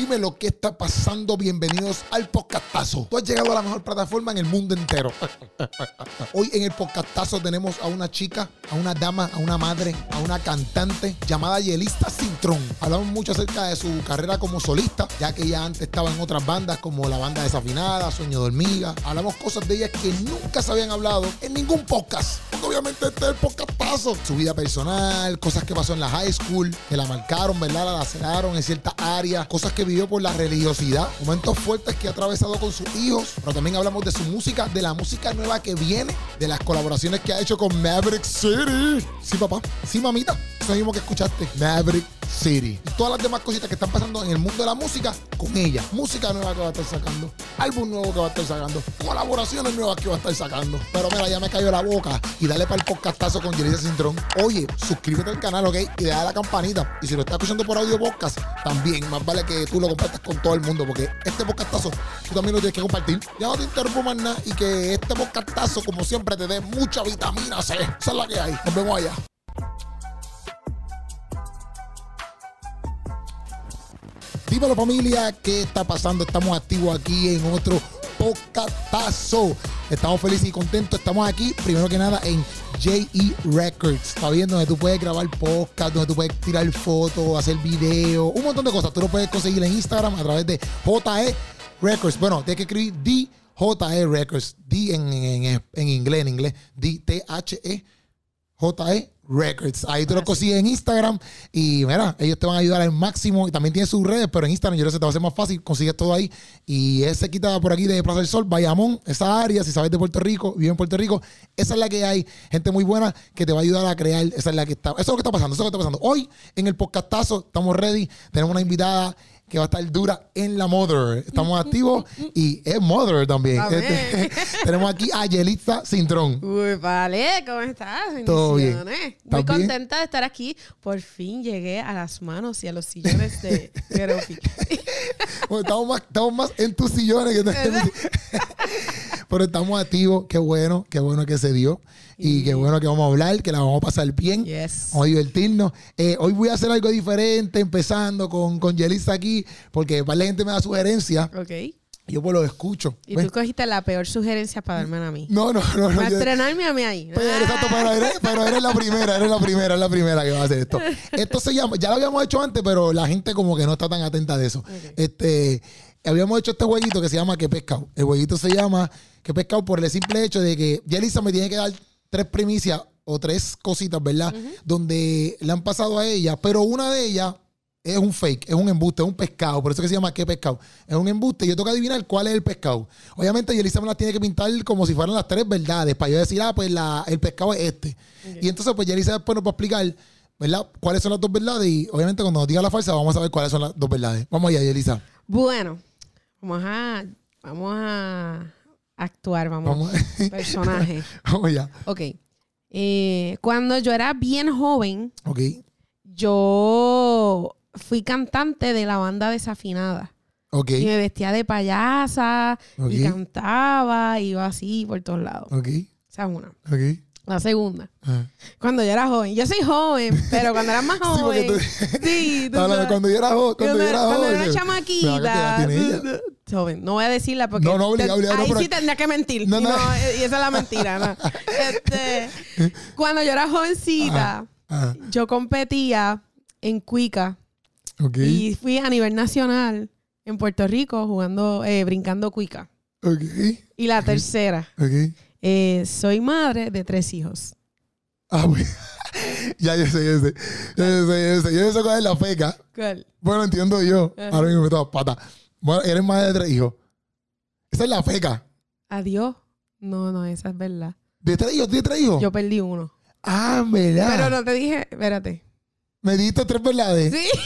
Dime lo que está pasando. Bienvenidos al podcastazo. Tú has llegado a la mejor plataforma en el mundo entero. Hoy en el podcastazo tenemos a una chica, a una dama, a una madre, a una cantante llamada Yelista Cintrón. Hablamos mucho acerca de su carrera como solista, ya que ella antes estaba en otras bandas como la banda Desafinada, Sueño de Hormiga. Hablamos cosas de ella que nunca se habían hablado en ningún podcast. Porque obviamente este es el podcastazo. Su vida personal, cosas que pasó en la high school, que la marcaron, ¿verdad? La laceraron en ciertas áreas, cosas que por la religiosidad, momentos fuertes que ha atravesado con sus hijos, pero también hablamos de su música, de la música nueva que viene, de las colaboraciones que ha hecho con Maverick City. Sí, papá. Sí, mamita. Eso mismo que escuchaste. Maverick City. Y todas las demás cositas que están pasando en el mundo de la música con ella. Música nueva que va a estar sacando. Álbum nuevo que va a estar sacando. Colaboraciones nuevas que va a estar sacando. Pero mira, ya me cayó la boca. Y dale para el podcastazo con Jerry Cintrón. Oye, suscríbete al canal, ¿ok? Y dale a la campanita. Y si lo estás escuchando por audio podcast, también más vale que tú lo compartas con todo el mundo. Porque este podcastazo tú también lo tienes que compartir. Ya no te interrumpo más nada. Y que este podcastazo, como siempre, te dé mucha vitamina C. Esa es la que hay. Nos vemos allá. Dímelo familia, ¿qué está pasando? Estamos activos aquí en otro podcastazo. Estamos felices y contentos. Estamos aquí, primero que nada, en JE Records. Está bien, donde tú puedes grabar podcast, donde tú puedes tirar fotos, hacer videos, un montón de cosas. Tú lo puedes conseguir en Instagram a través de JE Records. Bueno, tienes que escribir DJE Records. D en, en, en inglés, en inglés. D-T-H-E. J-E Records. Ahí tú lo consigues en Instagram y mira, ellos te van a ayudar al máximo. Y también tienen sus redes, pero en Instagram yo creo que se te va a hacer más fácil, consigues todo ahí. Y ese quita por aquí de Plaza del Sol, Bayamón, esa área, si sabes de Puerto Rico, vive en Puerto Rico, esa es la que hay, gente muy buena que te va a ayudar a crear, esa es la que está, eso es lo que está pasando, eso es lo que está pasando. Hoy en el podcastazo estamos ready, tenemos una invitada que va a estar dura en la Mother. Estamos activos y es Mother también. Este, tenemos aquí a Yelitza Cintrón. Uy, vale, ¿cómo estás? Todo bien. Bendiciones. ¿Estás Muy bien? contenta de estar aquí. Por fin llegué a las manos y a los sillones de Gerofi. Bueno, estamos, más, estamos más en tus sillones que Pero estamos activos. Qué bueno, qué bueno que se dio. Y qué bueno que vamos a hablar, que la vamos a pasar bien. Yes. Vamos a divertirnos. Eh, hoy voy a hacer algo diferente, empezando con, con Yelitza aquí, porque para la gente me da sugerencias. Ok. Yo pues lo escucho. Y Pues, tú cogiste la peor sugerencia para darme a mí. no, no, no. no Para yo- estrenarme a mí ahí. Pero, exacto, pero eres, pero eres la primera, eres la primera, eres la primera que va a hacer esto. Esto se llama, ya lo habíamos hecho antes, pero la gente como que no está tan atenta de eso. Este, habíamos hecho este jueguito que se llama ¿Qué pescado? El jueguito se llama ¿Qué pescado? Por el simple hecho de que Yelisa me tiene que dar tres primicias o tres cositas, ¿verdad? Donde le han pasado a ella, pero una de ellas es un fake, es un embuste, es un pescado. Por eso que se llama ¿Qué pescado? Es un embuste. y Yo tengo que adivinar cuál es el pescado. Obviamente, Yelisa me las tiene que pintar como si fueran las tres verdades. Para yo decir, ah, pues la- el pescado es este. Y entonces, pues Yelisa después nos va a explicar, ¿verdad? ¿Cuáles son las dos verdades? Y obviamente, cuando nos diga la falsa, vamos a ver cuáles son las dos verdades. Vamos allá, Yelisa. Bueno, vamos a, vamos a actuar, vamos. Vamos, Personaje. vamos allá. Ok. Eh, cuando yo era bien joven, Ok. yo fui cantante de la banda desafinada. Ok. Y me vestía de payasa y cantaba, iba así por todos lados. Ok. Esa es una. La segunda. Cuando yo era joven. Yo soy joven, pero cuando era más Sí, joven. tú- Sí, tú de sabes. cuando yo era joven. Cuando yo era cuando joven. era una Mira, ¿qué chamaquita. ella? Joven. No voy a decirla porque. No, no, obligado, obligado, no, Ahí sí tendría que mentir. No, y, no. no, y esa es la mentira. Este, cuando yo era jovencita, yo competía en Cuica. ok. Y fui a nivel nacional en Puerto Rico jugando, eh, brincando cuica. Ok. Y la tercera, Ok. Eh, soy madre de tres hijos. Ah, bueno. ya yo sé, yo sé. Ya yo sé, yo sé. Yo sé cuál es la feca. ¿Cuál? Bueno, entiendo yo. Ajá. Ahora mismo me todas patas. Bueno, eres madre de tres hijos. Esa es la feca. Adiós. No, no, esa es verdad. ¿De tres hijos? ¿De tres hijos? Yo perdí uno. Ah, ¿verdad? Pero no te dije, espérate. Me diste tres verdades. Sí.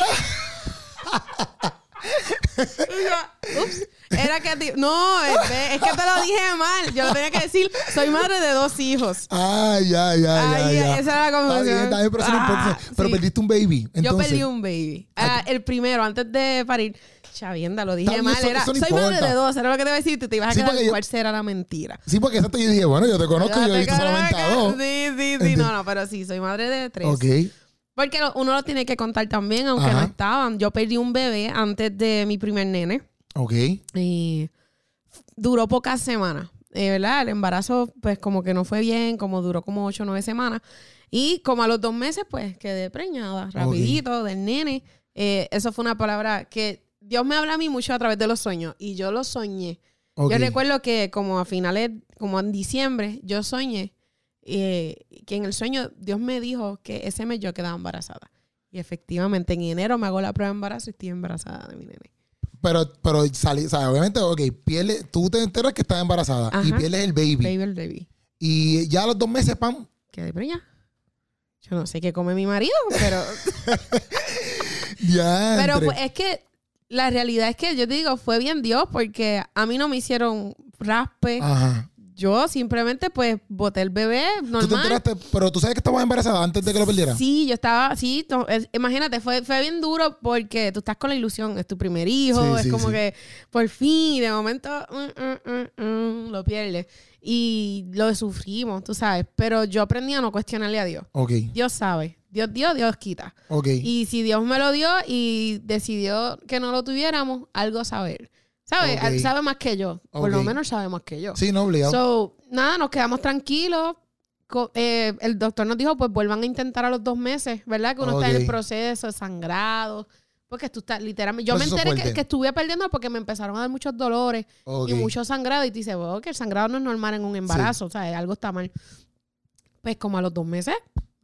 Ups. Era que ti- no, es, es que te lo dije mal. Yo tenía que decir, soy madre de dos hijos. Ah, ya, ya, ya, Ay, ya. esa era la confusión. bien, está bien, pero. Ah, Pero perdiste un baby. Yo perdí un baby. Ah, el primero, antes de parir. Chavienda, lo dije mal. eso- Era, eso soy madre de dos. Era lo que te iba a decir. Tú te ibas a Sí, quedar cuál será la mentira. Sí, porque exacto yo dije, bueno, yo te conozco, yo he te visto solamente a dos. Sí, sí, sí. No, no, pero sí, soy madre de tres. Ok. Porque lo- uno lo tiene que contar también, aunque Ajá. no estaban. Yo perdí un bebé antes de mi primer nene Ok. y duró pocas semanas. Eh, ¿Verdad? El embarazo, pues, como que no fue bien, como duró como ocho o nueve semanas. Y como a los dos meses, pues, quedé preñada, rapidito, del nene. Eh, eso fue una palabra que Dios me habla a mí mucho a través de los sueños. Y yo lo soñé. Yo recuerdo que como a finales, como en diciembre, yo soñé eh, que en el sueño Dios me dijo que ese mes yo quedaba embarazada. Y efectivamente en enero me hago la prueba de embarazo y estoy embarazada de mi nene. Pero, pero salí, o sea, obviamente, ok, pierde, tú te enteras que estás embarazada y pierdes el baby. Baby el baby. Y ya a los dos meses, pam, Quedé preñada. Yo no sé qué come mi marido, pero, ya. pero pues, es que la realidad es que yo te digo, fue bien Dios porque a mí no me hicieron raspe. Ajá. Yo simplemente pues boté el bebé Tú te normal. enteraste, pero tú sabes que estabas embarazada antes de que lo perdiera. Sí, yo estaba, sí, es- imagínate, fue, fue bien duro porque tú estás con la ilusión, es tu primer hijo, Sí, es sí, como sí. que por fin, de momento, mm, mm, mm, mm, lo pierdes. Y lo sufrimos, tú sabes, pero yo aprendí a no cuestionarle a Dios. Ok, Dios sabe, Dios dio, Dios quita. ok. Y si Dios me lo dio y decidió que no lo tuviéramos, algo saber. ¿Sabes? Ok. Él sabe más que yo. Por lo menos sabe más que yo. Sí, no, obligado. So, nada, nos quedamos tranquilos. Eh, el doctor nos dijo, pues vuelvan a intentar a los dos meses, ¿verdad? Que uno está en el proceso, sangrado. Porque tú estás literalmente... Yo me enteré que, que estuve perdiendo porque me empezaron a dar muchos dolores y mucho sangrado. Y tú dices, bueno, que el sangrado no es normal en un embarazo, o sea, algo está mal. Pues como a los dos meses,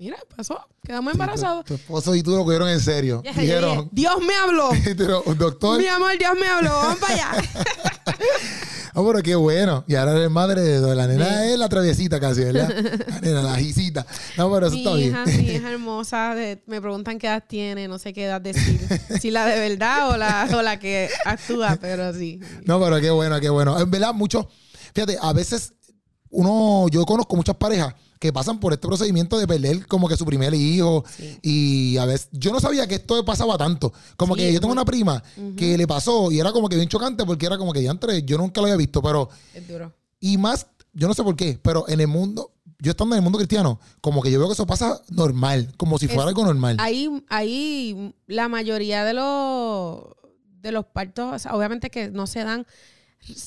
mira, pasó, quedamos Sí, tu- embarazados. Tu, esposo y tú lo cogieron en serio. Dijeron, Dios me habló. doctor, Mi amor, Dios me habló. Vamos para allá. ah, pero qué bueno. Y ahora eres madre de dos. La nena es la traviesita casi, ¿verdad? La nena, la jicita. No, pero eso mi está bien. hija, mi hija hermosa, de- me preguntan qué edad tiene, no sé qué edad decir. si la de verdad o la, o la que actúa, pero sí. No, pero qué bueno, qué bueno. En verdad, mucho. Fíjate, a veces uno, yo conozco muchas parejas que pasan por este procedimiento de perder como que su primer hijo. Sí. Y a veces, yo no sabía que esto pasaba tanto. Como Sí, que yo tengo una prima que le pasó y era como que bien chocante porque era como que ya entre, yo nunca lo había visto, pero, Es duro. y más, yo no sé por qué, pero en el mundo, yo estando en el mundo cristiano, como que yo veo que eso pasa normal, como si fuera Es- algo normal. Ahí, ahí la mayoría de los de los partos, o sea, obviamente que no se dan.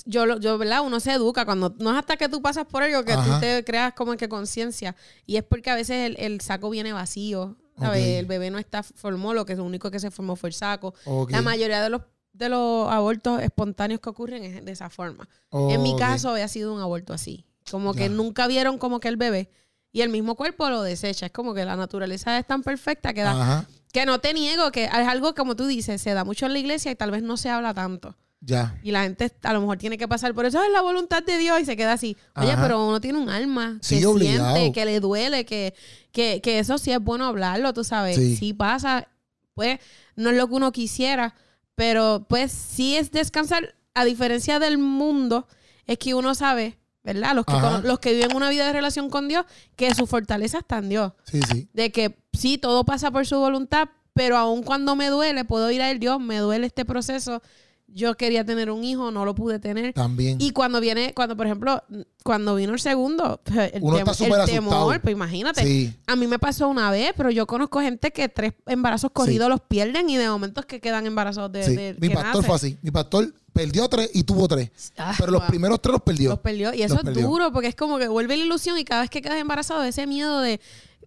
Yo, lo- yo, ¿verdad? Uno se educa cuando no es hasta que tú pasas por ello que Ajá. tú te creas como que conciencia. Y es porque a veces el, el saco viene vacío. El bebé no está formó, lo que lo único que se formó fue el saco. La mayoría de los, de los abortos espontáneos que ocurren es de esa forma. En mi caso había sido un aborto así. Como que nunca vieron como que el bebé y el mismo cuerpo lo desecha. Es como que la naturaleza es tan perfecta que, da, Ajá, que no te niego que es algo como tú dices, se da mucho en la iglesia y tal vez no se habla tanto. Ya. Y la gente a lo mejor tiene que pasar por eso, es la voluntad de Dios y se queda así. Oye, Ajá. pero uno tiene un alma Sí, que obligado. siente, que le duele, que, que, que eso sí es bueno hablarlo, tú sabes. Sí. Sí pasa, pues no es lo que uno quisiera, pero pues sí es descansar. A diferencia del mundo, es que uno sabe, ¿verdad? Los que, con- los que viven una vida de relación con Dios, que su fortaleza está en Dios. Sí, sí. De que sí, todo pasa por su voluntad, pero aun cuando me duele, puedo ir a él, Dios, me duele este proceso. Yo quería tener un hijo, no lo pude tener. También. Y cuando viene, cuando por ejemplo, cuando vino el segundo, el, Uno tem- está el temor, pues imagínate. Sí. A mí me pasó una vez, pero yo conozco gente que tres embarazos corridos los pierden y de momentos que quedan embarazados de, Sí, de- mi que pastor fue así. Mi pastor perdió tres y tuvo tres. Ah, Pero los primeros tres los perdió. Los perdió. Y eso Los es perdió. duro porque es como que vuelve la ilusión y cada vez que quedas embarazado, ese miedo de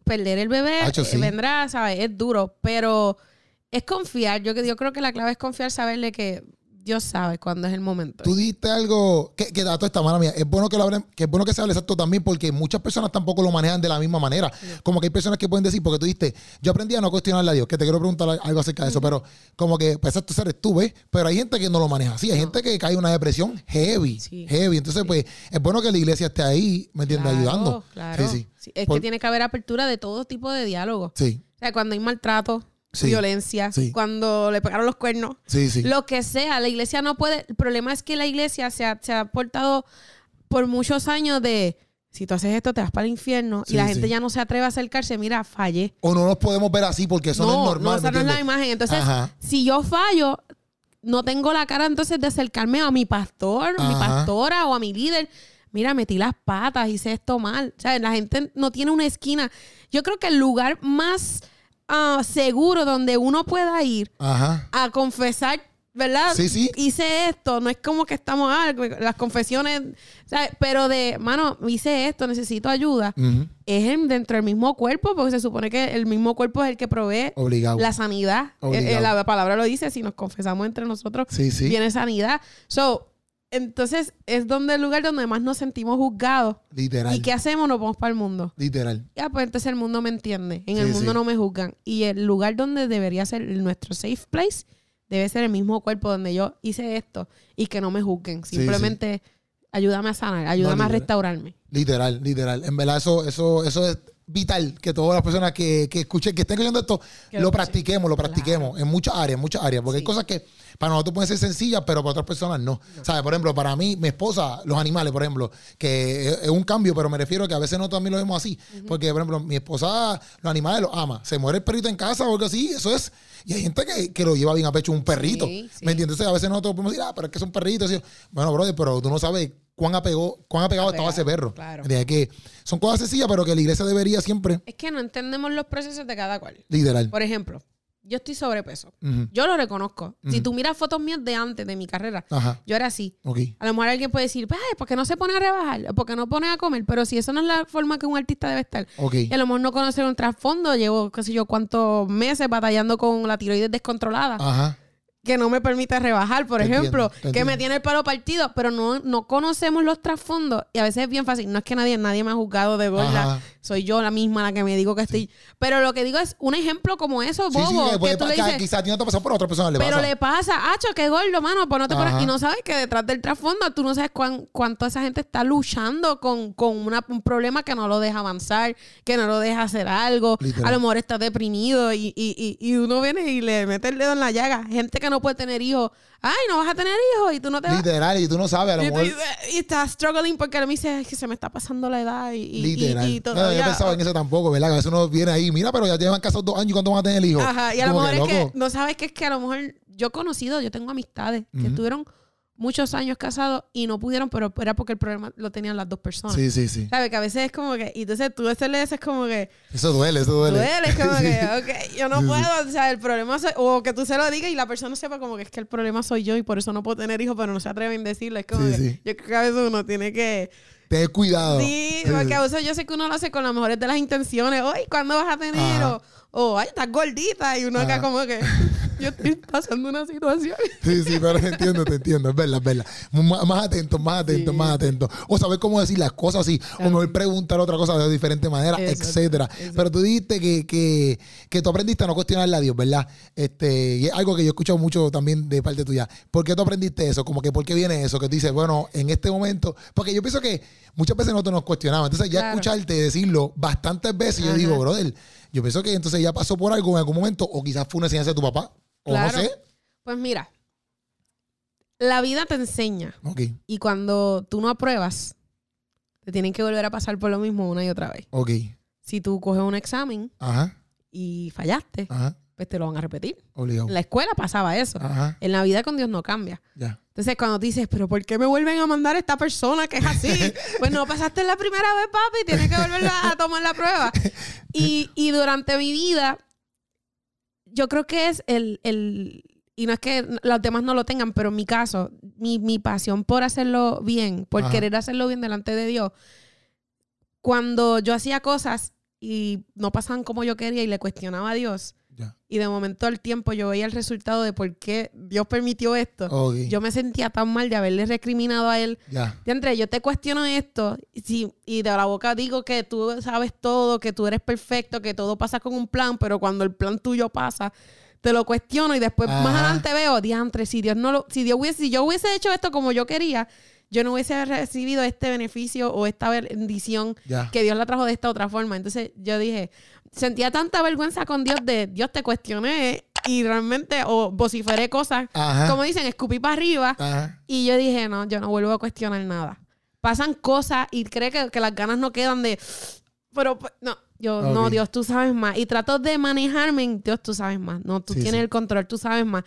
perder el bebé Hacho, eh, vendrá, ¿sabes? Es duro, pero es confiar. Yo, yo creo que la clave es confiar, saberle que Dios sabe cuándo es el momento. Tú dijiste algo que, que dato esta mala mía. Es bueno que lo hablen, que es bueno que se hable exacto también, porque muchas personas tampoco lo manejan de la misma manera. Como que hay personas que pueden decir, porque tú dijiste, yo aprendí a no cuestionarle a Dios, que te quiero preguntar algo acerca de eso, pero como que pues tú eres tú, ¿ves? Pero hay gente que no lo maneja así, hay gente que cae en una depresión heavy, Sí. heavy. Entonces, pues, es bueno que la iglesia esté ahí, ¿me entiendes? Claro, Ayudando. Claro. Sí, sí. Sí, es Por- que tiene que haber apertura de todo tipo de diálogo. Sí, O sea, cuando hay maltrato, Sí. violencia, Sí. cuando le pegaron los cuernos, sí, sí. lo que sea, la iglesia no puede. El problema es que la iglesia se ha, se ha portado por muchos años de si tú haces esto te vas para el infierno Sí, y la sí. gente ya no se atreve a acercarse, mira, fallé. O no nos podemos ver así porque eso no, es normal. esa ¿me no es la imagen. Entonces, Ajá. si yo fallo, no tengo la cara entonces de acercarme a mi pastor, mi Ajá. pastora o a mi líder. Mira, metí las patas, hice esto mal. O sea, la gente no tiene una esquina. Yo creo que el lugar más ah, seguro donde uno pueda ir Ajá. a confesar, ¿verdad? Sí, sí. Hice esto, no es como que estamos, ah, las confesiones, ¿sabes? pero de, mano, hice esto, necesito ayuda. Es en- dentro del mismo cuerpo, porque se supone que el mismo cuerpo es el que provee Obligado. la sanidad. Obligado. Eh, eh, la palabra lo dice, si nos confesamos entre nosotros, Sí, sí. viene sanidad. So, entonces es donde el lugar donde más nos sentimos juzgados. Literal. ¿Y qué hacemos? Nos vamos para el mundo. Literal. Ya, pues entonces el mundo me entiende. En Sí, el mundo sí. no me juzgan. Y el lugar donde debería ser nuestro safe place debe ser el mismo cuerpo donde yo hice esto y que no me juzguen. Sí, Simplemente ayúdame a sanar, ayúdame a restaurarme. Literal, literal. En verdad, eso, eso, eso es vital que todas las personas que, que escuchen, que estén escuchando esto, Que lo, practiquemos, lo practiquemos en muchas áreas, en muchas áreas. Porque hay cosas que para nosotros pueden ser sencillas, pero para otras personas no. ¿Sabes? Por ejemplo, para mí, mi esposa, los animales, por ejemplo, que es, es un cambio, pero me refiero a que a veces nosotros también lo vemos así. Porque, por ejemplo, mi esposa, los animales los ama. Se muere el perrito en casa o algo así, eso es. Y hay gente que, que lo lleva bien a pecho un perrito. Sí, sí. ¿Me entiendes? Entonces, a veces nosotros podemos decir, ah, pero es que son perritos. Y yo, Bueno, brother, pero tú no sabes cuán apegado, cuán apegado estaba ese Apegado, perro. claro. ¿Entiendes? Que son cosas sencillas, pero que la iglesia debería siempre, Es que no entendemos los procesos de cada cual. literal. Por ejemplo, yo estoy sobrepeso. Ujú. Yo lo reconozco. Si Ujú. tú miras fotos mías de antes de mi carrera, Ajá. yo era así. Ok. A lo mejor alguien puede decir, "Ay, ¿por qué no se pone a rebajar? ¿Por qué no pone a comer? Pero si eso no es la forma que un artista debe estar. Ok. Y a lo mejor no conocer un trasfondo, llevo, qué sé yo, cuántos meses batallando con la tiroides descontrolada, Ajá. Que no me permite rebajar, por Te ejemplo, entiendo, que entiendo. me tiene el pelo partido, pero no, no conocemos los trasfondos. Y a veces es bien fácil. No es que nadie, nadie me ha juzgado de gorda. Soy yo la misma la que me digo que estoy. Pero lo que digo es un ejemplo como eso, Sí, sí, bobo, que tú le dices, quizás a ti no te a otra persona le pero pasa. le pasa, hacho, qué gordo, mano, pues no te pones-. Y no sabes que detrás del trasfondo tú no sabes cuán, cuánto esa gente está luchando con, con una- un problema que no lo deja avanzar, que no lo deja hacer algo. Literal. A lo mejor está deprimido y, y, y, y uno viene y le mete el dedo en la llaga. Gente que no puede tener hijos. Ay, no vas a tener hijos y tú no te vas. Literal, y tú no sabes, a lo Y, mejor. dices- y estás struggling porque me dice "Es que se me está pasando la edad y, y, y- Literal. y No, todavía... yo pensaba en eso tampoco, ¿verdad? Que a veces uno viene ahí, mira, pero ya llevan casados dos años y cuánto van a tener hijos. Ajá, y a lo mejor es que, no sabes que es que a lo mejor yo he conocido, yo tengo amistades que Ujú. estuvieron muchos años casados y no pudieron, pero era porque el problema lo tenían las dos personas. Sí, sí, sí. ¿Sabes? Que a veces es como que, y entonces tú ese le dices como que, Eso duele, eso duele. duele, es como que, ok, yo no Sí, sí. puedo, o sea, el problema soy, o que tú se lo digas y la persona sepa como que es que el problema soy yo y por eso no puedo tener hijos, pero no se atreven a decirlo. Es como Sí, que yo creo que a veces uno tiene que, Ten cuidado. Sí, porque a veces yo sé que uno lo hace con las mejores de las intenciones. Oye, ¿cuándo vas a tener? O, o, ay, estás gordita. Y uno acá Ajá. como que, yo estoy pasando una situación. Sí, sí, pero te entiendo, te entiendo, es verdad, es verdad. Más, más atentos, más atentos, Sí. más atentos. O saber cómo decir las cosas así, o mejor preguntar otra cosa de diferente manera, Exacto, etcétera. exacto. Pero tú dijiste que, que, que tú aprendiste a no cuestionarle a Dios, ¿verdad? Este, y es algo que yo he escuchado mucho también de parte tuya. ¿Por qué tú aprendiste eso? Como que, ¿por qué viene eso? Que tú dices, bueno, en este momento, porque yo pienso que muchas veces nosotros nos cuestionamos. Entonces, ya Claro. escucharte decirlo bastantes veces, yo Ajá. digo, brother, yo pienso que entonces ya pasó por algo en algún momento, o quizás fue una enseñanza de tu papá, o Claro. no sé. Pues mira, la vida te enseña. Y cuando tú no apruebas, te tienen que volver a pasar por lo mismo una y otra vez. ok. Si tú coges un examen Ajá, y fallaste, ajá, pues te lo van a repetir. obligado. En la escuela pasaba eso. Ajá, En la vida con Dios no cambia. ya. Entonces, cuando dices, pero ¿por qué me vuelven a mandar esta persona que es así? pues no pasaste la primera vez, papi, tienes que volver a a tomar la prueba. Y, y durante mi vida, yo creo que es el, el- y no es que los demás no lo tengan, pero en mi caso, mi, mi pasión por hacerlo bien, por Ajá. querer hacerlo bien delante de Dios, cuando yo hacía cosas y no pasaban como yo quería y le cuestionaba a Dios, Y de momento al tiempo yo veía el resultado de por qué Dios permitió esto, yo me sentía tan mal de haberle recriminado a él. ya. Diantre, yo te cuestiono esto y, si- y de la boca digo que tú sabes todo, que tú eres perfecto, que todo pasa con un plan, pero cuando el plan tuyo pasa, te lo cuestiono y después más adelante veo, diantre, si Dios no lo, si Dios hubiese, si yo hubiese hecho esto como yo quería, yo no hubiese recibido este beneficio o esta bendición que Dios la trajo de esta otra forma. Entonces yo dije, sentía tanta vergüenza con Dios de Dios te cuestioné y realmente o vociferé cosas, Ajá. como dicen, escupí para arriba Ajá. y yo dije, no, yo no vuelvo a cuestionar nada. Pasan cosas y cree que, que las ganas no quedan de... Pero pues, no, yo, no. Dios, tú sabes más. Y trato de manejarme en Dios, tú sabes más. No, tú Sí, tienes sí. el control, tú sabes más.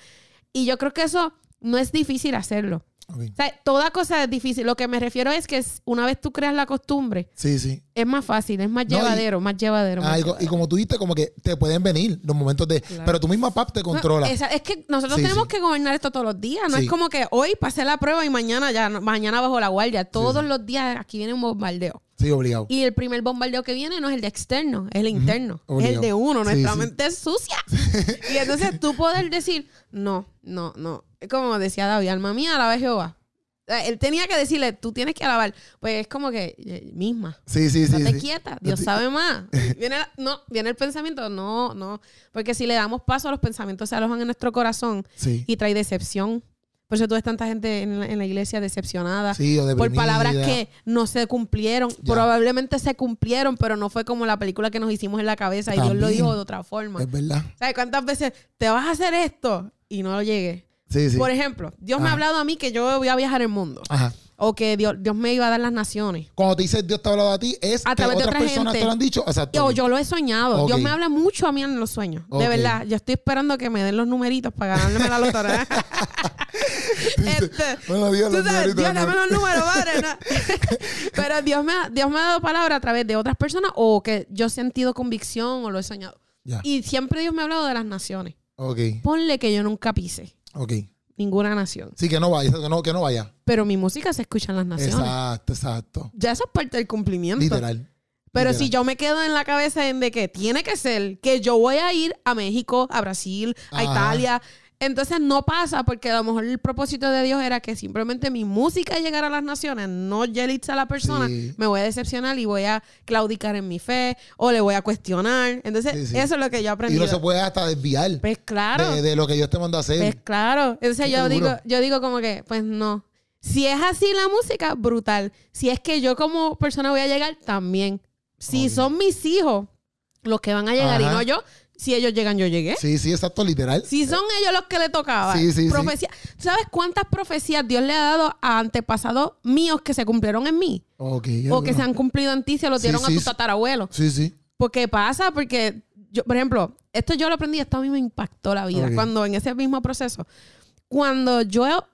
Y yo creo que eso no es difícil hacerlo. Ok. O sea, toda cosa es difícil. Lo que me refiero es que una vez tú creas la costumbre, Sí, sí. es más fácil, es más No, y- llevadero, más llevadero. más y, co- y llevadero. como tú dijiste, como que te pueden venir los momentos de... Claro. Pero tu misma pap te No, controla. esa- es que nosotros Sí, tenemos que gobernar esto todos los días. No es como que hoy pasé la prueba y mañana ya, mañana bajo la guardia. Todos los días aquí viene un bombardeo. Sí, obligado. Y el primer bombardeo que viene no es el de externo, es el interno. Es el de uno. Nuestra mente es sucia. y entonces tú poder decir, no, no, no. Como decía David, alma mía, alaba a Jehová. Él tenía que decirle, tú tienes que alabar. Pues es como que, eh, misma. Sí, sí, sí. Estate sí. quieta, Dios sabe más. Viene, la- no, viene el pensamiento, no, no. Porque si le damos paso a los pensamientos se alojan en nuestro corazón Sí. y trae decepción. Por eso tú ves tanta gente en la, en la iglesia decepcionada. Sí, o por palabras que no se cumplieron. Ya. Probablemente se cumplieron, pero no fue como la película que nos hicimos en la cabeza y Dios lo dijo de otra forma. Es verdad. ¿Sabes cuántas veces te vas a hacer esto y no lo llegué? Sí, sí. Por ejemplo, Dios me ha hablado a mí que yo voy a viajar el mundo. Ajá. O que Dios, Dios me iba a dar las naciones. Cuando te dice Dios te ha hablado a ti, es A que través de otras otra personas gente. te lo han dicho. Exacto. O yo lo he soñado. Dios me habla mucho a mí en los sueños. De verdad. Yo estoy esperando que me den los numeritos para ganarme la lotería. este, Bueno, Dios, tú sabes, Dios, dame los números, padre. ¿no? Pero Dios me, ha, Dios me ha dado palabra a través de otras personas o que yo he sentido convicción o lo he soñado. Y siempre Dios me ha hablado de las naciones. Ok, Ponle que yo nunca pise ok. ninguna nación. Sí, que no vaya, que no, que no vaya. Pero mi música se escucha en las naciones. Exacto, exacto. Ya eso es parte del cumplimiento. Literal. Pero Literal. si yo me quedo en la cabeza en de que tiene que ser que yo voy a ir a México, a Brasil, a Ajá. Italia, entonces no pasa porque a lo mejor el propósito de Dios era que simplemente mi música llegara a las naciones, no Yelitza a la persona, Sí. me voy a decepcionar y voy a claudicar en mi fe o le voy a cuestionar. Entonces, Sí, sí. eso es lo que yo he Y no se puede hasta desviar Pues claro. de, de lo que Dios te mandó a hacer. Pues claro. Entonces Qué yo digo, yo digo como que, pues no. Si es así la música, brutal. Si es que yo como persona voy a llegar, también. Si son mis hijos los que van a llegar Ajá. y no yo, si ellos llegan, yo llegué. Sí, sí, exacto, literal. Si son ellos los que le tocaba. Sí, sí, sí. Profecía. ¿Sabes cuántas profecías Dios le ha dado a antepasados míos que se cumplieron en mí? Ok. O que se han cumplido en ti, se los Sí, dieron sí, a tu sí. tatarabuelo. Sí, sí. Porque pasa, porque yo, por ejemplo, esto yo lo aprendí, esto a mí me impactó la vida. Cuando en ese mismo proceso, cuando yo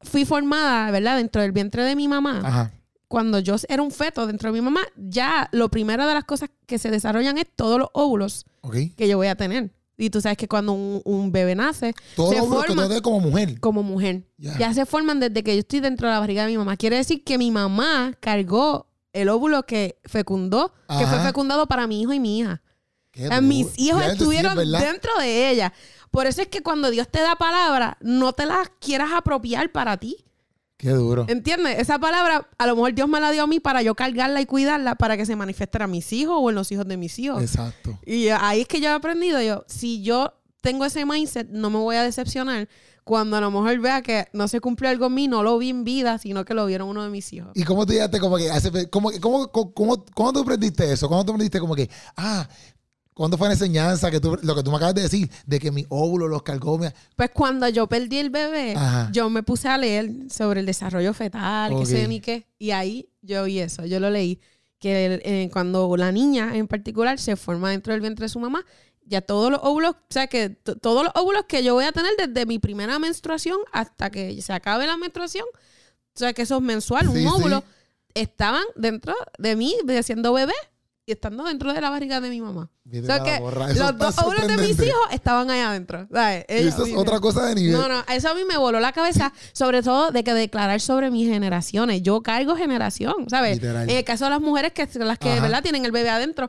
fui formada, ¿verdad? Dentro del vientre de mi mamá, Ajá. cuando yo era un feto dentro de mi mamá, ya lo primero de las cosas que se desarrollan es todos los óvulos Ok. que yo voy a tener. Y tú sabes que cuando un, un bebé nace, Todo se que forma dé como mujer. como mujer. Ya. Ya se forman desde que yo estoy dentro de la barriga de mi mamá. Quiere decir que mi mamá cargó el óvulo que fecundó, que fue fecundado para mi hijo y mi hija. O sea, mis hijos sí, estuvieron es dentro de ella. Por eso es que cuando Dios te da palabra, no te las quieras apropiar para ti. Qué duro. ¿Entiendes? Esa palabra, a lo mejor Dios me la dio a mí para yo cargarla y cuidarla para que se manifestara a mis hijos o en los hijos de mis hijos. Exacto. Y ahí es que yo he aprendido, yo, si yo tengo ese mindset, no me voy a decepcionar cuando a lo mejor vea que no se cumplió algo en mí, no lo vi en vida, sino que lo vieron uno de mis hijos. ¿Y cómo tú llegaste como que, cómo, cómo, cómo- cómo tú aprendiste eso? ¿Cómo tú aprendiste como que, ah, ¿cuándo fue la enseñanza que tú, lo que tú me acabas de decir, de que mi óvulo los cargó? mi- Pues cuando yo perdí el bebé, Ajá. yo me puse a leer sobre el desarrollo fetal, Ok. qué sé ni qué, y ahí yo vi eso, yo lo leí, que eh, cuando la niña en particular se forma dentro del vientre de su mamá, ya todos los óvulos, o sea que todos los óvulos que yo voy a tener desde mi primera menstruación hasta que se acabe la menstruación, o sea que eso es mensual, Sí, un óvulo, sí. estaban dentro de mí, siendo bebé, y estando dentro de la barriga de mi mamá. O sea que los dos óvulos de mis hijos estaban ahí adentro. ¿sabes? Y eso es otra cosa de nivel. No, no, eso a mí me voló la cabeza, sobre todo de que declarar sobre mis generaciones. Yo cargo generación, ¿sabes? Literal. En el caso de las mujeres que las que, Ajá. ¿verdad? Tienen el bebé adentro.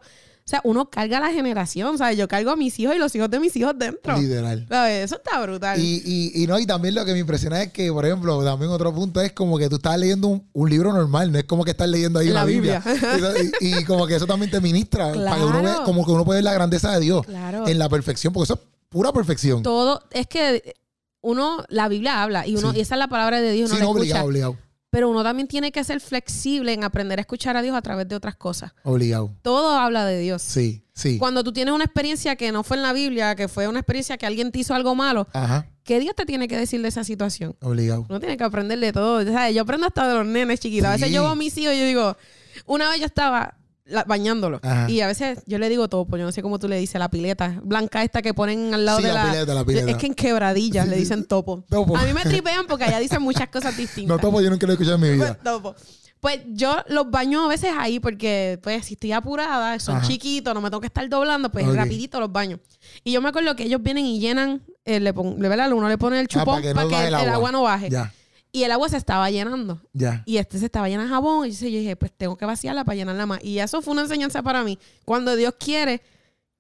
O sea, uno carga la generación, ¿sabes? Yo cargo a mis hijos y los hijos de mis hijos dentro. Literal. ¿Sabes? Eso está brutal. Y, y, y no, y también lo que me impresiona es que, por ejemplo, también otro punto es como que tú estás leyendo un, un libro normal, no es como que estás leyendo ahí La una Biblia. Biblia. y, y como que eso también te ministra, para que uno ve, como que uno puede ver la grandeza de Dios Claro. en la perfección, porque eso es pura perfección. Todo, es que uno, la Biblia habla y uno, Sí. y esa es la palabra de Dios, Sí, uno no, la obligado, escucha. obligado, Pero uno también tiene que ser flexible en aprender a escuchar a Dios a través de otras cosas. obligado. Todo habla de Dios. Sí, sí. Cuando tú tienes una experiencia que no fue en la Biblia, que fue una experiencia que alguien te hizo algo malo, Ajá, ¿qué Dios te tiene que decir de esa situación? obligado. Uno tiene que aprender de todo. ¿sabes? Yo aprendo hasta de los nenes chiquitos. A veces yo veo a mis hijos y yo digo, una vez yo estaba la- bañándolo. Ajá. Y a veces yo le digo topo, yo no sé cómo tú le dices, la pileta blanca esta que ponen al lado Sí, de la la... pileta, la pileta. Es que en quebradillas le dicen topo. Topo. A mí me tripean porque allá dicen muchas cosas distintas. No, topo, yo nunca lo he escuchado en mi vida. Pues, topo. Pues yo los baño a veces ahí porque, pues, si estoy apurada, son Ajá. chiquitos, no me tengo que estar doblando, pues rapidito los baño. Y yo me acuerdo que ellos vienen y llenan, eh, le pon, le- ¿verdad? Uno le pone el Ah, chupón para que, el, agua. no baje. Ya, Y el agua se estaba llenando. ya. Y este se estaba llenando de jabón. Y yo dije, pues tengo que vaciarla para llenarla más. Y eso fue una enseñanza para mí. Cuando Dios quiere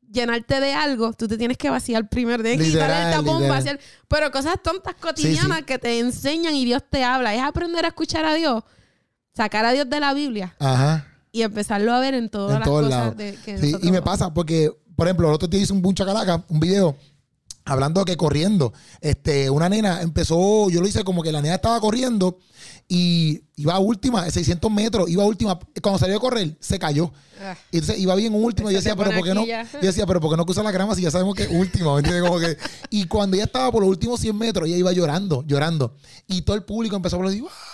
llenarte de algo, tú te tienes que vaciar primero. Tienes que quitarle el tapón, literal. vaciar. Pero cosas tontas cotidianas Sí, sí. que te enseñan y Dios te habla. Es aprender a escuchar a Dios, sacar a Dios de la Biblia Ajá. y empezarlo a ver en todas en las cosas de, que Sí, y me pasa porque, por ejemplo, el otro día hice un buncha calaca, un video, hablando que corriendo, este, una nena empezó, yo lo hice como que la nena estaba corriendo y iba a última, 600 metros, iba a última, cuando salió a correr, se cayó. Ah. Y entonces iba bien última y yo decía, pero ¿por qué no? ya. Yo decía, pero ¿por qué no cruza la grama si ya sabemos que es última? ¿me entiendes? Como que- y cuando ella estaba por los últimos 100 metros, ella iba llorando, llorando. Y todo el público empezó a aplaudir. ¡ah!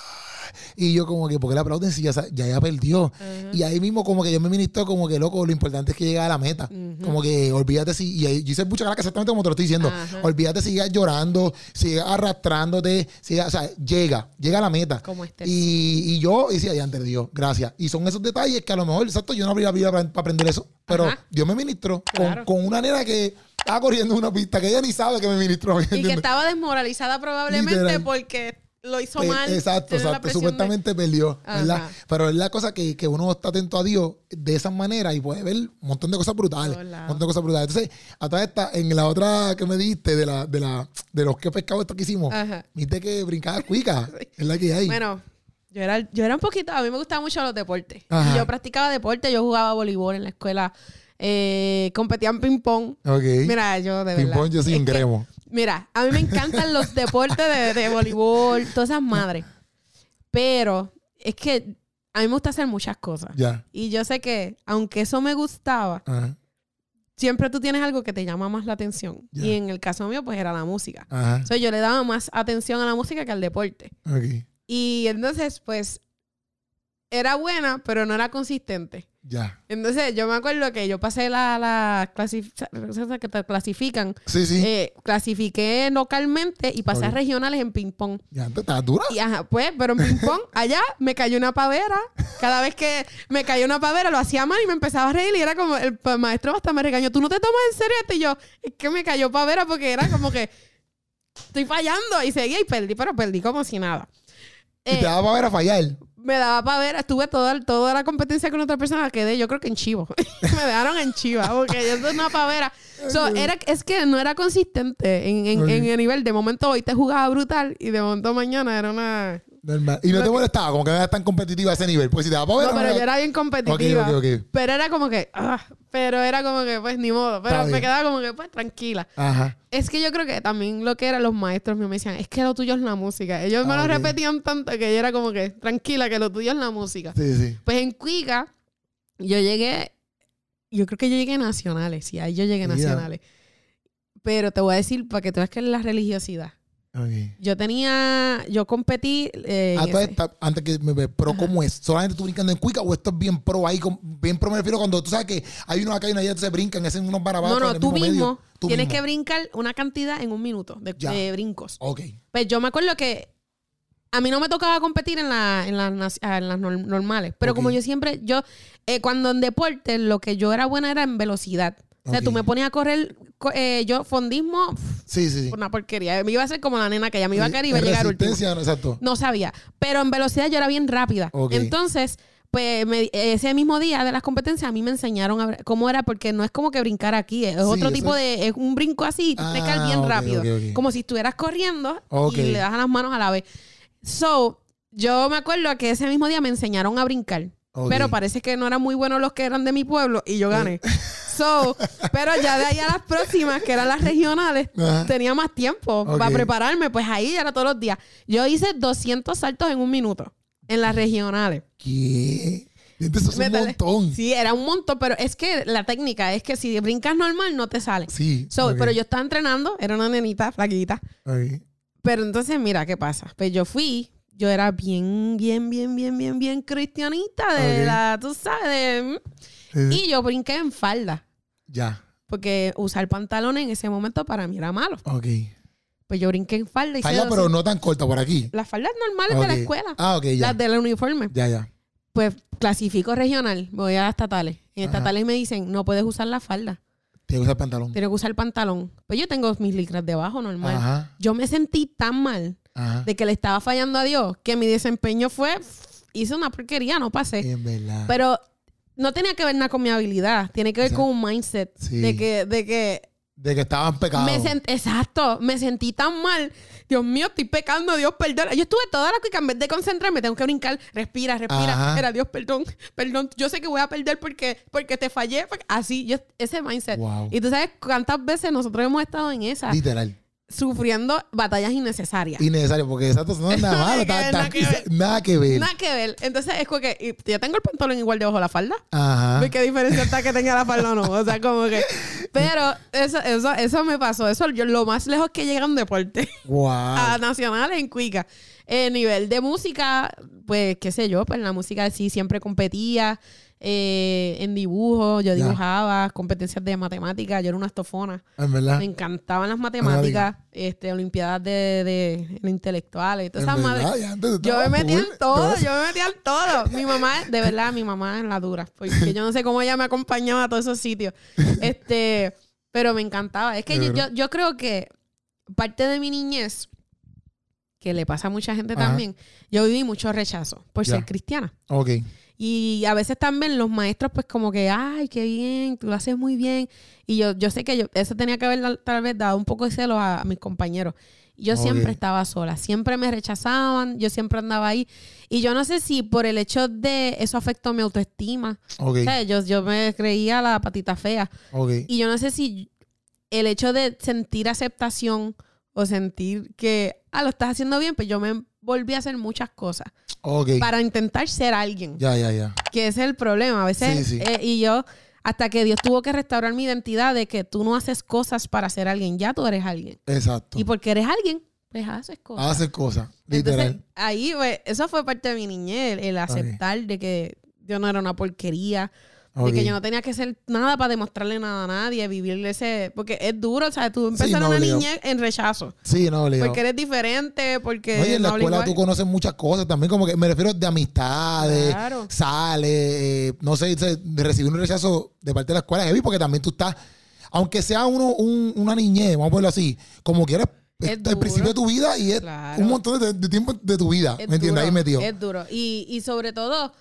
Y yo como que, ¿por qué le aplauden si ya, ya ella perdió? Y ahí mismo como que yo me ministró como que, loco, lo importante es que llegue a la meta. Como que olvídate si... Y ahí yo hice mucha calaca exactamente como te lo estoy diciendo. Olvídate si sigas llorando, sigas arrastrándote, sigas- o sea, llega, llega a la meta. Como. Y, y yo decía, ya de Dios, gracias. Y son esos detalles que a lo mejor, exacto, yo no abrí la Biblia para, para aprender eso. Pero. Dios me ministró Claro. con, con una nena que estaba corriendo en una pista que ella ni sabe que me ministró. ¿me Y que estaba desmoralizada probablemente Literal. porque lo hizo Eh, mal. Exacto, exacto. de- Supuestamente perdió, ¿verdad? Ajá. Pero es la cosa que, que uno está atento a Dios de esa manera y puede ver un montón de cosas brutales. Un montón de cosas brutales. Entonces, a toda esta, en la otra que me diste de la, de la, de los que pescado esto que hicimos, Ajá. viste que brincaba cuica. Es la que hay. Bueno, yo era, yo era un poquito, a mí me gustaban mucho los deportes. Ajá. Y Yo practicaba deporte, yo jugaba voleibol en la escuela, eh, competía en ping-pong. ok. Mira, yo de verdad. Ping-pong yo soy es un que- gremo. Mira, a mí me encantan los deportes de, de voleibol, todas esas madres. Pero es que a mí me gusta hacer muchas cosas. Ya. Y yo sé que, aunque eso me gustaba, Ajá. siempre tú tienes algo que te llama más la atención. Ya. Y en el caso mío, pues era la música. Ajá. O sea, yo le daba más atención a la música que al deporte. Ok. Y entonces, pues, era buena, pero no era consistente. Ya. Entonces, yo me acuerdo que yo pasé la, la clasif- que te clasifican. Sí, sí. Eh, clasifiqué localmente y pasé a regionales en ping-pong. ya, antes estaba dura. Y ajá, pues, pero en ping-pong, allá me cayó una pavera. Cada vez que me cayó una pavera, lo hacía mal y me empezaba a reír. Y era como, el maestro hasta me regañó, ¿tú no te tomas en serio esto? Y yo, es que me cayó pavera porque era como que estoy fallando. Y seguía y perdí, pero perdí como si nada. y Eh, te daba para ver a fallar. Me daba pavera, estuve toda, toda la competencia con otra persona, quedé yo creo que en chivo. me dejaron en chiva porque yo soy una pavera. So, era, es que no era consistente en, en, en el nivel. De momento hoy te jugaba brutal y de momento mañana era una... Normal. Y no te molestaba como que no eras tan competitiva a ese nivel. Pues si te daba para ver. No, pero yo era bien competitiva. Ok, ok, ok. Pero era como que... ah, pero era como que, pues, ni modo. Pero me quedaba como que, pues, tranquila. Ajá. Es que yo creo que también lo que eran los maestros míos me decían, es que lo tuyo es la música. Ellos me Ah, lo repetían tanto que yo era como que, tranquila, que lo tuyo es la música. Sí, sí. Pues en Cuica, yo llegué, yo creo que yo llegué a nacionales, sí, ahí yo llegué a nacionales. Pero te voy a decir, para que tú veas que es la religiosidad. Yo tenía, yo competí... eh, Ah, antes que me ve, pro, Ajá. ¿cómo es? ¿Solamente tú brincando en cuica o esto es bien pro ahí? con- bien pro me refiero cuando tú sabes que hay uno acá y uno allá se brincan, hacen unos barabatos no, no, tú mismo mismo medio. Tú tienes mismo. que brincar una cantidad en un minuto de, brincos. Ok. Pues yo me acuerdo que a mí no me tocaba competir en, la, en, las, en normales. Pero como yo siempre, yo, eh, cuando en deporte, lo que yo era buena era en velocidad. O sea, tú me ponías a correr, co- eh, yo fondismo, Sí, sí, sí. una porquería. Me iba a ser como la nena que ya me iba a caer y iba a llegar último. no, exacto. No sabía. Pero en velocidad yo era bien rápida. Ok. Entonces, pues me- ese mismo día de las competencias a mí me enseñaron a cómo era, porque no es como que brincar aquí, es Sí, otro tipo de, es un brinco así, ir Ah, bien ok, rápido. Como si estuvieras corriendo y le das a las manos a la vez. So, yo me acuerdo que ese mismo día me enseñaron a brincar. Pero parece que no eran muy buenos los que eran de mi pueblo y yo gané. So, pero ya de ahí a las próximas, que eran las regionales, Ajá. tenía más tiempo para prepararme. Pues ahí era todos los días. Yo hice 200 saltos en un minuto en las regionales. ¿Qué? Eso es un montón. Sí, era un montón, pero es que la técnica es que si brincas normal no te sale. Sí. So, Pero yo estaba entrenando, era una nenita flaquita. Pero entonces, mira qué pasa. Pues yo fui, yo era bien, bien, bien, bien, bien, bien cristianita de la, tú sabes, de- sí. y yo brinqué en falda. Ya. Porque usar pantalones en ese momento para mí era malo. Ok. Pues yo brinqué en falda y Falla, se- pero no tan corta por aquí. Las faldas normales de la escuela. Ah, ok, ya. Las del uniforme. Ya, ya. Pues clasifico regional, voy a estatales. En Ajá. estatales me dicen, no puedes usar la falda, Tienes que usar pantalón. tienes que usar pantalón. Pues yo tengo mis licras debajo normal. Ajá. Yo me sentí tan mal Ajá. de que le estaba fallando a Dios que mi desempeño fue, hice una porquería, no pasé. En verdad. Pero no tenía que ver nada con mi habilidad, tiene que ver Exacto. con un mindset Sí. de que, de que de que estaban sent- exacto, me sentí tan mal. Dios mío, estoy pecando, Dios perdona. Yo estuve toda la cuica, en vez de concentrarme, tengo que brincar, respira, respira. Ajá. Era Dios, perdón, perdón. Yo sé que voy a perder porque, porque te fallé. porque- Así, yo, ese mindset. Wow. Y tú sabes cuántas veces nosotros hemos estado en esa, Literal. Sufriendo batallas innecesarias. Innecesario, porque exacto, no es nada Nada malo. nada que ver. Nada que ver. Nada que ver. Entonces es como que y yo tengo el pantalón igual debajo de la falda. Ajá. ¿Qué diferencia está que tenga la falda o no? O sea, como que. Pero eso, eso, eso me pasó. Eso yo lo más lejos que llega un deporte. Wow. a nacionales en Cuica. El nivel de música, pues, qué sé yo, pues la música sí siempre competía. Eh, en dibujo, yo dibujaba, competencias de matemáticas, yo era una estofona. En verdad. Me encantaban las matemáticas, este, olimpiadas de, de, de intelectuales, todas En esas madres. Yo me metía en todo, yo me metía en todo. Mi mamá, de verdad, mi mamá es la dura. Porque yo no sé cómo ella me acompañaba a todos esos sitios. Este, pero me encantaba. Es que yo, yo, yo creo que parte de mi niñez, que le pasa a mucha gente Ajá. también, yo viví mucho rechazo por ser cristiana. Ok. Y a veces también los maestros, pues como que, ay, qué bien, tú lo haces muy bien. Y yo, yo sé que yo, eso tenía que haber tal vez dado un poco de celos a, a mis compañeros. Yo siempre estaba sola, siempre me rechazaban, yo siempre andaba ahí. Y yo no sé si por el hecho de eso afectó mi autoestima. O sea, yo, yo me creía la patita fea. Ok. Y yo no sé si el hecho de sentir aceptación o sentir que, ah, lo estás haciendo bien, pues yo me volví a hacer muchas cosas para intentar ser alguien Ya, ya, ya. que ese es el problema. A veces, Sí, sí. eh, y yo, hasta que Dios tuvo que restaurar mi identidad de que tú no haces cosas para ser alguien, ya tú eres alguien. Exacto. Y porque eres alguien, pues haces cosas. Hace cosas. Entonces, Literal. ahí, pues, eso fue parte de mi niñez, el, el aceptar de que yo no era una porquería, Ok. de que yo no tenía que hacer nada para demostrarle nada a nadie, vivir ese... Porque es duro, o sea, tú empezar no, una niñez en rechazo. Sí, no, Leo. Porque eres diferente, porque Oye, en la no escuela igual. tú conoces muchas cosas también, como que me refiero de amistades, Claro. sales, eh, no sé, de recibir un rechazo de parte de la escuela, heavy, porque también tú estás, aunque sea uno un- una niñez, vamos a ponerlo así, como quieras, Es el duro. principio de tu vida y es Claro. un montón de, de tiempo de tu vida, Es ¿me entiendes? Ahí metido. Es duro. Y, y sobre todo,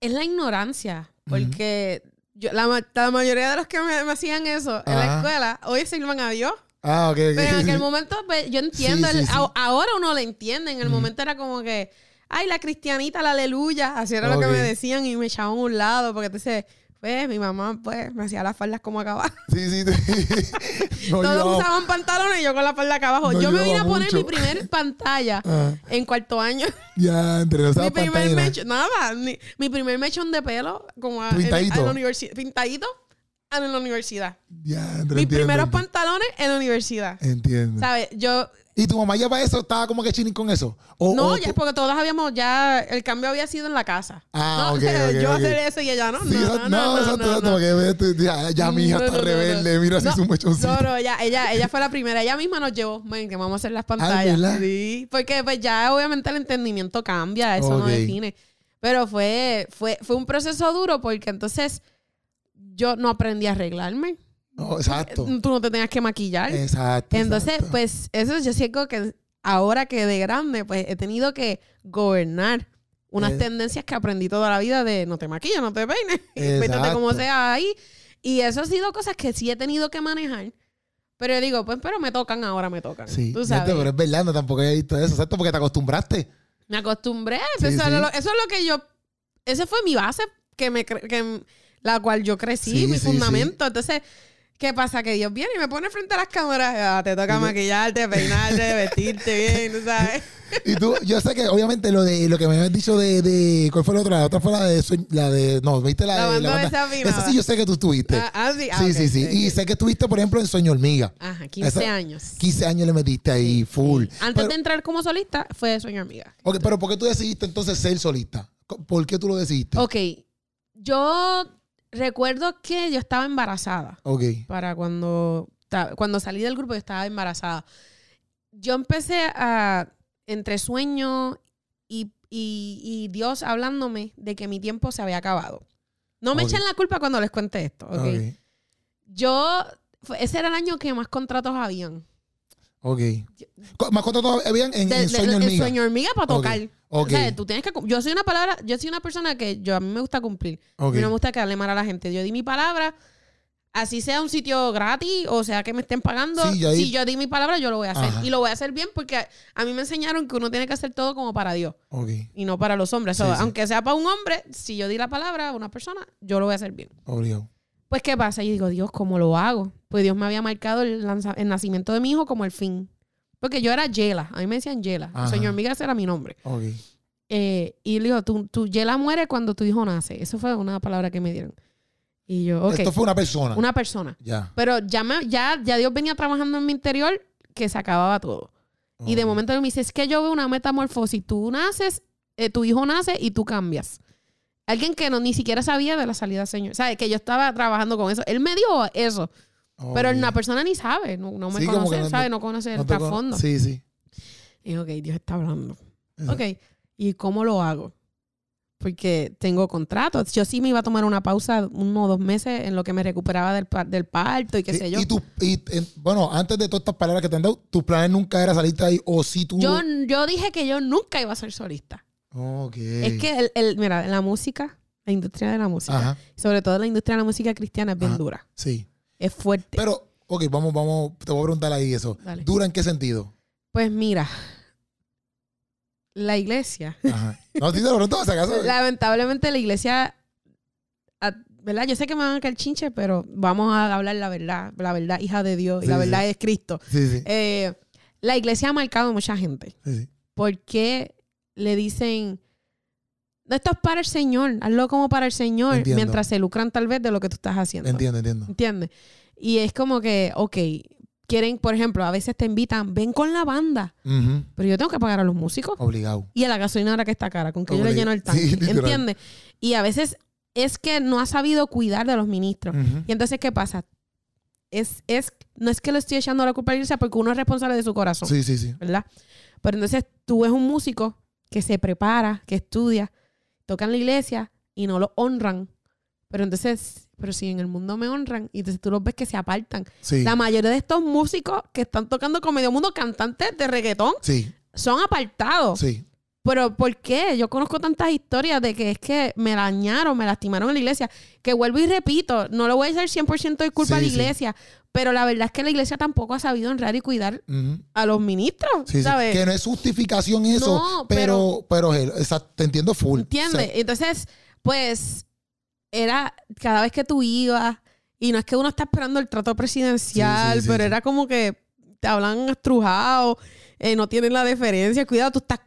es la ignorancia. Porque yo, la, ma- la mayoría de los que me, me hacían eso en la escuela, hoy sirvan a Dios. Ah, ok, ok. Pero en aquel momento, pues, yo entiendo. Sí, sí, el- sí. a- ahora uno lo entiende. En el momento era como que, ay, la cristianita, la aleluya. Así era lo que me decían y me echaban a un lado. Porque entonces, pues, mi mamá, pues, me hacía las faldas como acá abajo. Sí, sí. no, Todos usaban pantalones y yo con la falda acá abajo. No yo me vine a poner mucho. mi primer pantalla Ah, en cuarto año. ya, entre los Mi primer mechón, nada, ni- mi primer mechón de pelo, como a- Pintadito. en la universidad, pintadito en la universidad. Ya, entre Mis entiendo, primeros entiendo. pantalones en la universidad. Entiendo. ¿Sabes? Yo, ¿Y tu mamá ya para eso estaba como que chilling con eso? O, no, o ya, tú- porque todos habíamos ya, el cambio había sido en la casa. Ah, no, ok, ok, yo hacer eso y ella no, Sí, no, no, no, no, exacto, no, exacto, no. ya, ya mi hija está rebelde, mira así su mechoncito. No, no, ella, ella, ella fue la primera. Ella misma nos llevó, ven, que vamos a hacer las pantallas. ¿verdad? sí, porque pues ya obviamente el entendimiento cambia, eso no define. Pero fue, fue, fue un proceso duro porque entonces yo no aprendí a arreglarme. No, exacto. Tú no te tenías que maquillar. Exacto. Entonces, exacto. pues eso yo siento que ahora que de grande, pues he tenido que gobernar unas tendencias que aprendí toda la vida de no te maquilles, no te peines, pétate como sea ahí. Y eso ha sido cosas que sí he tenido que manejar. Pero yo digo, pues, pero me tocan ahora, me tocan. Sí, Tú sabes. pero es verdad, no tampoco he visto eso, exacto, porque te acostumbraste. Me acostumbré. Sí, eso, sí. Lo, eso es lo que yo. Esa fue mi base, que me que, la cual yo crecí, Sí, mi fundamento. Entonces, ¿Qué pasa? Que Dios viene y me pone frente a las cámaras. Ah, te toca maquillarte, peinarte, vestirte bien, ¿tú sabes? Y tú, yo sé que obviamente lo de lo que me habías dicho de, de ¿cuál fue la otra? La otra fue la de la de no, viste la, La de banda banda- desafinada. Esa sí yo sé que tú estuviste. Ah, ah, sí, ah, sí, sí, sí. Y sé que estuviste, por ejemplo, en Sueño Hormiga. Ajá, 15 Esa- años. 15 años le metiste ahí, full. Antes pero, de entrar como solista, fue Sueño Amiga. ok, pero ¿por qué tú decidiste entonces ser solista? ¿Por qué tú lo decidiste? Ok, yo recuerdo que yo estaba embarazada. Ok. Para cuando, cuando salí del grupo, yo estaba embarazada. Yo empecé a, entre sueño y, y- y Dios hablándome de que mi tiempo se había acabado. No me echen la culpa cuando les cuente esto, ¿ok? Ok. Yo, ese era el año que más contratos habían. Ok. ¿Más contratos habían en, De- en de- Sueño en Hormiga? sueño hormiga para tocar. Ok. O sea, tú tienes que yo soy una palabra, yo soy una persona que yo a mí me gusta cumplir. A Ok. mí no me gusta quedarle mal a la gente. Yo di mi palabra, así sea un sitio gratis o sea que me estén pagando. Sí, si yo di mi palabra, yo lo voy a hacer. Ajá. Y lo voy a hacer bien porque a, a mí me enseñaron que uno tiene que hacer todo como para Dios y no para los hombres. Sí, So, sí. Aunque sea para un hombre, si yo di la palabra a una persona, yo lo voy a hacer bien. Obligado. Pues, ¿qué pasa? Y digo, Dios, ¿cómo lo hago? Pues Dios me había marcado el nacimiento de mi hijo como el fin. Porque yo era Yela. A mí me decían Yela. Ajá. Señor Amiga, ese era mi nombre. Ok. Eh, y le digo, tu, tu Yela muere cuando tu hijo nace. Eso fue una palabra que me dieron. Y yo, ok, Esto fue una persona. una persona. Ya. Pero ya, me, ya, ya Dios venía trabajando en mi interior que se acababa todo. Y de momento él me dice, es que yo veo una metamorfosis. Tú naces, eh, tu hijo nace y tú cambias. Alguien que no, ni siquiera sabía de la salida del Señor. ¿Sabes? Que yo estaba trabajando con eso. Él me dio eso. Pero Ok. una persona ni sabe. No, no me Sí, conoce, no- ¿sabes? No conoce No el trasfondo. Sí, sí. Y ok, Dios está hablando. Eso. Ok, ¿y cómo lo hago? Porque tengo contratos. Yo sí me iba a tomar una pausa uno o dos meses en lo que me recuperaba del, par- del parto y qué Sí, sé yo. Y y, en- bueno, antes de todas estas palabras que te han dado, tus planes nunca era salirte ahí o si tú. yo, yo dije que yo nunca iba a ser solista. Ok. Es que, el, el- mira, la música, la industria de la música, Ajá. sobre todo la industria de la música cristiana es bien Ajá. dura. Sí. Es fuerte. Pero, ok, vamos, vamos, te voy a preguntar ahí eso. Dale. ¿Dura en qué sentido? pues mira, la iglesia, Ajá. No, te lo pregunto, acaso. lamentablemente la iglesia, a- ¿verdad? Yo sé que me van a caer chinche, pero vamos a hablar la verdad, la verdad hija de Dios, y la sí. verdad es Cristo. Sí. Eh, la iglesia ha marcado a mucha gente. sí. porque le dicen, esto es para el Señor, hazlo como para el Señor, Entiendo. mientras se lucran tal vez de lo que tú estás haciendo. Entiendo, entiendo. ¿Entiendes? Y es como que, ok, quieren, por ejemplo, a veces te invitan, ven con la banda, pero yo tengo que pagar a los músicos Obligado. y a la gasolina ahora que está cara, con que yo le lleno el Sí, tanque. literal. ¿Entiendes? Y a veces es que no ha sabido cuidar de los ministros. Y entonces, ¿qué pasa? Es, es, no es que le estoy echando la culpa a la iglesia porque uno es responsable de su corazón. Sí, sí, sí. ¿verdad? Pero entonces tú ves un músico que se prepara, que estudia, toca en la iglesia y no lo honran. Pero entonces, pero si en el mundo me honran, y entonces tú los ves que se apartan. Sí. La mayoría de estos músicos que están tocando con medio mundo, cantantes de reggaetón, Sí, son apartados. sí. Pero ¿por qué? Yo conozco tantas historias de que es que me dañaron, me lastimaron en la iglesia, que vuelvo y repito, no le voy a echar 100% de culpa a la Sí, sí. iglesia, pero la verdad es que la iglesia tampoco ha sabido honrar y cuidar a los ministros, Sí, sí. ¿sabes? Que no es justificación eso, No, pero, pero, pero, exacto, te entiendo full. ¿Entiendes? O sea, Entonces, pues, era cada vez que tú ibas, y no es que uno está esperando el trato presidencial, Sí, sí, sí, pero sí. era como que te hablan estrujado, eh, no tienen la deferencia, cuidado, tú estás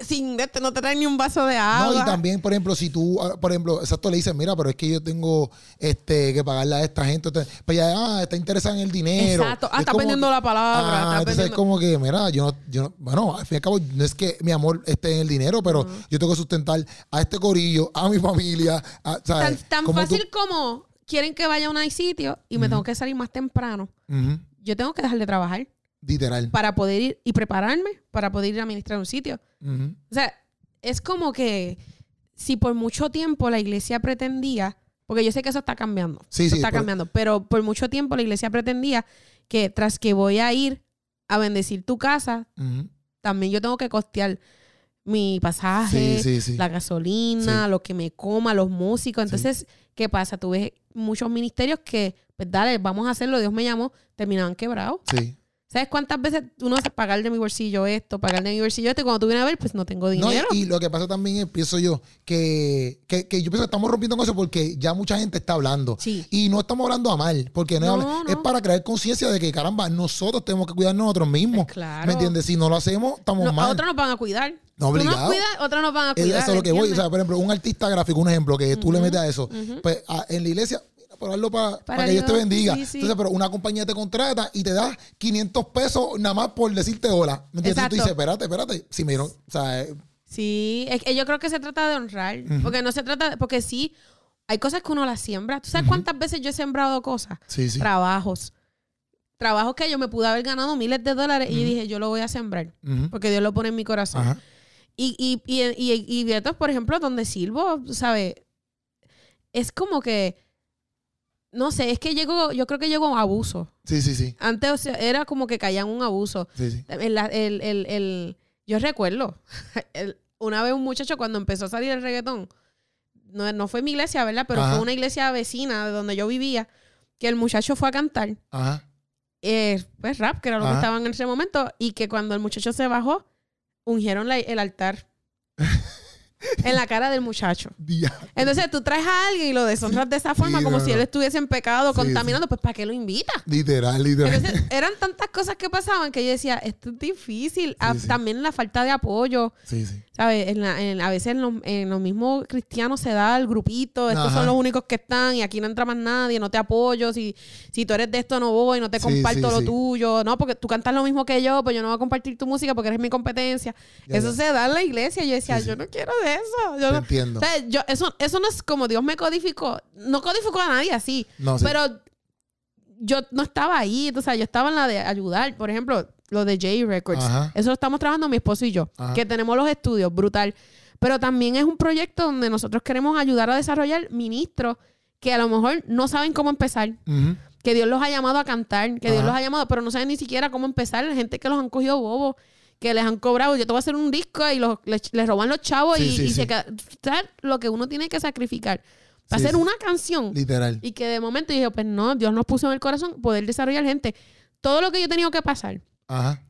sin este, no te traen ni un vaso de agua. No, y también, por ejemplo, si tú, ah, por ejemplo, exacto, le dices, mira, pero es que yo tengo este que pagarle a esta gente. Pues ya ah, está interesada en el dinero. Exacto. Ah, Es está vendiendo que- la palabra. Ah, está entonces es como que, mira, yo no, yo no, bueno, al fin y al cabo, no es que mi amor esté en el dinero, pero yo tengo que sustentar a este corillo, a mi familia, a, Tan, ¿sabes? tan Como tú- fácil como quieren que vaya a un sitio y me tengo que salir más temprano. Yo tengo que dejar de trabajar literal. para poder ir y prepararme para poder ir a administrar un sitio. O sea, es como que si por mucho tiempo la iglesia pretendía, porque yo sé que eso está cambiando, Sí, eso sí, está por- cambiando, pero por mucho tiempo la iglesia pretendía que tras que voy a ir a bendecir tu casa, también yo tengo que costear mi pasaje, Sí, sí, sí. la gasolina, lo que me coma, los músicos. Entonces, ¿qué pasa? Tú ves muchos ministerios que, pues dale, vamos a hacerlo, Dios me llamó, terminaban quebrados. Sí. ¿Sabes cuántas veces uno hace pagar de mi bolsillo esto, pagar de mi bolsillo esto? Y cuando tú vienes a ver, pues no tengo No, y- dinero. y, lo que pasa también es, pienso yo, que, que, que yo pienso que estamos rompiendo con eso porque ya mucha gente está hablando. Sí. Y no estamos hablando a mal, porque no, es No, es para crear conciencia de que, caramba, nosotros tenemos que cuidarnos nosotros mismos. Pues claro. ¿Me entiendes? Si no lo hacemos, estamos No, a mal. otros nos van a cuidar. No, Tú obligado. nos cuidas, otros nos van a cuidar. eso es lo que voy. O sea, por ejemplo, un artista gráfico, un ejemplo, que tú le metes a eso. Pues a- en la iglesia, darlo para, Para que Dios te bendiga. sí, sí. Entonces, pero una compañía te contrata y te da 500 pesos nada más por decirte hola. ¿Me entiendes? Exacto. Tú dices, espérate, espérate. Si me dieron, o sea, eh, Sí, es que yo creo que se trata de honrar. Porque no se trata, porque sí, hay cosas que uno las siembra. ¿Tú sabes cuántas veces yo he sembrado cosas? sí, sí. Trabajos. Trabajos que yo me pude haber ganado miles de dólares y dije, yo lo voy a sembrar. Porque Dios lo pone en mi corazón. Ajá. Y, y, y, y, y de estos, por ejemplo, donde sirvo, ¿sabes? Es como que, no sé, es que llegó, yo creo que llegó a abuso. Sí, sí, sí. Antes o sea, era como que caían un abuso. Sí, sí. El, el- el- el- yo recuerdo, el- una vez un muchacho cuando empezó a salir el reggaetón, no, no fue mi iglesia, ¿verdad? Pero Ajá. fue una iglesia vecina de donde yo vivía, que el muchacho fue a cantar, Ajá. eh, pues rap, que era lo que estaban en ese momento, y que cuando el muchacho se bajó, ungieron la- el altar en la cara del muchacho. Entonces tú traes a alguien y lo deshonras de esa forma, Sí, como no, si él estuviese en pecado, Sí, contaminando, pues ¿para qué lo invita? Literal, literal. Entonces, eran tantas cosas que pasaban que yo decía, esto es difícil. Ah. También la falta de apoyo, Sí, sí. ¿Sabes? En la- en- a veces en los, en los mismos cristianos se da el grupito, estos Ajá. son los únicos que están y aquí no entra más nadie, no te apoyo, si, si tú eres de esto no voy, no te Sí, comparto sí, lo sí. tuyo, no, porque tú cantas lo mismo que yo, pues yo no voy a compartir tu música porque eres mi competencia. Ya, eso ya. se da en la iglesia. Yo decía, yo no quiero de eso. Yo Te no- entiendo. o sea, yo, eso, eso no es como Dios me codificó. No codificó a nadie así. No. Pero yo no estaba ahí. O sea, yo estaba en la de ayudar. Por ejemplo, lo de J Records. Ajá. Eso lo estamos trabajando mi esposo y yo. Ajá. Que tenemos los estudios, brutal. Pero también es un proyecto donde nosotros queremos ayudar a desarrollar ministros que a lo mejor no saben cómo empezar. Que Dios los ha llamado a cantar. Que Dios los ha llamado, pero no saben ni siquiera cómo empezar. La gente que los han cogido bobos. Que les han cobrado, yo te voy a hacer un disco y los, les, les roban los chavos Sí, y, sí, y sí. se queda. ¿Sabes lo que uno tiene que sacrificar? Para hacer una canción. Literal. Y que de momento dije, pues no, Dios nos puso en el corazón poder desarrollar gente. Todo lo que yo he tenido que pasar, Ajá.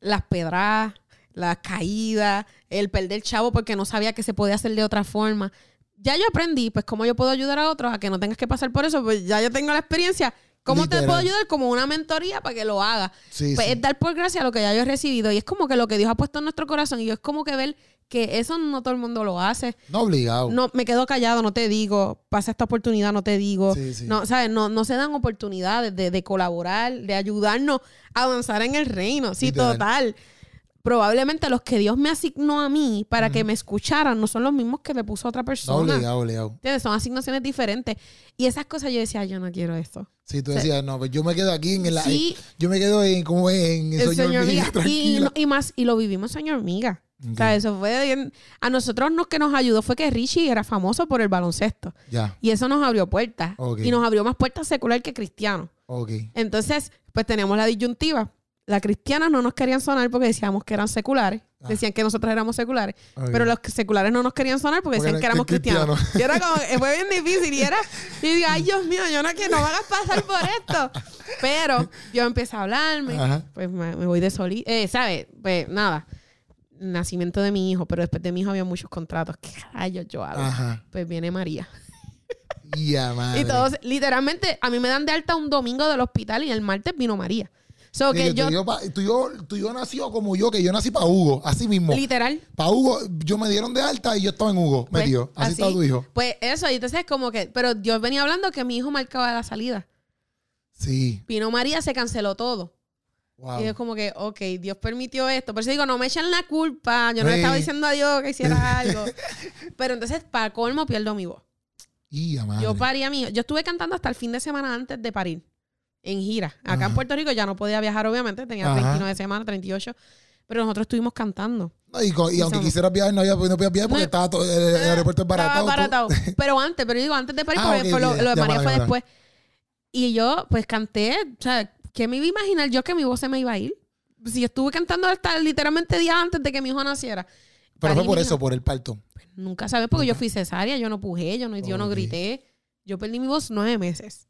las pedradas, las caídas, el perder chavo porque no sabía que se podía hacer de otra forma. Ya yo aprendí, pues, cómo yo puedo ayudar a otros a que no tengas que pasar por eso, pues ya yo tengo la experiencia. ¿Cómo te puedo ayudar? Como una mentoría para que lo haga. Sí, Pues sí. es dar por gracia lo que ya yo he recibido. Y es como que lo que Dios ha puesto en nuestro corazón. Y yo es como que ver que eso no todo el mundo lo hace. No obligado. No, me quedo callado, no te digo. Pasa esta oportunidad, no te digo. Sí, sí. No, ¿sabes? No, no se dan oportunidades de, de colaborar, de ayudarnos a avanzar en el reino. Sí, Literal. total. Probablemente los que Dios me asignó a mí para que me escucharan no son los mismos que le puso a otra persona. obligado, obligado. ¿Entiendes? Son asignaciones diferentes. Y esas cosas yo decía, yo no quiero esto. Sí, tú decías, no, pues yo me quedo aquí en el... Sí. Yo me quedo en, como en El yo Señor Miga. Y, más, y lo vivimos Señor Miga. Ok. O sea, eso fue bien. A nosotros lo que nos ayudó fue que Richie era famoso por el baloncesto. Ya, Y eso nos abrió puertas. Y nos abrió más puertas secular que cristiano. ok. Entonces, pues tenemos la disyuntiva. Las cristianas no nos querían sonar porque decíamos que eran seculares. Ah. Decían que nosotros éramos seculares. Pero los seculares no nos querían sonar porque, Porque decían que éramos cristianos. cristianos. Y era como, que fue bien difícil. Y era, y digo, ay Dios mío, yo no quiero, no me hagas pasar por esto. Pero yo empecé a hablarme, Ajá. pues me, me voy de solita. Eh, ¿Sabes? Pues nada, nacimiento de mi hijo, pero después de mi hijo había muchos contratos. ¿Qué rayos yo hago? Ajá. Pues viene María. Ya, madre. Y todos, literalmente, a mí me dan de alta un domingo del hospital y el martes vino María. So que yo, pa- tu, hijo, tu hijo nació como yo, que yo nací para Hugo, así mismo. literal, Para Hugo, yo me dieron de alta y yo estaba en Hugo, pues, metido. Así, estaba tu hijo. Pues eso, y entonces como que, pero Dios venía hablando que mi hijo marcaba la salida. Sí. Vino María, se canceló todo. Wow. Y es como que, ok, Dios permitió esto. Por eso digo, no me echen la culpa. Yo no le Sí. estaba diciendo a Dios que hiciera algo. Pero entonces, para colmo, pierdo mi voz. Madre. Yo parí a mí. Yo estuve cantando hasta el fin de semana antes de parir. En gira. Acá en. Puerto Rico ya no podía viajar, obviamente. Tenía Ajá. 39 semanas, 38. Pero nosotros estuvimos cantando. No, y, y aunque Eso- quisieras viajar, no, había, no podías viajar porque No. estaba todo, el, el aeropuerto es baratado. Pero antes, pero digo antes de parir, Ah, porque ok, fue lo, lo de ya, María fue después. Y yo, pues canté. O sea, ¿qué me iba a imaginar yo que mi voz se me iba a ir? Si yo estuve cantando hasta literalmente días antes de que mi hijo naciera. Pero fue por eso, por el parto. Nunca sabes, porque yo fui cesárea, yo no pujé, yo no, yo no grité. Yo perdí mi voz nueve meses.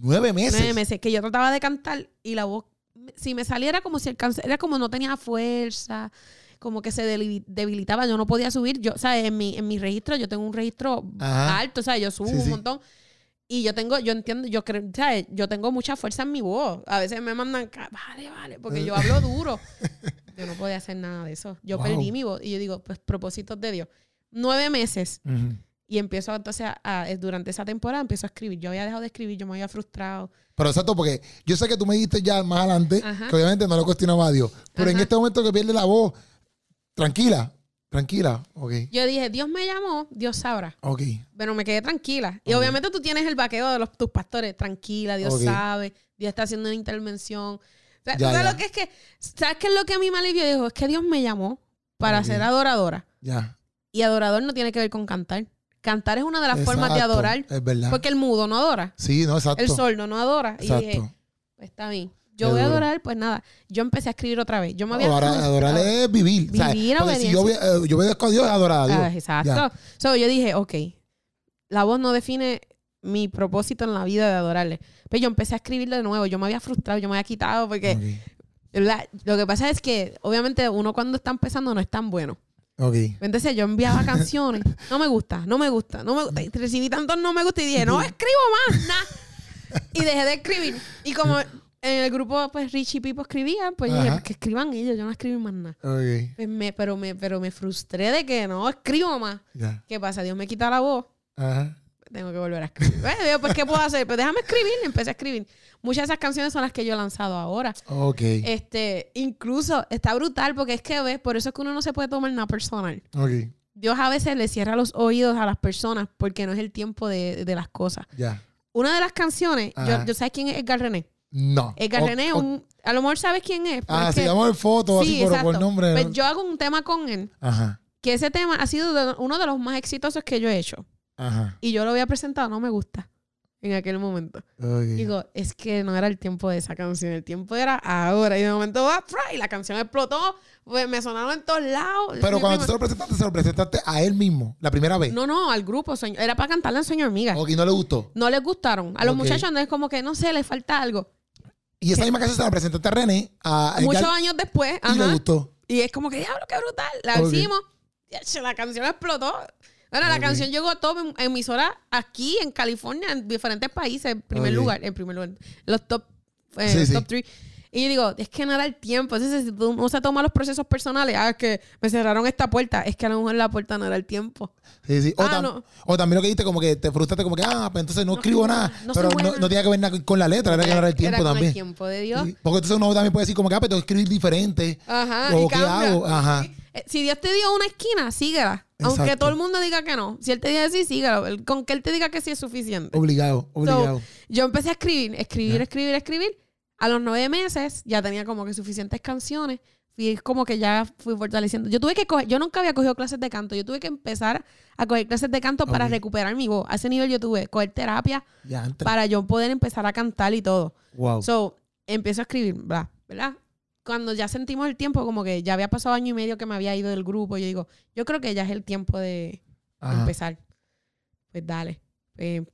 Nueve meses. Nueve meses. Que yo trataba de cantar y la voz si me saliera como si el cáncer, era como no tenía fuerza, como que se debilitaba, yo no podía subir. Yo, sea, en mi, en mi registro, yo tengo un registro Ajá. alto, o sea, yo subo Sí, un sí. montón. Y yo tengo, yo entiendo, yo creo, ¿sabes? Yo tengo mucha fuerza en mi voz. A veces me mandan, vale, vale, porque yo hablo duro. Yo no podía hacer nada de eso. Yo Wow. perdí mi voz. Y yo digo, pues propósitos de Dios. Nueve meses. Ujú. Y empiezo entonces a, a- durante esa temporada empiezo a escribir. Yo había dejado de escribir, yo me había frustrado. Pero exacto, porque yo sé que tú me dijiste ya más adelante Ajá. que obviamente no lo cuestionaba a Dios. Pero en este momento que pierde la voz, tranquila, tranquila. Ok, Yo dije, Dios me llamó, Dios sabrá. ok. Pero me quedé tranquila. Y obviamente tú tienes el vaqueo de los, tus pastores. Tranquila, Dios sabe. Dios está haciendo una intervención. O sea, Ya, ¿tú sabes ya. lo que es que? ¿Sabes qué es lo que a mí me alivió? Dijo, es que Dios me llamó para ser adoradora. Ya. Y adorador no tiene que ver con cantar. Cantar es una de las formas de adorar. Es verdad. Porque el mudo no adora. sí, no, exacto. El sordo no adora. Y Exacto. dije, pues está bien. Yo voy a adorar, pues nada. Yo empecé a escribir otra vez. Yo me había Ahora, adorar es vivir. o sea, Vivir si yo, obede- yo obedezco a Dios, adorar a Dios. Ah, exacto. So, yo dije, ok, la voz no define mi propósito en la vida de adorarle. Pero yo empecé a escribir de nuevo. Yo me había frustrado, yo me había quitado porque lo que pasa es que obviamente uno cuando está empezando no es tan bueno. Ok. Entonces yo enviaba canciones. No me gusta, no me gusta, no me gusta. Y recibí tantos no me gusta y dije, no escribo más, nada. Y dejé de escribir. Y como en el grupo, pues Richie y Pipo escribían, pues dije, Ajá. "Pues que escriban ellos, yo no escribí más nada. Ok, Pues me, pero, me, pero me frustré de que no escribo más. ¿Qué pasa? Dios me quita la voz. Ajá. Tengo que volver a escribir. Bueno, pues, ¿qué puedo hacer? Pues déjame escribir. Y empecé a escribir. Muchas de esas canciones son las que yo he lanzado ahora. Ok. Este, incluso está brutal porque es que, ¿ves? Por eso es que uno no se puede tomar nada personal. Ok. Dios a veces le cierra los oídos a las personas porque no es el tiempo de, de las cosas. Ya. Una de las canciones, yo, sabes quién es Edgar René. No. Edgar O- René, o- un, a lo mejor sabes quién es. Ah, es llama el foto así Sí, por, por exacto. nombre. Pues yo hago un tema con él, Ajá. que ese tema ha sido de- uno de los más exitosos que yo he hecho. Ajá. Y yo lo había presentado, no me gusta en aquel momento. Digo, es que no era el tiempo de esa canción, el tiempo era ahora. Y de momento, va, y la canción explotó, pues me sonaron en todos lados. Pero cuando tú se lo presentaste, se lo presentaste a él mismo, la primera vez. No, no, al grupo, sueño- era para cantarla en Sueño Hormiga. Ok, no le gustó. No les gustaron. A los muchachos no es como que, no sé, les falta algo. Y esa misma canción se la presentaste a René, a Edgar, Muchos años después, y le gustó. y es como que, diablo, qué brutal. La hicimos, la canción explotó. Bueno, la canción llegó a top en emisoras aquí en California, en diferentes países, en primer lugar, en primer lugar, los top, eh, Sí, los sí. top three. Y yo digo, es que no era el tiempo. Entonces, si tú- uno se toma los procesos personales, ah, es que me cerraron esta puerta, es que a lo mejor la puerta no era el tiempo. Sí, sí. O, Ah, tam- no. o también lo que dijiste, como que te frustraste, como que, ah, pues entonces no, No escribo nada. no pero no, no tenía que ver nada con la letra, era que no era el tiempo con también. el tiempo de Dios. Sí. Porque entonces uno también puede decir, como que, ah, pues tengo que escribir diferente. Ajá. O qué cambia. hago, ajá. Eh, Si Dios te dio una esquina, síguela. Aunque todo el mundo diga que no. Si Él te dice sí. El- Con que Él te diga que sí es suficiente. Obligado, obligado. So, yo empecé a escribir, escribir, escribir, escribir. A los nueve meses ya tenía como que suficientes canciones. Fui como que ya fui fortaleciendo. Yo tuve que coger, yo nunca había cogido clases de canto. Yo tuve que empezar a coger clases de canto para recuperar mi voz. A ese nivel yo tuve que coger terapia para yo poder empezar a cantar y todo. Wow. So, empiezo a escribir, bla, ¿verdad? Cuando ya sentimos el tiempo, como que ya había pasado año y medio que me había ido del grupo, yo digo, yo creo que ya es el tiempo de Ajá. empezar. Pues dale. Eh,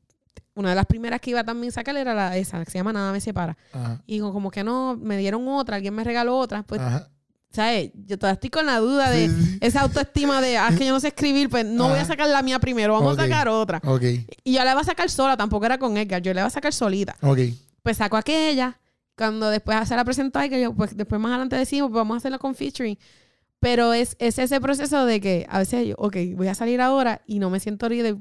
una de las primeras que iba también a sacar era la, esa, que se llama Nada me separa. Ajá. Y digo, como que no, me dieron otra, alguien me regaló otra. Pues, Ajá. ¿sabes? Yo todavía estoy con la duda de esa autoestima de, ah, que yo no sé escribir, pues no voy a sacar la mía primero, vamos Ok. a sacar otra. Ok, Y yo la iba a sacar sola, tampoco era con Edgar, yo la iba a sacar solita ok. pues saco aquella. Cuando después se la presentó a que yo, pues después más adelante decimos, pues vamos a hacerla con featuring. Pero es, es ese proceso de que a veces yo, ok, voy a salir ahora y no me siento líder.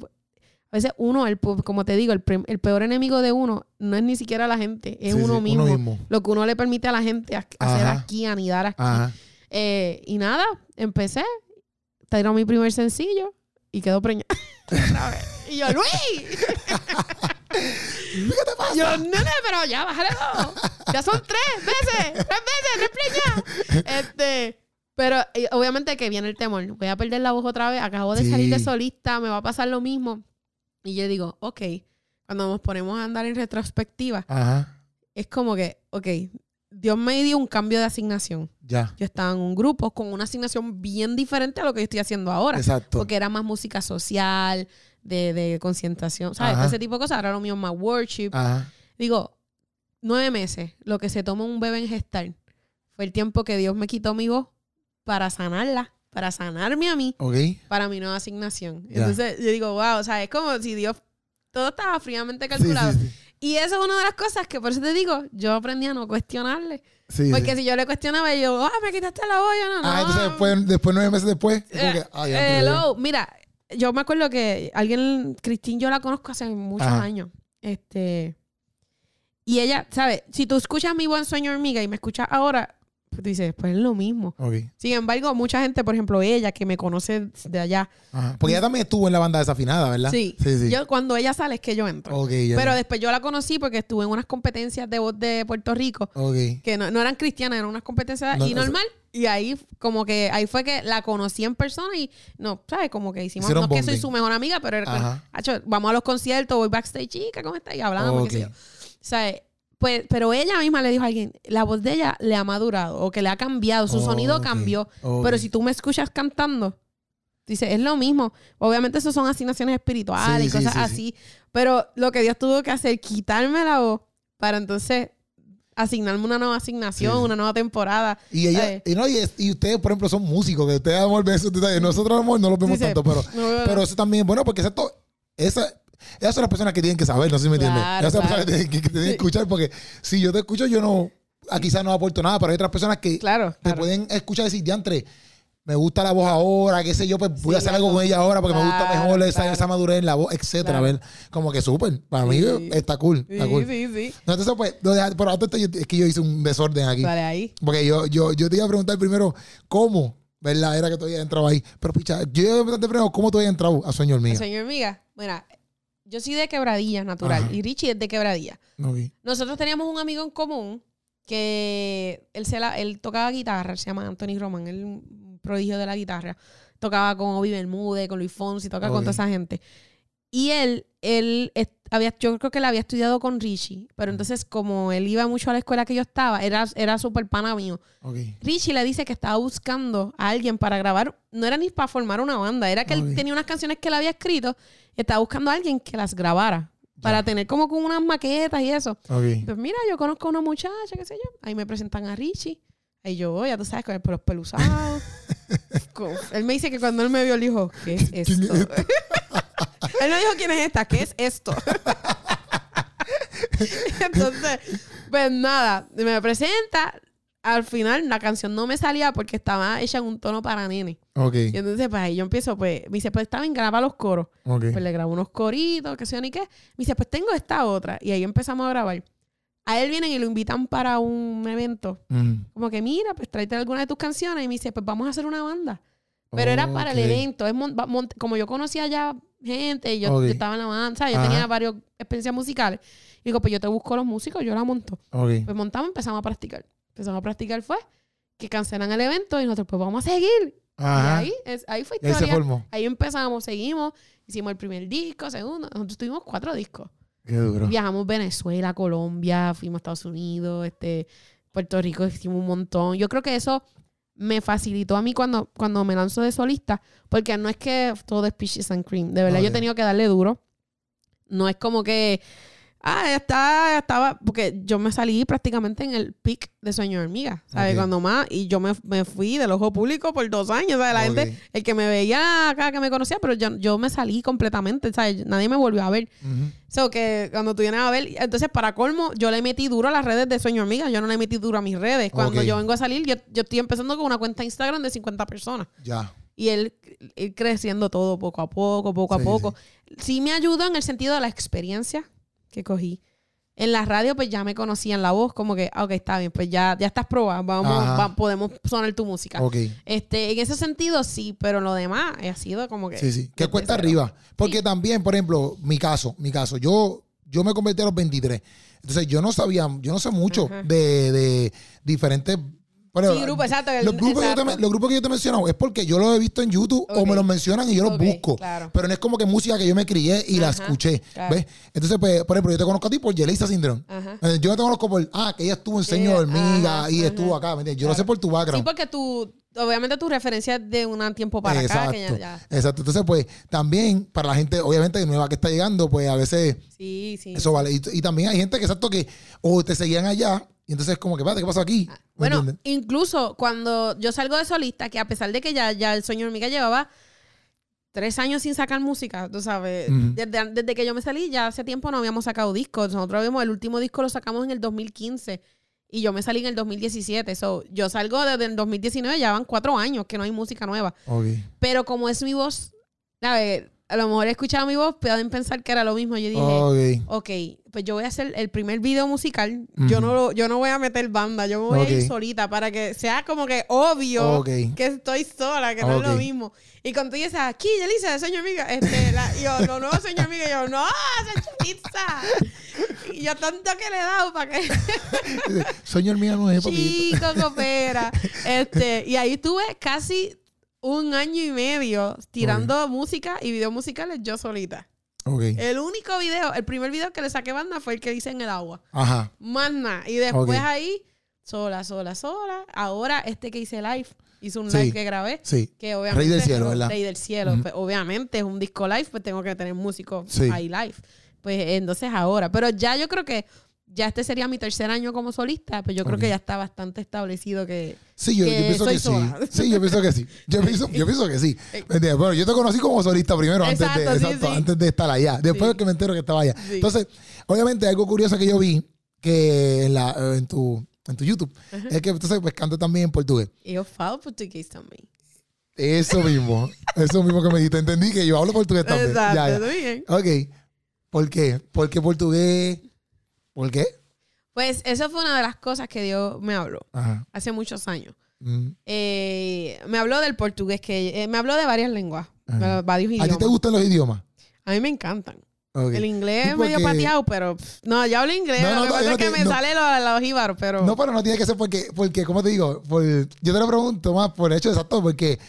A veces uno, el, como te digo, el, el peor enemigo de uno no es ni siquiera la gente, es Sí, uno, sí, mismo, Lo que uno le permite a la gente ha- hacer Ajá. aquí, anidar aquí. Eh, y nada, empecé, tiró mi primer sencillo y quedó preñada. Y yo, Luis. ¿Qué te pasa? Yo, nene, pero ya, bájale dos. Ya son tres veces, tres veces, tres preñadas. Este, pero eh, obviamente que viene el temor. Voy a perder la voz otra vez. Acabo de Sí. salir de solista, me va a pasar lo mismo. Y yo digo, ok, cuando nos ponemos a andar en retrospectiva, Ajá. es como que, ok, Dios me dio un cambio de asignación. Ya. Yo estaba en un grupo con una asignación bien diferente a lo que yo estoy haciendo ahora. Exacto. Porque era más música social, de, de concientación, ¿sabes? Ajá. Ese tipo de cosas. Ahora lo mío es más worship. Ajá. Digo, nueve meses, lo que se toma un bebé en gestar, fue el tiempo que Dios me quitó mi voz para sanarla, para sanarme a mí, para mi nueva asignación. Ya. Entonces yo digo, wow, o sea, es como si Dios, todo estaba fríamente Sí, calculado. sí, sí. Y eso es una de las cosas que por eso te digo, yo aprendí a no cuestionarle. Sí, Porque sí. si yo le cuestionaba, yo, ah, me quitaste la olla, no, no. Ah, entonces después, después nueve meses después, es como que, Eh, ay, ya, hello, mira, yo me acuerdo que alguien, Cristín, yo la conozco hace muchos Ajá. años. Este. Y ella, ¿sabes? Si tú escuchas mi buen sueño hormiga y me escuchas ahora, tú dices, pues es lo mismo. Sin embargo, mucha gente, por ejemplo, ella que me conoce de allá, Ajá. Porque ella también estuvo en la banda desafinada, ¿verdad? sí, Sí, sí. Yo, cuando ella sale es que yo entro. Pero después yo la conocí porque estuve en unas competencias de voz de Puerto Rico que no, no eran cristianas, eran unas competencias No, y o sea- normal. Y ahí como que ahí fue que la conocí en persona y no, ¿sabes? Como que hicimos, Hicieron no es que soy su mejor amiga, pero era Ajá. "Acho, vamos a los conciertos, voy backstage, chica, ¿cómo estás? Y hablamos, Ok. qué sé yo. ¿Sabes? Pues, pero ella misma le dijo a alguien, la voz de ella le ha madurado o que le ha cambiado, su sonido cambió. Pero si tú me escuchas cantando, dice, es lo mismo. Obviamente eso son asignaciones espirituales Sí, y cosas sí, así. Pero lo que Dios tuvo que hacer, quitarme la voz para entonces asignarme una nueva asignación, una nueva temporada. Y ella, y, no, y, es- y ustedes, por ejemplo, son músicos, que ustedes amor ven esos detalles. Nosotros, a lo mejor, no los vemos tanto, pero, no pero eso también es bueno porque exacto, esa, esas son las personas que tienen que saber, no sé si me entiendes. Claro, Esas son las personas que, tienen- que- que tienen que escuchar porque si yo te escucho, yo no, quizás no aporto nada, pero hay otras personas que Claro, te pueden escuchar decir, diantre, me gusta la voz ahora, qué sé yo, pues voy Sí, a hacer algo con ella ahora porque me gusta mejor esa, esa madurez en la voz, etcétera. A ver, como que súper. Para mí Sí. está cool. Está Sí, cool. sí, sí. No, entonces, pues, de- pero es que yo hice un desorden aquí. Dale ahí. Porque yo, yo, yo te iba a preguntar primero cómo, ¿verdad? Era que tú habías entrado ahí. Pero, picha, yo iba a preguntarte primero cómo tú habías entrado a Sueño Hormiga. Señor Miga, mira, yo soy de quebradilla natural Ajá. y Richie es de quebradilla. Ok. Nosotros teníamos un amigo en común que él, se la, él tocaba guitarra, se llama Anthony Roman, un prodigio de la guitarra. Tocaba con Obi Bermúdez, con Luis Fonsi, toca con toda esa gente. Y él, él había, yo creo que él había estudiado con Richie, pero entonces como él iba mucho a la escuela que yo estaba, era, era súper pana mío. Ok. Richie le dice que estaba buscando a alguien para grabar, no era ni para formar una banda, era que él tenía unas canciones que él había escrito y estaba buscando a alguien que las grabara para tener como con unas maquetas y eso. Ok. Pues mira, yo conozco a una muchacha, qué sé yo. Ahí me presentan a Richie. Ahí yo ya tú sabes, con el pelo peluzado. Él me dice que cuando él me vio, él dijo, ¿qué es ¿Quién esto? él no dijo quién es esta, ¿qué es esto? Entonces, pues nada, me presenta. Al final la canción no me salía porque estaba hecha en un tono para nene. Ok. Y entonces, pues ahí yo empiezo, pues, me dice, pues está bien, graba los coros. Ok. Pues le grabo unos coritos, qué sé yo ni qué. Me dice, pues tengo esta otra. Y ahí empezamos a grabar. A él vienen y lo invitan para un evento. Mm. Como que, mira, pues tráete alguna de tus canciones. Y me dice, pues vamos a hacer una banda. Pero era para el evento. Es como yo conocía ya gente, y yo, yo estaba en la banda, ¿sabes? yo Ajá. tenía varias experiencias musicales. Y digo, pues yo te busco los músicos, yo la monto. Ok. Pues montamos, empezamos a practicar. Empezamos a practicar fue que cancelan el evento y nosotros, pues vamos a seguir. Ajá. Y ahí, es- ahí fue Y ahí se historia. formó. Ahí empezamos, seguimos, hicimos el primer disco, segundo. Nosotros tuvimos cuatro discos. Qué duro. Viajamos Venezuela, Colombia, fuimos a Estados Unidos, este, Puerto Rico, hicimos un montón. Yo creo que eso me facilitó a mí cuando, cuando me lanzo de solista, porque no es que todo es peaches and cream. De verdad, yo he tenido que darle duro. No es como que, ah, ya está, ya estaba, porque yo me salí prácticamente en el pic de Sueño de Hormiga, ¿sabes? Ok. Cuando más, y yo me, me fui del ojo público por dos años, ¿sabes? La Ok. gente, el que me veía acá, que me conocía, pero yo, yo me salí completamente, ¿sabes? Nadie me volvió a ver. Ujú. So que cuando tú vienes a ver, entonces para colmo, yo le metí duro a las redes de Sueño Hormiga, yo no le metí duro a mis redes. Cuando Ok. yo vengo a salir, yo, yo estoy empezando con una cuenta de Instagram de 50 personas. Ya. Y él, él creciendo todo poco a poco, poco a Sí, poco. Sí. me ayudó en el sentido de la experiencia que cogí. En la radio, pues ya me conocían la voz, como que, ah, ok, está bien, pues ya, ya estás probado, vamos, va- podemos sonar tu música. Ok. Este, en ese sentido, sí, pero lo demás ha sido como que. Sí, sí. Que cuesta cero. arriba. Porque también, por ejemplo, mi caso, mi caso, yo, yo me convertí a los 23. Entonces yo no sabía, yo no sé mucho de, de diferentes. Bueno, Sí, grupo, exacto. el- los, grupos que yo te, exacto. los grupos que yo te he mencionado es porque yo los he visto en YouTube o me los mencionan y yo los busco. claro. Pero no es como que música que yo me crié y la escuché. claro. ¿Ves? Entonces, pues, por ejemplo, yo te conozco a ti por Yelisa Syndrome. Ajá. Eh, Yo te conozco por, ah, que ella estuvo en Señor Hormiga y ajá. estuvo acá. ¿me entiendes? Yo lo sé por tu Sí, background. porque tú, obviamente tu referencia es de un tiempo para acá. Que ya, ya- Exacto. Entonces, pues, también para la gente, obviamente, nueva que está llegando, pues a veces Sí, sí. eso vale. Y, y también hay gente que, exacto, que o te seguían allá y entonces, como que, ¿qué pasó aquí? ¿Me Ah, Bueno, entiendes? incluso cuando yo salgo de solista, que a pesar de que ya, ya el sueño hormiga llevaba tres años sin sacar música, tú sabes, desde, desde que yo me salí, ya hace tiempo no habíamos sacado discos. Nosotros vimos, el último disco lo sacamos en el 2015 y yo me salí en el 2017. So, yo salgo desde el 2019, ya van cuatro años que no hay música nueva. Ok. Pero como es mi voz, ver, a lo mejor he escuchado mi voz, pueden pensar que era lo mismo. Yo dije, Ok. pues yo voy a hacer el primer video musical. Yo no lo- yo no voy a meter banda, yo me voy a ir solita para que sea como que obvio que estoy sola, que no es lo mismo. Y cuando tú dices, aquí, de Sueño Amiga, este, la, y yo, no, no, Sueño Amiga, y yo, no, Sancho Pizza. Y yo tanto que le he dado para que el mío no es papito. chico coopera. Este, y ahí estuve casi un año y medio tirando música y videos musicales yo solita. El único video, el primer video que le saqué banda fue el que hice en el agua. Ajá. Más nada. Y después ahí, sola, sola, sola. Ahora este que hice live, hice un Sí. live que grabé. Sí. Que obviamente Rey del cielo, ¿verdad? Rey del cielo. Pues, obviamente es un disco live, pues tengo que tener músicos Sí. ahí live. Pues entonces ahora. Pero ya yo creo que ya este sería mi tercer año como solista, pues yo creo que ya está bastante establecido que... Sí, yo, yo que pienso soy que sí. sola. Sí, yo pienso que sí. Yo pienso, yo pienso que sí. ¿Me entiendes? Bueno, yo te conocí como solista primero, antes, de, Exacto, sí, exacto, sí. antes de estar allá. Después Sí. que me entero que estaba allá. Entonces, obviamente, algo curioso que yo vi que en, la, en, tu, en tu YouTube es que entonces pues canto también en portugués. Eu falo português também. Eso mismo. eso mismo que me dijiste. Entendí que yo hablo portugués también. Exato, Ya, ya. bem. Ok. ¿Por qué? ¿Por qué portugués? ¿Por qué? Pues eso fue una de las cosas que Dios me habló Ajá. hace muchos años. Mm. Eh, me habló del portugués, que eh, me habló de varias lenguas, Ajá. varios ¿A idiomas. ti te gustan los idiomas? A mí me encantan. Ok. El inglés Sí, es medio pateado, pero pff, no, yo hablo inglés. No, no, lo que no, pasa es que me no. sale los, los pero No, pero no tiene que ser porque, porque ¿cómo te digo? Por, yo te lo pregunto más por el hecho exacto, porque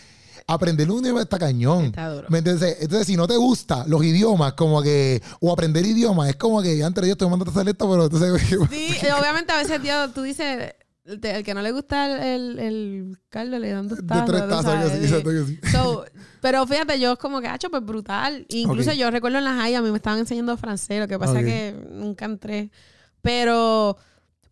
aprender un idioma está cañón. Está duro. ¿Me entiendes? Entonces, si no te gusta los idiomas, como que, o aprender idiomas, es como que antes yo estoy mandando a hacer esto, pero entonces. Sí, obviamente a veces Dios, tú dices, el, que no le gusta el, el, caldo le dan dos de tazos. tres tazas, sabes, que sí, de- exacto que sí. So, pero fíjate, yo como que, hacho, pues brutal. Incluso yo recuerdo en las high, a mí me estaban enseñando francés, lo que pasa Ok. es que nunca entré. Pero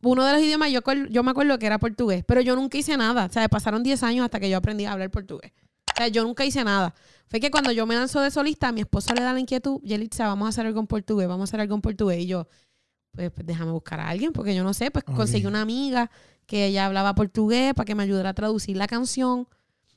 uno de los idiomas, yo, yo me acuerdo que era portugués, pero yo nunca hice nada. O sea, pasaron 10 años hasta que yo aprendí a hablar portugués. O sea, yo nunca hice nada. Fue que cuando yo me lanzo de solista, a mi esposo le da la inquietud, Yelitza, vamos a hacer algo en portugués, vamos a hacer algo en portugués. Y yo, pues, pues, déjame buscar a alguien, porque yo no sé, pues conseguí una amiga que ella hablaba portugués para que me ayudara a traducir la canción.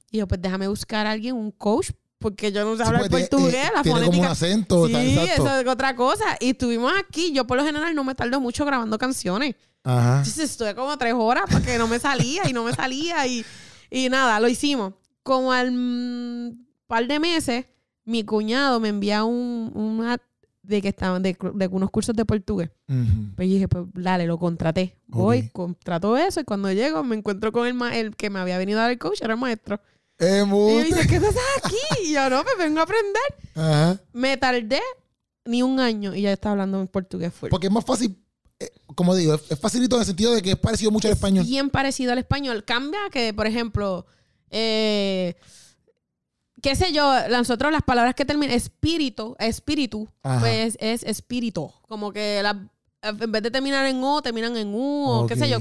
Y yo, pues déjame buscar a alguien, un coach, porque yo no sé Sí, hablar tiene- portugués, eh, la tiene como un fonética. acento. Sí, exacto. eso es otra cosa. Y estuvimos aquí. Yo por lo general no me tardo mucho grabando canciones. Ajá. Entonces estuve como tres horas porque no me salía y no me salía. Y, y nada, lo hicimos. Como al mm, par de meses, mi cuñado me envía un, un ad de que estaban de, de unos cursos de portugués. Ujú. Pues yo dije, pues dale, lo contraté. Voy, Ok. contrato eso y cuando llego me encuentro con el, ma- el que me había venido a dar el coach, era el maestro. Y me dice, ¿qué estás aquí? Y yo, no, pues vengo a aprender. Ajá. Me tardé ni un año y ya estaba hablando en portugués full. Porque es más fácil, eh, como digo, es, es facilito en el sentido de que es parecido mucho al español. Bien parecido al español. Cambia que, por ejemplo, eh, qué sé yo, nosotros las palabras que terminan espíritu, espíritu, Ajá. pues es espíritu. Como que la- en vez de terminar en O, terminan en U, o qué sé yo.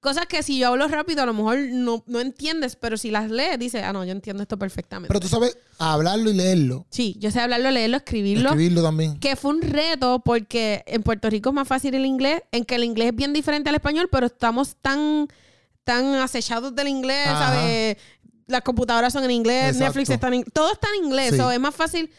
Cosas que si yo hablo rápido, a lo mejor no, no entiendes, pero si las lees, dices, ah, no, yo entiendo esto perfectamente. Pero tú sabes hablarlo y leerlo. sí, yo sé hablarlo, leerlo, escribirlo. Escribirlo también. Que fue un reto porque en Puerto Rico es más fácil el inglés, en que el inglés es bien diferente al español, pero estamos tan, tan acechados del inglés, Ajá. ¿sabes? Las computadoras son en inglés, Exacto. Netflix está en inglés, todo está en inglés, Sí. so es más fácil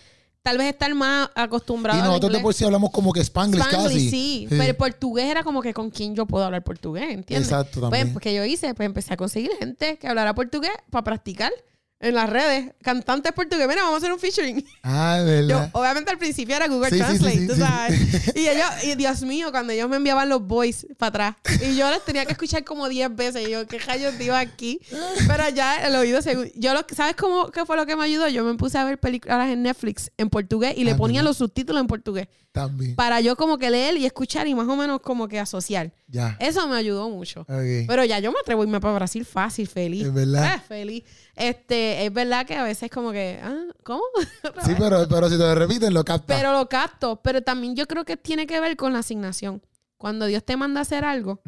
tal vez estar más acostumbrado Y nosotros de por sí hablamos como que Spanglish, Spanglish, casi. sí, pero el portugués era como que con quién yo puedo hablar portugués, ¿entiendes? Exacto, Pues, también. pues, ¿qué yo hice? Pues empecé a conseguir gente que hablara portugués para practicar. En las redes, cantantes portugueses, mira, vamos a hacer un featuring. Ah, Yo, verdad. obviamente al principio era Google Sí, sí, sí, Translate, sí, tú sabes. Y ellos, y Dios mío, cuando ellos me enviaban los voice para atrás, y yo les tenía que escuchar como 10 veces, y yo, ¿qué rayos digo aquí? Pero ya el oído, según, yo lo, ¿sabes cómo qué fue lo que me ayudó? Yo me puse a ver películas en Netflix en portugués y le Ah, ponía los subtítulos en portugués También. para yo como que leer y escuchar y más o menos como que asociar. Ya. Eso me ayudó mucho. Pero ya yo me atrevo a irme para Brasil fácil, feliz. Es verdad. Eh, feliz. Este, es verdad que a veces como que, ah, ¿cómo? Sí, pero, pero si te lo repiten, lo capta. Pero lo capto. Pero también yo creo que tiene que ver con la asignación. Cuando Dios te manda a hacer algo,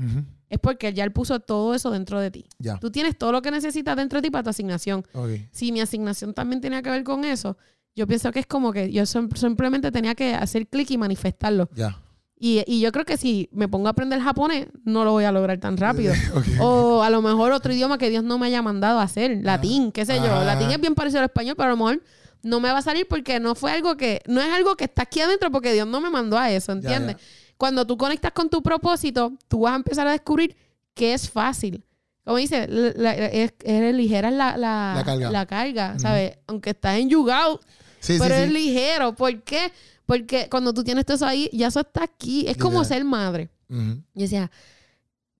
es porque ya Él puso todo eso dentro de ti. Ya. Tú tienes todo lo que necesitas dentro de ti para tu asignación. Ok. Si mi asignación también tenía que ver con eso, yo pienso que es como que yo sim- simplemente tenía que hacer clic y manifestarlo. Ya. Y, y yo creo que si me pongo a aprender japonés, no lo voy a lograr tan rápido. O a lo mejor otro idioma que Dios no me haya mandado a hacer, latín, qué sé yo. Ah. Latín es bien parecido al español, pero a lo mejor no me va a salir porque no fue algo que, no es algo que está aquí adentro porque Dios no me mandó a eso, ¿entiendes? ya. Cuando tú conectas con tu propósito, tú vas a empezar a descubrir que es fácil. Como dice, la- la- es, es ligera la, la, La carga. la carga, Ujú. ¿sabes? Aunque estás enyugado, Sí, pero sí, es sí. ligero. ¿Por qué? Porque cuando tú tienes todo eso ahí, ya eso está aquí. Es como ser madre. Yo decía,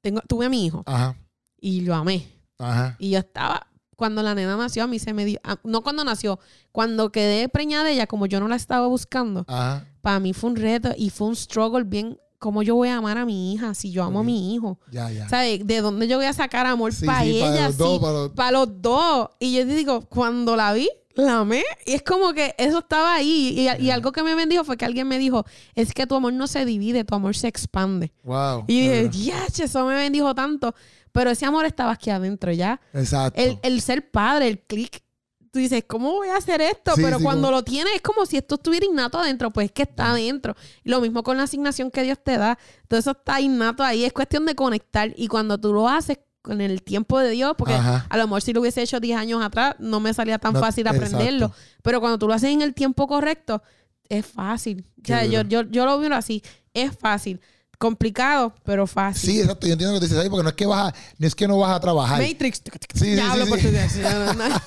tengo, tuve a mi hijo Ajá. y lo amé. Ajá. Y yo estaba, cuando la nena nació, a mí se me dio, ah, no cuando nació, cuando quedé preñada de ella, como yo no la estaba buscando, Ajá. para mí fue un reto y fue un struggle bien, como yo voy a amar a mi hija si yo amo a mi hijo. Ya, ya. ¿Sabes? ¿De dónde yo voy a sacar amor Sí, para sí, ella? para los dos, para los- para los dos. Y yo te digo, cuando la vi, la amé. Y es como que eso estaba ahí. Y, y algo que me bendijo fue que alguien me dijo, es que tu amor no se divide, tu amor se expande. Wow. Y dije, diache, eso me bendijo tanto. Pero ese amor estaba aquí adentro ya. Exacto. El, el ser padre, el clic. Tú dices, ¿cómo voy a hacer esto? Sí, Pero sí, cuando como- lo tienes es como si esto estuviera innato adentro, pues es que está adentro. Lo mismo con la asignación que Dios te da. Todo eso está innato ahí. Es cuestión de conectar. Y cuando tú lo haces con el tiempo de Dios, porque Ajá. a lo mejor si lo hubiese hecho 10 años atrás, no me salía tan No, fácil aprenderlo. exacto. Pero cuando tú lo haces en el tiempo correcto, es fácil. O sea, yo, yo, yo lo veo así. Es fácil. Complicado, pero fácil. Sí, exacto. Yo entiendo lo que dices ahí porque no es que vas a, no es que no vas a trabajar. Matrix. Sí, ya sí, hablo sí, sí. portugués. No, no.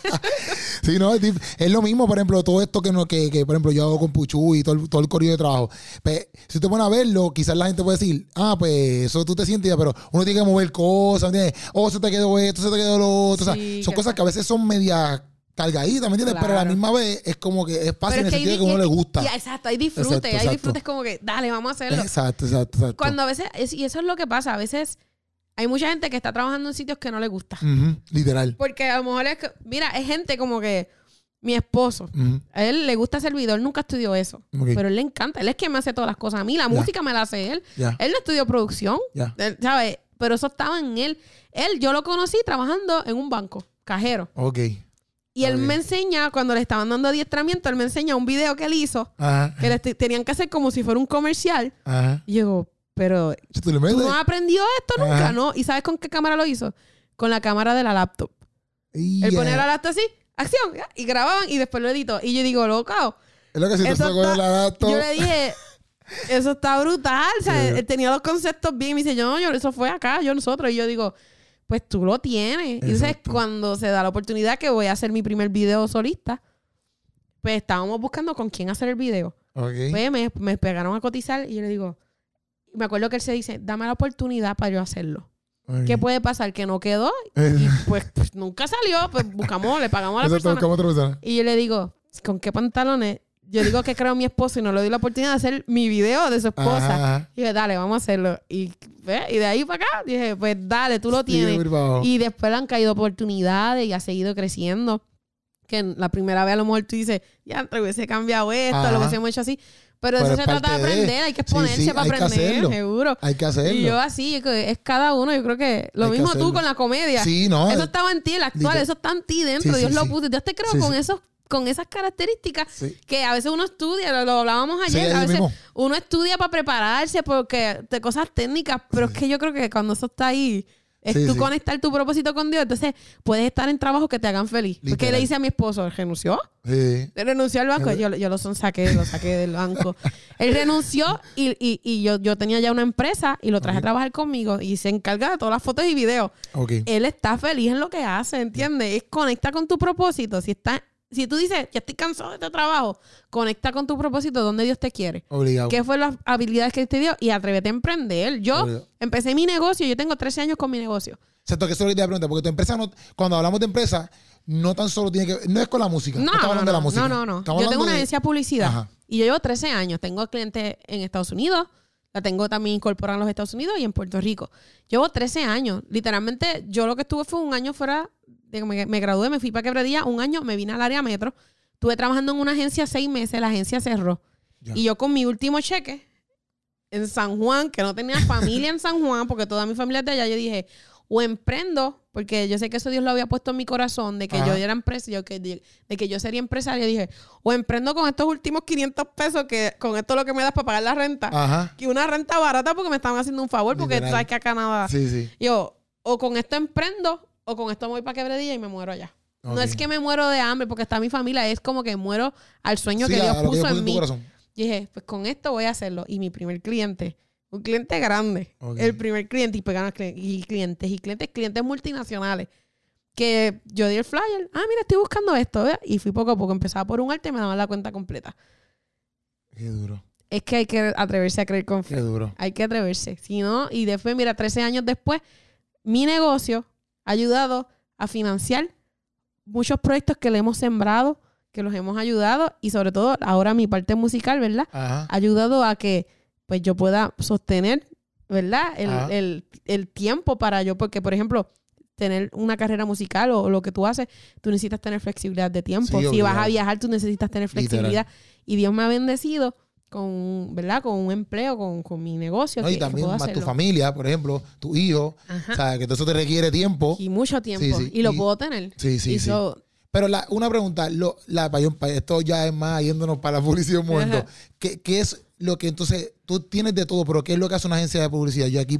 Sí, no, es, lo mismo, por ejemplo, todo esto que, no, que, que, por ejemplo, yo hago con Puchu y todo el, todo el corrido de trabajo. Pues, si usted pone a verlo, quizás la gente puede decir, ah, pues eso tú te sientes, ya, pero uno tiene que mover cosas, ¿me entiendes? Oh, se te quedó esto, se te quedó lo otro. o sea, son cosas que a veces son medias cargaditas, ¿me entiendes? Pero a la misma vez es como que es fácil en el sentido de que uno le gusta. exacto, hay disfrute. Exacto, hay disfrutes como que, dale, vamos a hacerlo. Exacto, exacto, exacto. Cuando a veces, es- y eso es lo que pasa, a veces hay mucha gente que está trabajando en sitios que no le gusta. Literal. Porque a lo mejor es que, mira, es gente como que mi esposo, a él le gusta servidor, nunca estudió eso. Pero él le encanta, él es quien me hace todas las cosas. A mí la música me la hace él. Él no estudió producción, ya. él, ¿sabes? Pero eso estaba en él. Él, yo lo conocí trabajando en un banco, cajero. Ok. Y él me enseña, cuando le estaban dando adiestramiento, él me enseña un video que él hizo, Ajá. que le te- tenían que hacer como si fuera un comercial. Ajá. Y yo digo, pero ¿Tú no has aprendido esto nunca, Ajá. ¿no? ¿Y sabes con qué cámara lo hizo? Con la cámara de la laptop. Y Él ponía la laptop así, acción, y grababan y después lo editó. Y yo digo, loco, Es lo que si eso está- la laptop. yo le dije, eso está brutal. O sea, él tenía los conceptos bien. Y me dice, yo, no, yo, eso fue acá, yo nosotros. Y yo digo, pues tú lo tienes. Y entonces, cuando se da la oportunidad que voy a hacer mi primer video solista, pues estábamos buscando con quién hacer el video. Ok. Pues me, me pegaron a cotizar y yo le digo, me acuerdo que él se dice, dame la oportunidad para yo hacerlo. ok. ¿Qué puede pasar? Que no quedó y pues, pues, nunca salió. Pues buscamos, le pagamos a la persona. buscamos otra persona. Y yo le digo, ¿con qué pantalones? Yo digo que creo en mi esposo y no le doy la oportunidad de hacer mi video de su esposa. Ajá, ajá. Y dije, dale, vamos a hacerlo. Y, ve, y de ahí para acá dije, pues dale, tú lo tienes. Y después le han caído oportunidades y ha seguido creciendo. Que la primera vez a lo mejor tú dices, ya, te hubiese cambiado esto, Ajá. lo hubiésemos hecho así. Pero, Pero eso es se trata de aprender, hay que exponerse sí, para que aprender, seguro. Hay que hacerlo. Y yo así, es que cada uno, yo creo que lo Hay que mismo tú con la comedia. Sí, no. Eso eh, estaba en ti, el actual, eso está en ti dentro. Dios lo puso. Dios te creó Sí, con esos con esas características Sí. que a veces uno estudia, lo, lo hablábamos ayer, a veces mismo. uno estudia para prepararse porque de cosas técnicas, pero es que yo creo que cuando eso está ahí, Es tú conectar tu propósito con Dios. Entonces, puedes estar en trabajos que te hagan feliz. Porque Literal. le dice a mi esposo, renunció. Sí. Él renunció al banco. Yo, yo lo sonsaqué, lo saqué del banco. Él renunció y, y- y yo, yo tenía ya una empresa y lo traje a trabajar conmigo y se encarga de todas las fotos y videos. Él está feliz en lo que hace, ¿entiendes? Es conecta con tu propósito. Si está, si tú dices, ya estoy cansado de este trabajo, conecta con tu propósito, donde Dios te quiere. Obligado. ¿Qué fue las habilidades que te dio? Y atrévete a emprender. Yo Obligado. empecé mi negocio, yo tengo 13 años con mi negocio. Exacto, que eso es porque tu empresa no, cuando hablamos de empresa, no tan solo tiene que, no es con la música. No, No, no, hablando de la no, música. no, no, no. Estamos Yo tengo una agencia de publicidad Ajá. y yo llevo 13 años. Tengo clientes en Estados Unidos, la tengo también incorporada en los Estados Unidos y en Puerto Rico. Llevo 13 años. Literalmente, yo lo que estuve fue un año fuera, de me, me gradué, me fui para Quebradilla, un año me vine al área metro. Estuve trabajando en una agencia seis meses, la agencia cerró. Ya. Y yo con mi último cheque en San Juan, que no tenía familia en San Juan, porque toda mi familia es de allá, yo dije, o emprendo, porque yo sé que eso Dios lo había puesto en mi corazón, de que Ajá. yo era empresa, yo que, de, de que yo sería empresaria, dije, o emprendo con estos últimos 500 pesos, que con esto lo que me das para pagar la renta, Ajá. que una renta barata porque me estaban haciendo un favor, porque tú sabes que acá nada. Sí, sí. Yo, o con esto emprendo, o con esto me voy para quebradilla y me muero allá. No es que me muero de hambre porque está mi familia, es como que muero al sueño Sí, que Dios a lo que puso en mí. corazón. Y dije, pues con esto voy a hacerlo. Y mi primer cliente, un cliente grande, el primer cliente, y pegaron y clientes, y clientes, clientes multinacionales, que yo di el flyer, ah, mira, estoy buscando esto, y fui poco a poco, empezaba por un arte y me daban la cuenta completa. Qué duro. Es que hay que atreverse a creer con Qué fe. duro. Hay que atreverse. Si no, y después, mira, 13 años después, mi negocio ha ayudado a financiar muchos proyectos que le hemos sembrado, que los hemos ayudado, y sobre todo ahora mi parte musical, ¿verdad? Ajá. ha ayudado a que pues yo pueda sostener, ¿verdad? El, el- el tiempo para yo, porque por ejemplo, tener una carrera musical o, lo que tú haces, tú necesitas tener flexibilidad de tiempo. Sí, si vas a viajar, tú necesitas tener Literal. flexibilidad. Y Dios me ha bendecido con, ¿verdad? Con un empleo, con, con mi negocio. No, que- y también más tu familia, por ejemplo, tu hijo. Ajá. O sea, que todo eso te requiere tiempo. Y mucho tiempo. Sí, sí. Y lo Y- puedo tener. Sí, sí, Y sí. so- Pero la, una pregunta, lo, la, esto ya es más yéndonos para la publicidad un momento. ¿Qué, qué es lo que entonces, tú tienes de todo, pero qué es lo que hace una agencia de publicidad? Yo aquí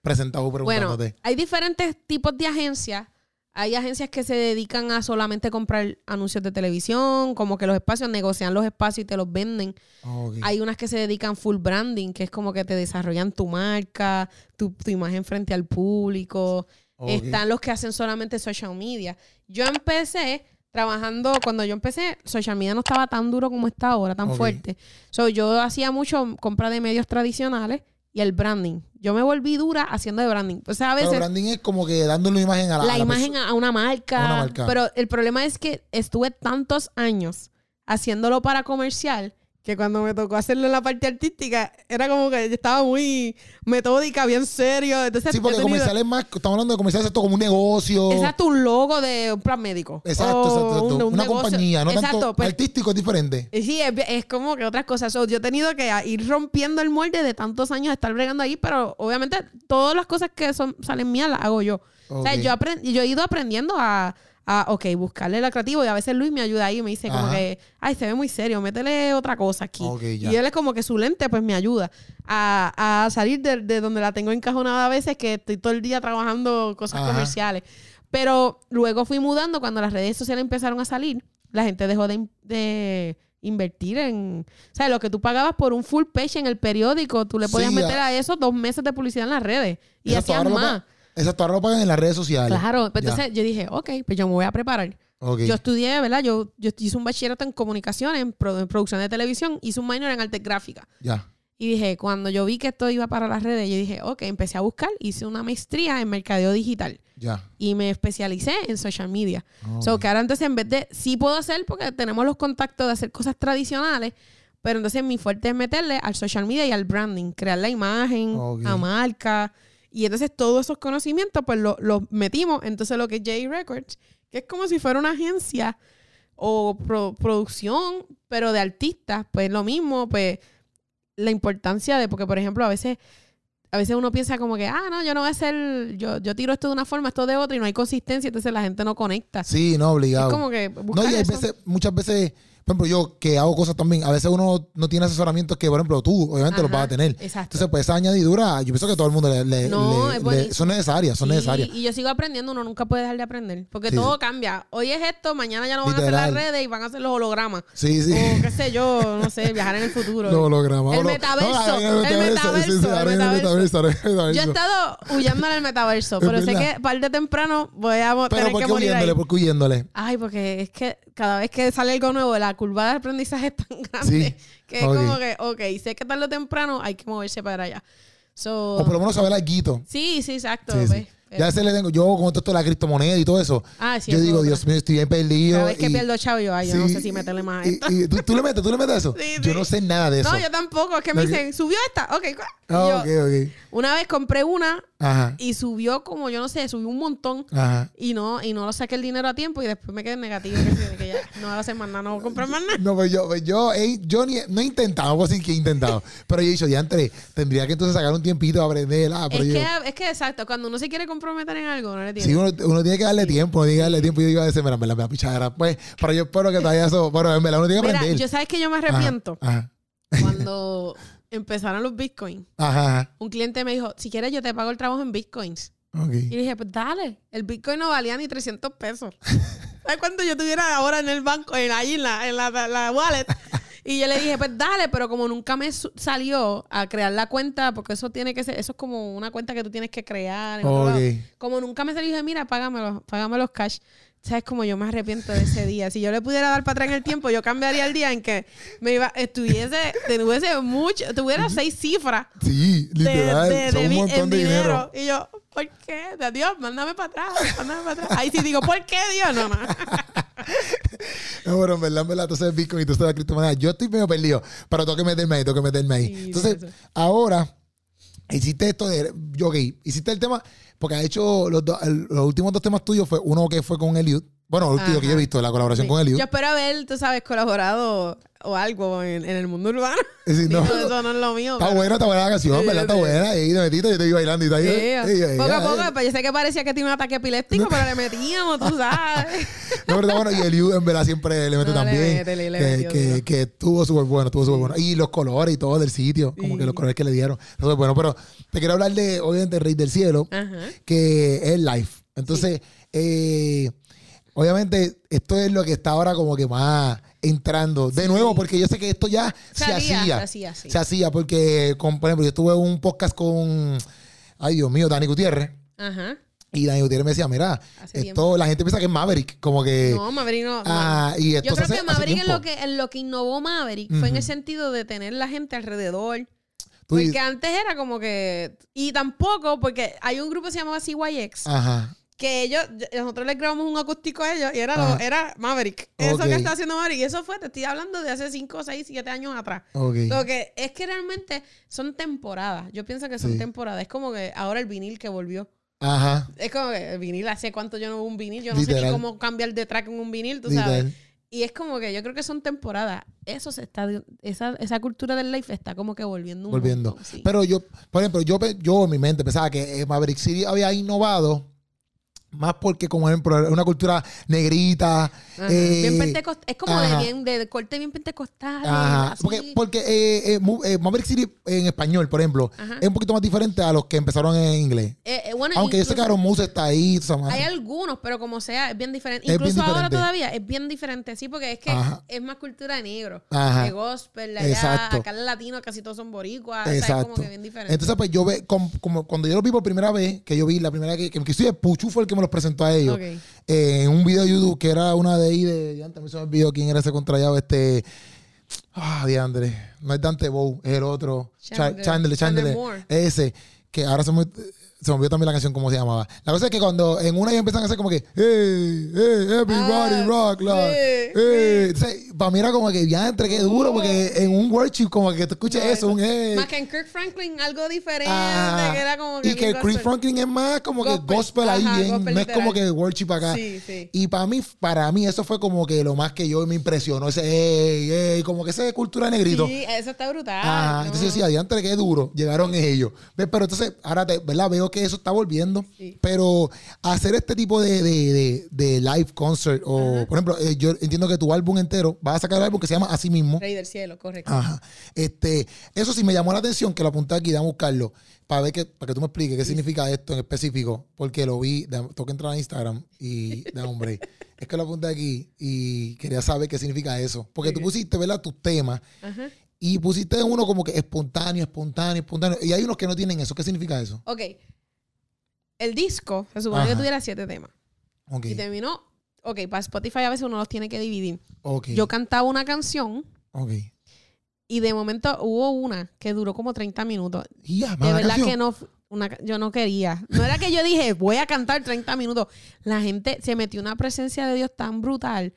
presentado Bueno, preguntándote. hay diferentes tipos de agencias. Hay agencias que se dedican a solamente comprar anuncios de televisión, como que los espacios, negocian los espacios y te los venden. Ok. Hay unas que se dedican full branding, que es como que te desarrollan tu marca, tu, tu imagen frente al público. Están los que hacen solamente social media. Yo empecé trabajando, cuando yo empecé, social media no estaba tan duro como está ahora, tan fuerte. So, yo hacía mucho compra de medios tradicionales y el branding. Yo me volví dura haciendo de branding. O sea, a Pero veces branding es como que dándole imagen a la, la a la imagen perso- a una marca. A una marca. Pero el problema es que estuve tantos años haciéndolo para comercial que cuando me tocó hacerlo en la parte artística era como que yo estaba muy metódica, bien serio. Entonces, Sí, porque tenido- comerciales más, estamos hablando de comerciales esto como un negocio. Exacto, un logo de un plan médico. Exacto, O exacto, exacto. un- un una negocio. compañía, no Exacto, tanto pues, artístico es diferente. eh, Sí, es, es como que otras cosas. So, yo he tenido que ir rompiendo el molde de tantos años de estar bregando ahí, pero obviamente todas las cosas que son salen mías las hago yo. O sea, yo, aprend- yo he ido aprendiendo a, a, ok, buscarle el creativo y a veces Luis me ayuda ahí y me dice como que, ay, se ve muy serio, métele otra cosa aquí. Ok, ya. y él es como que su lente pues me ayuda a, a salir de, de donde la tengo encajonada a veces que estoy todo el día trabajando cosas Ajá. comerciales. Pero luego fui mudando cuando las redes sociales empezaron a salir, la gente dejó de, de invertir en... O sea, lo que tú pagabas por un full page en el periódico, tú le podías Sí, meter a- eso dos meses de publicidad en las redes. Y hacías más. Exacto, ahora lo pagan en las redes sociales. Claro, pues entonces yo dije, ok, pues yo me voy a preparar. Ok. Yo estudié, ¿verdad? Yo, yo hice un bachillerato en comunicación, en, produ- en producción de televisión, hice un minor en arte gráfica. Ya. Y dije, cuando yo vi que esto iba para las redes, yo dije, ok, empecé a buscar, hice una maestría en mercadeo digital Ya. y me especialicé en social media. Ok. So que ahora entonces en vez de, sí puedo hacer porque tenemos los contactos de hacer cosas tradicionales, pero entonces mi fuerte es meterle al social media y al branding, crear la imagen, Ok. a marca. Y entonces todos esos conocimientos pues lo- los metimos. Entonces lo que es J Records, que es como si fuera una agencia o pro- producción, pero de artistas, pues lo mismo, pues la importancia de, porque por ejemplo a veces... A veces uno piensa como que, ah, no, yo no voy a hacer, yo, yo tiro esto de una forma, esto de otra, y no hay consistencia, entonces la gente no conecta. Sí, no, obligado. Es como que No, y hay veces, muchas veces, por ejemplo, yo que hago cosas también, a veces uno no tiene asesoramientos que, por ejemplo, tú obviamente los Ajá, vas a tener. exacto. Entonces, pues esa añadidura, yo pienso que todo el mundo le, le- No, le- le- son necesarias, son necesarias. Y yo sigo aprendiendo, uno nunca puede dejar de aprender. Porque Sí, todo sí. cambia. Hoy es esto, mañana ya no van a hacer las redes y van a hacer los hologramas. Sí, sí. O qué sé yo, no sé, viajar en el futuro. Lo logramos. El metaverso, el metaverso. Yo he estado huyendo en el metaverso, pero sé que tarde o temprano voy a tener ¿por que qué morir huyéndole? ¿Por qué huyéndole? Ay, porque es que cada vez que sale algo nuevo, la curva de aprendizaje es tan grande Sí. que es como que, ok, sé que tarde o temprano hay que moverse para allá. So, O por lo menos saber algo. sí, sí, exacto. Sí, sí. pues, Ya se le tengo, yo con todo esto de la criptomoneda y todo eso, Ah, sí, yo digo, otra. Dios mío, estoy bien perdido. Cada vez que y- pierdo chavo, yo, ay, yo no sé si meterle más a y- esta. y ¿tú, tú le metes, tú le metes eso. Yo no sé nada de eso. No, yo tampoco. Es que me dicen, ¿subió esta? Ok. Y Ah, yo, ok, ok. Una vez compré una Ajá, y subió como, yo no sé, subió un montón. ajá. Y no, y no lo saqué el dinero a tiempo y después me quedé negativo. Que, sí, que ya no voy a hacer más nada, no voy a comprar más nada. No, pues yo, pues yo, yo ni, no he intentado, puedo decir que he intentado, pero yo he dicho, ya entre, tendría que entonces sacar un tiempito a aprender. Ah, pero Es yo, que, es que exacto, cuando uno se quiere comprometer en algo, no le tiene. Sí, uno, uno tiene que darle tiempo, uno tiene que darle tiempo. Yo digo a veces, mira, me la, me la pichadera. Pues, pero yo espero que todavía eso, bueno, en verdad uno tiene que Mira, aprender. yo sabes que yo me arrepiento. Ajá, Cuando empezaron los bitcoins, ajá, un cliente me dijo, si quieres yo te pago el trabajo en bitcoins. Ok. Y dije, pues dale, el bitcoin no valía ni 300 pesos. ¿Sabes cuánto yo tuviera ahora en el banco, en ahí en la, en la, la wallet? Y yo le dije, pues dale, pero como nunca me salió a crear la cuenta, porque eso tiene que ser, eso es como una cuenta que tú tienes que crear. en otro Ok. lado. Como nunca me salió, dije, mira, págamelo, págame los cash. ¿Sabes cómo yo me arrepiento de ese día? Si yo le pudiera dar para atrás en el tiempo, yo cambiaría el día en que me iba, estuviese, tuviese mucho, tuviera seis cifras Sí, literal. de- de un montón de dinero. dinero. Y yo, ¿por qué? De Dios, mándame para atrás, mándame para atrás. Ahí sí digo, ¿por qué Dios? No, no. No, pero en verdad, en verdad, tú sabes Bitcoin y tú sabes criptomoneda. Yo estoy medio perdido, pero tengo que meterme ahí, tengo que meterme ahí. Sí, Entonces, ahora, hiciste esto de. Yo, ok, hiciste el tema, porque ha hecho los, el- los últimos dos temas tuyos fue uno que fue con Eliud. Bueno, el último que yo he visto, la colaboración Sí. con Eliud. Yo espero haber, tú sabes, colaborado o algo en, en el mundo urbano. Es decir, eso no es lo mío. Está pero- buena, está buena la canción, Sí, ¿verdad? Está sí. buena. Y de metito, yo te iba bailando y está ahí. Sí, Ey, ey, poco a ey, poco, pues yo sé que parecía que tenía un ataque epiléptico, pero le metíamos, tú sabes. No, pero está bueno. Y Eliud, en verdad, siempre le mete No, le también. mete, le- le que, metió que, duro. que estuvo súper bueno, estuvo súper bueno. Y los colores y todo del sitio, como Sí. que los colores que le dieron. Eso es bueno. Pero te quiero hablar de, obviamente, Rey del Cielo, Ajá. que es live. Entonces, eh, obviamente, esto es lo que está ahora como que más entrando. De nuevo, porque yo sé que esto ya se, Se hacía, hacía. se hacía, sí. Se hacía, porque, con, por ejemplo, yo tuve un podcast con, ay Dios mío, Dani Gutiérrez. Ajá. Y Dani Gutiérrez me decía, mira, Hace esto, tiempo. la gente piensa que es Maverick, como que... No, Maverick no. Ah, y esto Yo creo hace- que Maverick tiempo. lo que, en lo que innovó Maverick fue en el sentido de tener la gente alrededor. Tú Porque dices- antes era como que. Y tampoco, porque hay un grupo que se llamaba CYX, Ajá. Que ellos, nosotros les grabamos un acústico a ellos y era, lo- era Maverick. Eso que está haciendo Maverick. Y eso fue, te estoy hablando de hace 5, 6, 7 años atrás. Ok. Lo que es que realmente son temporadas. Yo pienso que son Sí. temporadas. Es como que ahora el vinil que volvió. Ajá. Es como que el vinil, hace cuánto yo no hubo un vinil. Yo no sé ni cómo cambiar de track en un vinil, tú sabes. Literal. Y es como que yo creo que son temporadas. Eso se está, esa, esa cultura del life está como que volviendo un Volviendo. montón, sí. Pero yo, por ejemplo, yo, yo en mi mente pensaba que eh, Maverick City había innovado más porque, como ejemplo, es una cultura negrita. Eh, bien pentecostal. Es como de bien, de corte bien pentecostal. Ajá. Porque, porque eh, eh, eh, Maverick City en español, por ejemplo, Ajá. es un poquito más diferente a los que empezaron en inglés. Eh, eh, bueno, Aunque yo sé que Aaron Moose está ahí. Hay algunos, pero como sea, es bien diferente. Es bien Incluso ahora diferente. todavía es bien diferente, sí, porque es que Ajá. es más cultura de negro. De gospel, allá, Exacto. acá en latino casi todos son boricuas. O sea, es Exacto. como que bien diferente. Entonces, pues yo ve, como, como cuando yo lo vi por primera vez, que yo vi la primera que, que inclusive Puchu fue el que me los presentó a ellos, Ok. eh, en un video de YouTube que era una de ahí de, antes me olvidó quién era ese contrallado, este, ah, diandre, no es Dante Bow, es el otro, Cha- Chandler. Chandler, Chandler, Chandler ese, que ahora se me, se me olvidó también la canción cómo se llamaba. La cosa es que cuando en una ellos empiezan a hacer como que, hey, hey, everybody Ah, rock, like, sí, hey. Entonces, para mí era como que ya entre qué duro, porque en un worship como que tú escuchas No, eso, un hey. Más que en Kirk Franklin, algo diferente, Ah, que era como que. y que gospel. Franklin es más como que Gospel. ahí bien, gospel no es como que worship acá. Sí, sí. Y para mí, para mí eso fue como que lo más que yo me impresionó, ese hey, hey, como que esa cultura negrito. Sí, eso está brutal. Ajá, ¿no? entonces yo decía, adiante, qué duro, llegaron ellos. ¿Ves? Pero entonces, ahora te, ¿verdad? Veo que eso está volviendo. Sí. Pero hacer este tipo de, de- de- de live concert, o por ejemplo, eh, yo entiendo que tu álbum entero, vas a sacar un álbum que se llama Así mismo. Rey del cielo, correcto. Ajá. Este, eso sí me llamó la atención que lo apunté aquí, déjame buscarlo, para ver que, para que tú me expliques qué significa esto en específico, porque lo vi, tengo que entrar a Instagram y da hombre. es que lo apunté aquí y quería saber qué significa eso. Porque tú Ok. pusiste, ¿verdad? Tus temas Ajá. y pusiste uno como que espontáneo, espontáneo, espontáneo. Y hay unos que no tienen eso. ¿Qué significa eso? Ok. El disco se supone Ajá. que tuviera siete temas. Ok. Y terminó. Ok, para Spotify a veces uno los tiene que dividir. Yo cantaba una canción ok. y de momento hubo una que duró como 30 minutos. Y ya, De verdad canción. que no. Una, yo no quería. No era que yo dije, voy a cantar 30 minutos. La gente se metió una presencia de Dios tan brutal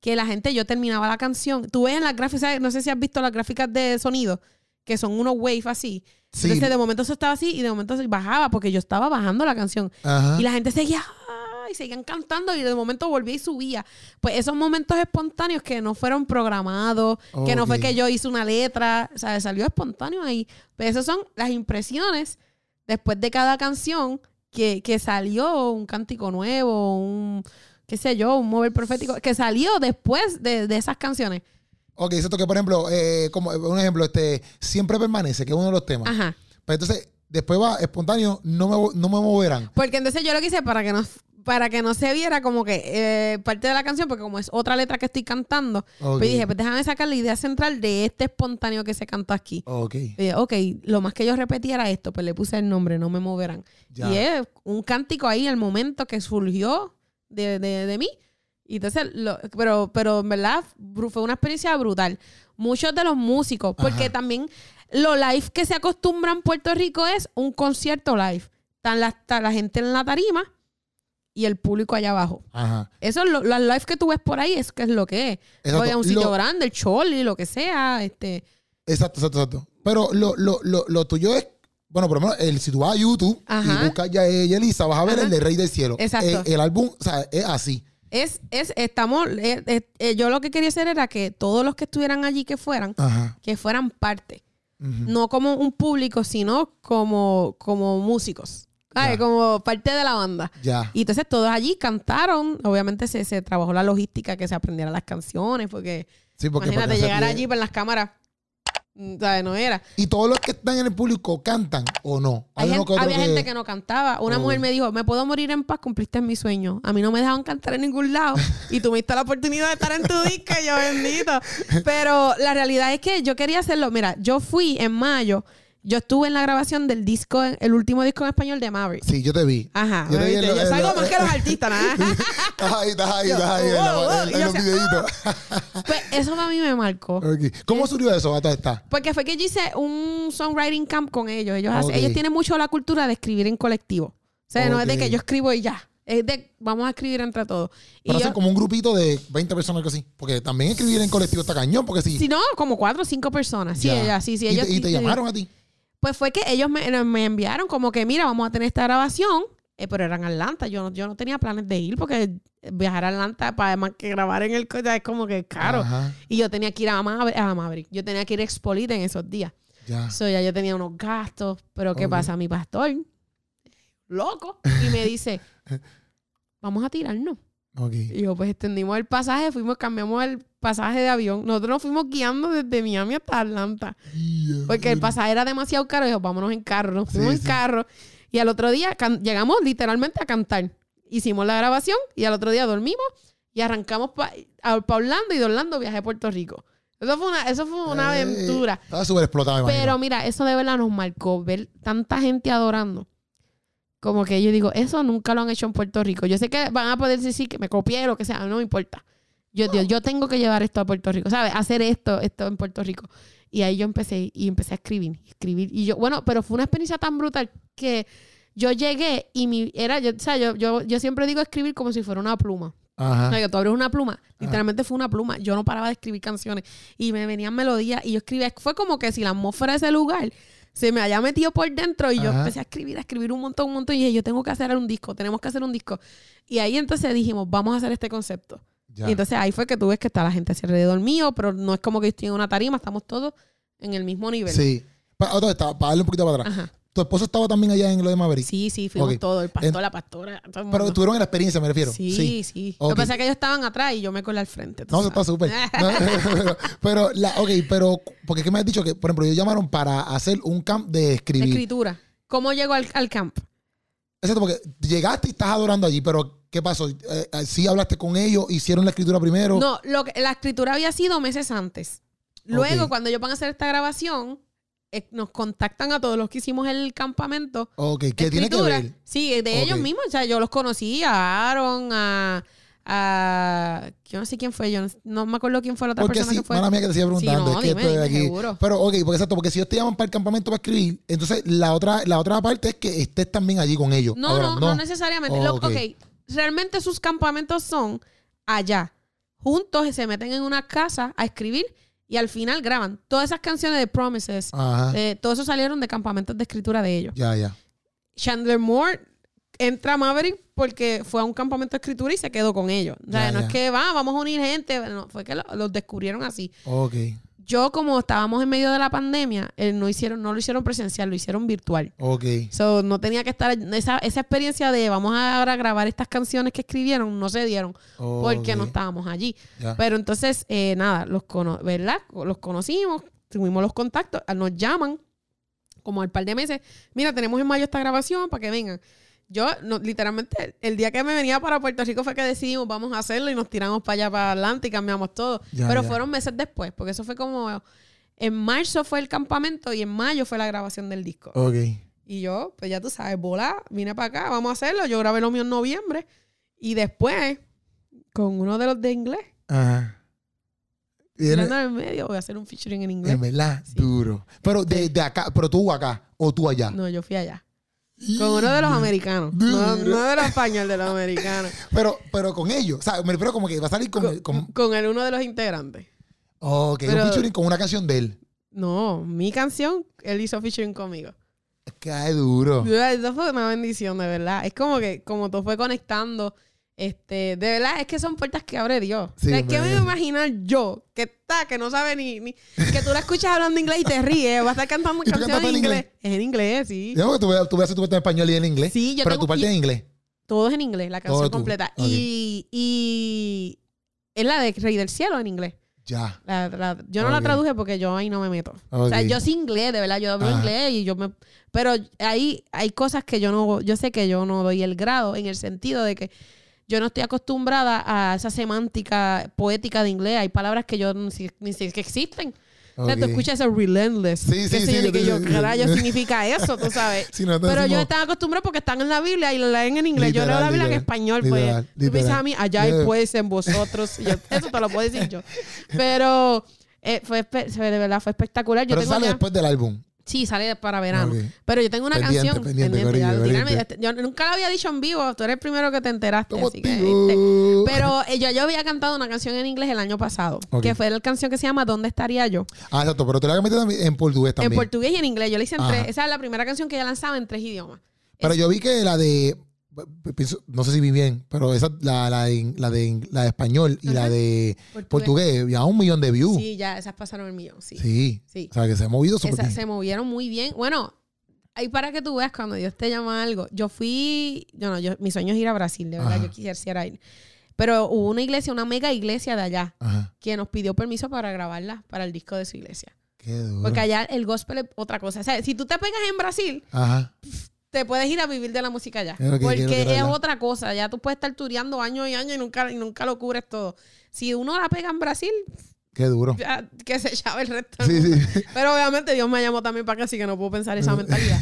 que la gente, yo terminaba la canción. Tú ves en las gráficas, no sé si has visto las gráficas de sonido, que son unos waves así. Sí. Entonces de momento eso estaba así y de momento bajaba porque yo estaba bajando la canción. Ajá. Y la gente seguía y seguían cantando y de momento volvía y subía. Pues esos momentos espontáneos que no fueron programados, que no fue que yo hice una letra, o sea, salió espontáneo ahí. Pues esas son las impresiones después de cada canción que, que salió un cántico nuevo, un, qué sé yo, un mover profético, que salió después de, de esas canciones. Ok, exacto que por ejemplo, eh, como un ejemplo, este, siempre permanece, que es uno de los temas. Ajá. Pero entonces, después va espontáneo, no me, no me moverán. Porque entonces yo lo que hice para que no, para que no se viera como que eh, parte de la canción, porque como es otra letra que estoy cantando, Ok. pues dije, pues déjame sacar la idea central de este espontáneo que se cantó aquí. Ok. Y dije, ok, lo más que yo repetía era esto, pues le puse el nombre, no me moverán. Ya. Y es un cántico ahí, el momento que surgió de, de, de mí. Y entonces, lo- pero, pero en verdad fue una experiencia brutal. Muchos de los músicos, porque Ajá. también lo live que se acostumbra en Puerto Rico es un concierto live. Están la, está la gente en la tarima y el público allá abajo. Ajá. Eso es lo, las live que tú ves por ahí, es que es lo que es. Exacto. Oye, un sitio Lo- grande, el choli, lo que sea, este. Exacto, exacto, exacto. Pero lo, lo, lo, lo tuyo es, bueno, por lo menos, el, si tú vas a YouTube Ajá. y buscas ya eh, Yelisa, vas a ver Ajá. el de Rey del Cielo. Exacto. Eh, el álbum, o sea, es así. Es, es, estamos, eh, eh, eh, yo lo que quería hacer era que todos los que estuvieran allí que fueran, Ajá. que fueran parte. No como un público, sino como, como músicos. Ay. Como parte de la banda. Ya. Y entonces todos allí cantaron. Obviamente se, se trabajó la logística que se aprendieran las canciones, porque, Sí, porque imagínate porque llegar allí para las cámaras. Mm, ¿sabes? No era. ¿Y todos los que están en el público cantan o no? Hay gente- había gente que no cantaba. Una Oh. mujer me dijo, me puedo morir en paz, cumpliste mi sueño. A mí no me dejaban cantar en ningún lado. y tú me diste la oportunidad de estar en tu disco, yo bendito. Pero la realidad es que yo quería hacerlo. Mira, yo fui en mayo, yo estuve en la grabación del disco, el último disco en español de Maverick. Sí, yo te vi. Ajá, Yo te vi en lo- yo en salgo lo- más que los artistas, nada. Estás ahí, estás ahí, estás ahí en, la- wow, wow, en- y en yo los hacía, videitos. pues eso a mí me marcó. Ok. ¿Cómo surgió eso? A todas estas? Porque fue que yo hice un songwriting camp con ellos. Ellos, hacen- Ok. ellos tienen mucho la cultura de escribir en colectivo. O sea, no es de Ok. que yo escribo y ya. Es de vamos a escribir entre todos. Y Pero yo- hacen como un grupito de 20 personas que así. Porque también escribir en colectivo está cañón, porque sí. Si no, como cuatro o cinco personas. Sí, Ya. ella, sí, sí. ¿Y, Ellos, te, y te sí, llamaron a ti. Pues fue que ellos me, me enviaron como que, mira, vamos a tener esta grabación. eh, pero eran Atlanta. Yo no, yo no tenía planes de ir porque viajar a Atlanta para además que grabar en el coche es como que caro. Ajá. Y yo tenía que ir a Maverick, a Maverick. Yo tenía que ir a Expolite en esos días. Ya. So, ya yo tenía unos gastos. Pero ¿qué pasa? Mi pastor, loco, y me dice, vamos a tirarnos. Ok. Y yo, pues extendimos el pasaje, fuimos, cambiamos el pasaje de avión. Nosotros nos fuimos guiando desde Miami hasta Atlanta. Porque el pasaje era demasiado caro. Dijo, vámonos en carro. Nos fuimos Sí, en sí. carro. Y al otro día llegamos literalmente a cantar. Hicimos la grabación y al otro día dormimos y arrancamos para Orlando y de Orlando viajé a Puerto Rico. Eso fue una, eso fue una Eh, aventura. Estaba súper explotado, Pero imagino. mira, eso de verdad nos marcó ver tanta gente adorando. Como que yo digo, eso nunca lo han hecho en Puerto Rico. Yo sé que van a poder decir que me copié lo que sea, no me importa. Yo, yo, yo tengo que llevar esto a Puerto Rico, ¿sabes? Hacer esto, esto en Puerto Rico. Y ahí yo empecé y empecé a escribir, escribir. Y yo, bueno, pero fue una experiencia tan brutal que yo llegué y mi, era, yo, o sea, yo, yo, yo siempre digo escribir como si fuera una pluma. O Ajá. sea, que tú abres una pluma. Literalmente fue una pluma. Yo no paraba de escribir canciones. Y me venían melodías y yo escribía. Fue como que si la atmósfera de ese lugar se me haya metido por dentro y yo empecé a escribir, a escribir un montón, un montón. Y dije, yo tengo que hacer un disco, tenemos que hacer un disco. Y ahí entonces dijimos, vamos a hacer este concepto. Ya. Y entonces ahí fue que tú ves que está la gente hacia alrededor mío, pero no es como que yo estoy en una tarima, estamos todos en el mismo nivel. Sí. Pa- otra vez, para darle un poquito para atrás. Ajá. ¿Tu esposo estaba también allá en lo de Maverick? Sí, sí, fuimos Ok. todos, el pastor, En- la pastora. todo el Pero tuvieron la experiencia, me refiero. Sí, sí. Lo Ok. que pasa es que ellos estaban atrás y yo me colé al frente. No, eso está súper. No, pero, la, ok, pero, porque que me has dicho que, por ejemplo, ellos llamaron para hacer un camp de escribir. Escritura. ¿Cómo llegó al, al camp? Exacto, porque llegaste y estás adorando allí, pero ¿qué pasó? Eh, eh, ¿Sí hablaste con ellos? ¿Hicieron la escritura primero? No, lo que, la escritura había sido meses antes. Luego, cuando ellos van a hacer esta grabación, eh, nos contactan a todos los que hicimos el campamento. Ok, ¿qué tiene que ver? Sí, de ellos mismos. O sea, yo los conocí, a Aaron, a, a- Yo no sé quién fue, yo no, no me acuerdo quién fue la otra Porque persona sí, que fue. mala mía que te siga preguntando. Sí, no, es que dime, estoy dime, aquí. seguro. Pero, ok, porque exacto, porque si ellos te llaman para el campamento para escribir, entonces la otra, la otra parte es que estés también allí con ellos. No, Ahora, no, no, necesariamente. Lo- Ok. Realmente sus campamentos son allá. Juntos se meten en una casa a escribir y al final graban. Todas esas canciones de Promises, eh, todo eso salieron de campamentos de escritura de ellos. Ya, ya. Chandler Moore entra a Maverick porque fue a un campamento de escritura y se quedó con ellos. O sea, Ya, no ya. es que va, vamos a unir gente. no, fue que lo- los descubrieron así. Ok. Yo, como estábamos en medio de la pandemia, eh, no, hicieron, no lo hicieron presencial, lo hicieron virtual. Ok. So, no tenía que estar. Esa, esa experiencia de vamos a ahora grabar estas canciones que escribieron, no se dieron porque no estábamos allí. Pero entonces, eh, nada, los cono ¿verdad? Los conocimos, tuvimos los contactos, ah, nos llaman como al par de meses. Mira, tenemos en mayo esta grabación para que vengan. Yo, no, literalmente, el día que me venía para Puerto Rico fue que decidimos vamos a hacerlo y nos tiramos para allá, para adelante y cambiamos todo. Ya, Pero ya. fueron meses después, porque eso fue como. En marzo fue el campamento y en mayo fue la grabación del disco. Ok. Y yo, pues ya tú sabes, volar, vine para acá, vamos a hacerlo. Yo grabé lo mío en noviembre. Y después, con uno de los de inglés, Ajá. Y en, el medio, voy a hacer un featuring en inglés. en verdad, Sí. duro. Pero de, de acá, pero tú acá o tú allá. No, yo fui allá. Con uno de los americanos. No, no de los españoles, de los americanos. Pero, pero con ellos. O sea, me refiero como que va a salir con. Con, con- con el uno de los integrantes. ok, pero- un featuring con una canción de él. No, mi canción, él hizo featuring conmigo. Cae duro. Eso fue una bendición, de verdad. Es como que, como todo fue conectando. Este, de verdad, es que son puertas que abre Dios. Sí, o sea, ¿Qué me iba a imaginar yo? Que está, que no sabe ni, ni- Que tú la escuchas hablando inglés y te ríes. Va a estar cantando ¿Y tú canciones en inglés. inglés? Es en inglés, sí. Que tú tú veas tu parte en español y en inglés. Sí, yo pero tengo- tu parte y- en inglés. Todo es en inglés, la canción completa. Y, y es la de Rey del Cielo en inglés. Ya. La- la- yo no la traduje porque yo ahí no me meto. O sea, yo sí inglés, de verdad, yo hablo Ajá. inglés y yo me... Pero ahí hay cosas que yo no... Yo sé que yo no doy el grado en el sentido de que yo no estoy acostumbrada a esa semántica poética de inglés. Hay palabras que yo ni si- sé que existen. O sea, tú escuchas ese relentless. Sí, sí, yo, yo que yo, ¿qué rayos significa eso? Tú sabes. Sí, Pero yo estaba acostumbrada porque están en la Biblia y lo leen en inglés. yo leo la Biblia en español, literal, pues. Tú literal. a mí, allá hay Yo- pues en vosotros. Y yo, eso te lo puedo decir yo. Pero eh, fue, de verdad, fue espectacular. Yo Pero tengo sale ya- después del álbum. Sí, sale para verano. Pero yo tengo una Pendiente, canción. pendiente, pendiente. yo nunca la había dicho en vivo. Tú eres el primero que te enteraste. Así que. ¿viste? Pero eh, yo, yo había cantado una canción en inglés el año pasado. Que fue la canción que se llama ¿Dónde estaría yo? Ah, exacto. Pero te la también en portugués también. En portugués y en inglés. Yo la hice en Ajá. tres. Esa es la primera canción que ella lanzaba en tres idiomas. Pero Es- yo vi que la de. Pienso- No sé si vi bien, pero esa, la, la, de, la, de, la de español y la Ajá. de Portugués. portugués, ya un millón de views. Sí, ya, esas pasaron el millón. Sí. Sí. Sí. O sea, que se ha movido súper bien. se movieron muy bien. Bueno, ahí para que tú veas cuando Dios te llama a algo. Yo fui, yo no, yo, mi sueño es ir a Brasil, de verdad, Ajá. yo quisiera ir. Pero hubo una iglesia, una mega iglesia de allá, Ajá. que nos pidió permiso para grabarla para el disco de su iglesia. Qué duro. Porque allá el gospel es otra cosa. O sea, si tú te pegas en Brasil, Ajá. Te puedes ir a vivir de la música que- porque es otra cosa. Ya tú puedes estar tureando años y años y nunca, y nunca lo cubres todo. Si uno la pega en Brasil, Qué duro. ya, que se llave el resto. Sí, sí. Pero obviamente Dios me llamó también para acá, así que no puedo pensar esa mentalidad.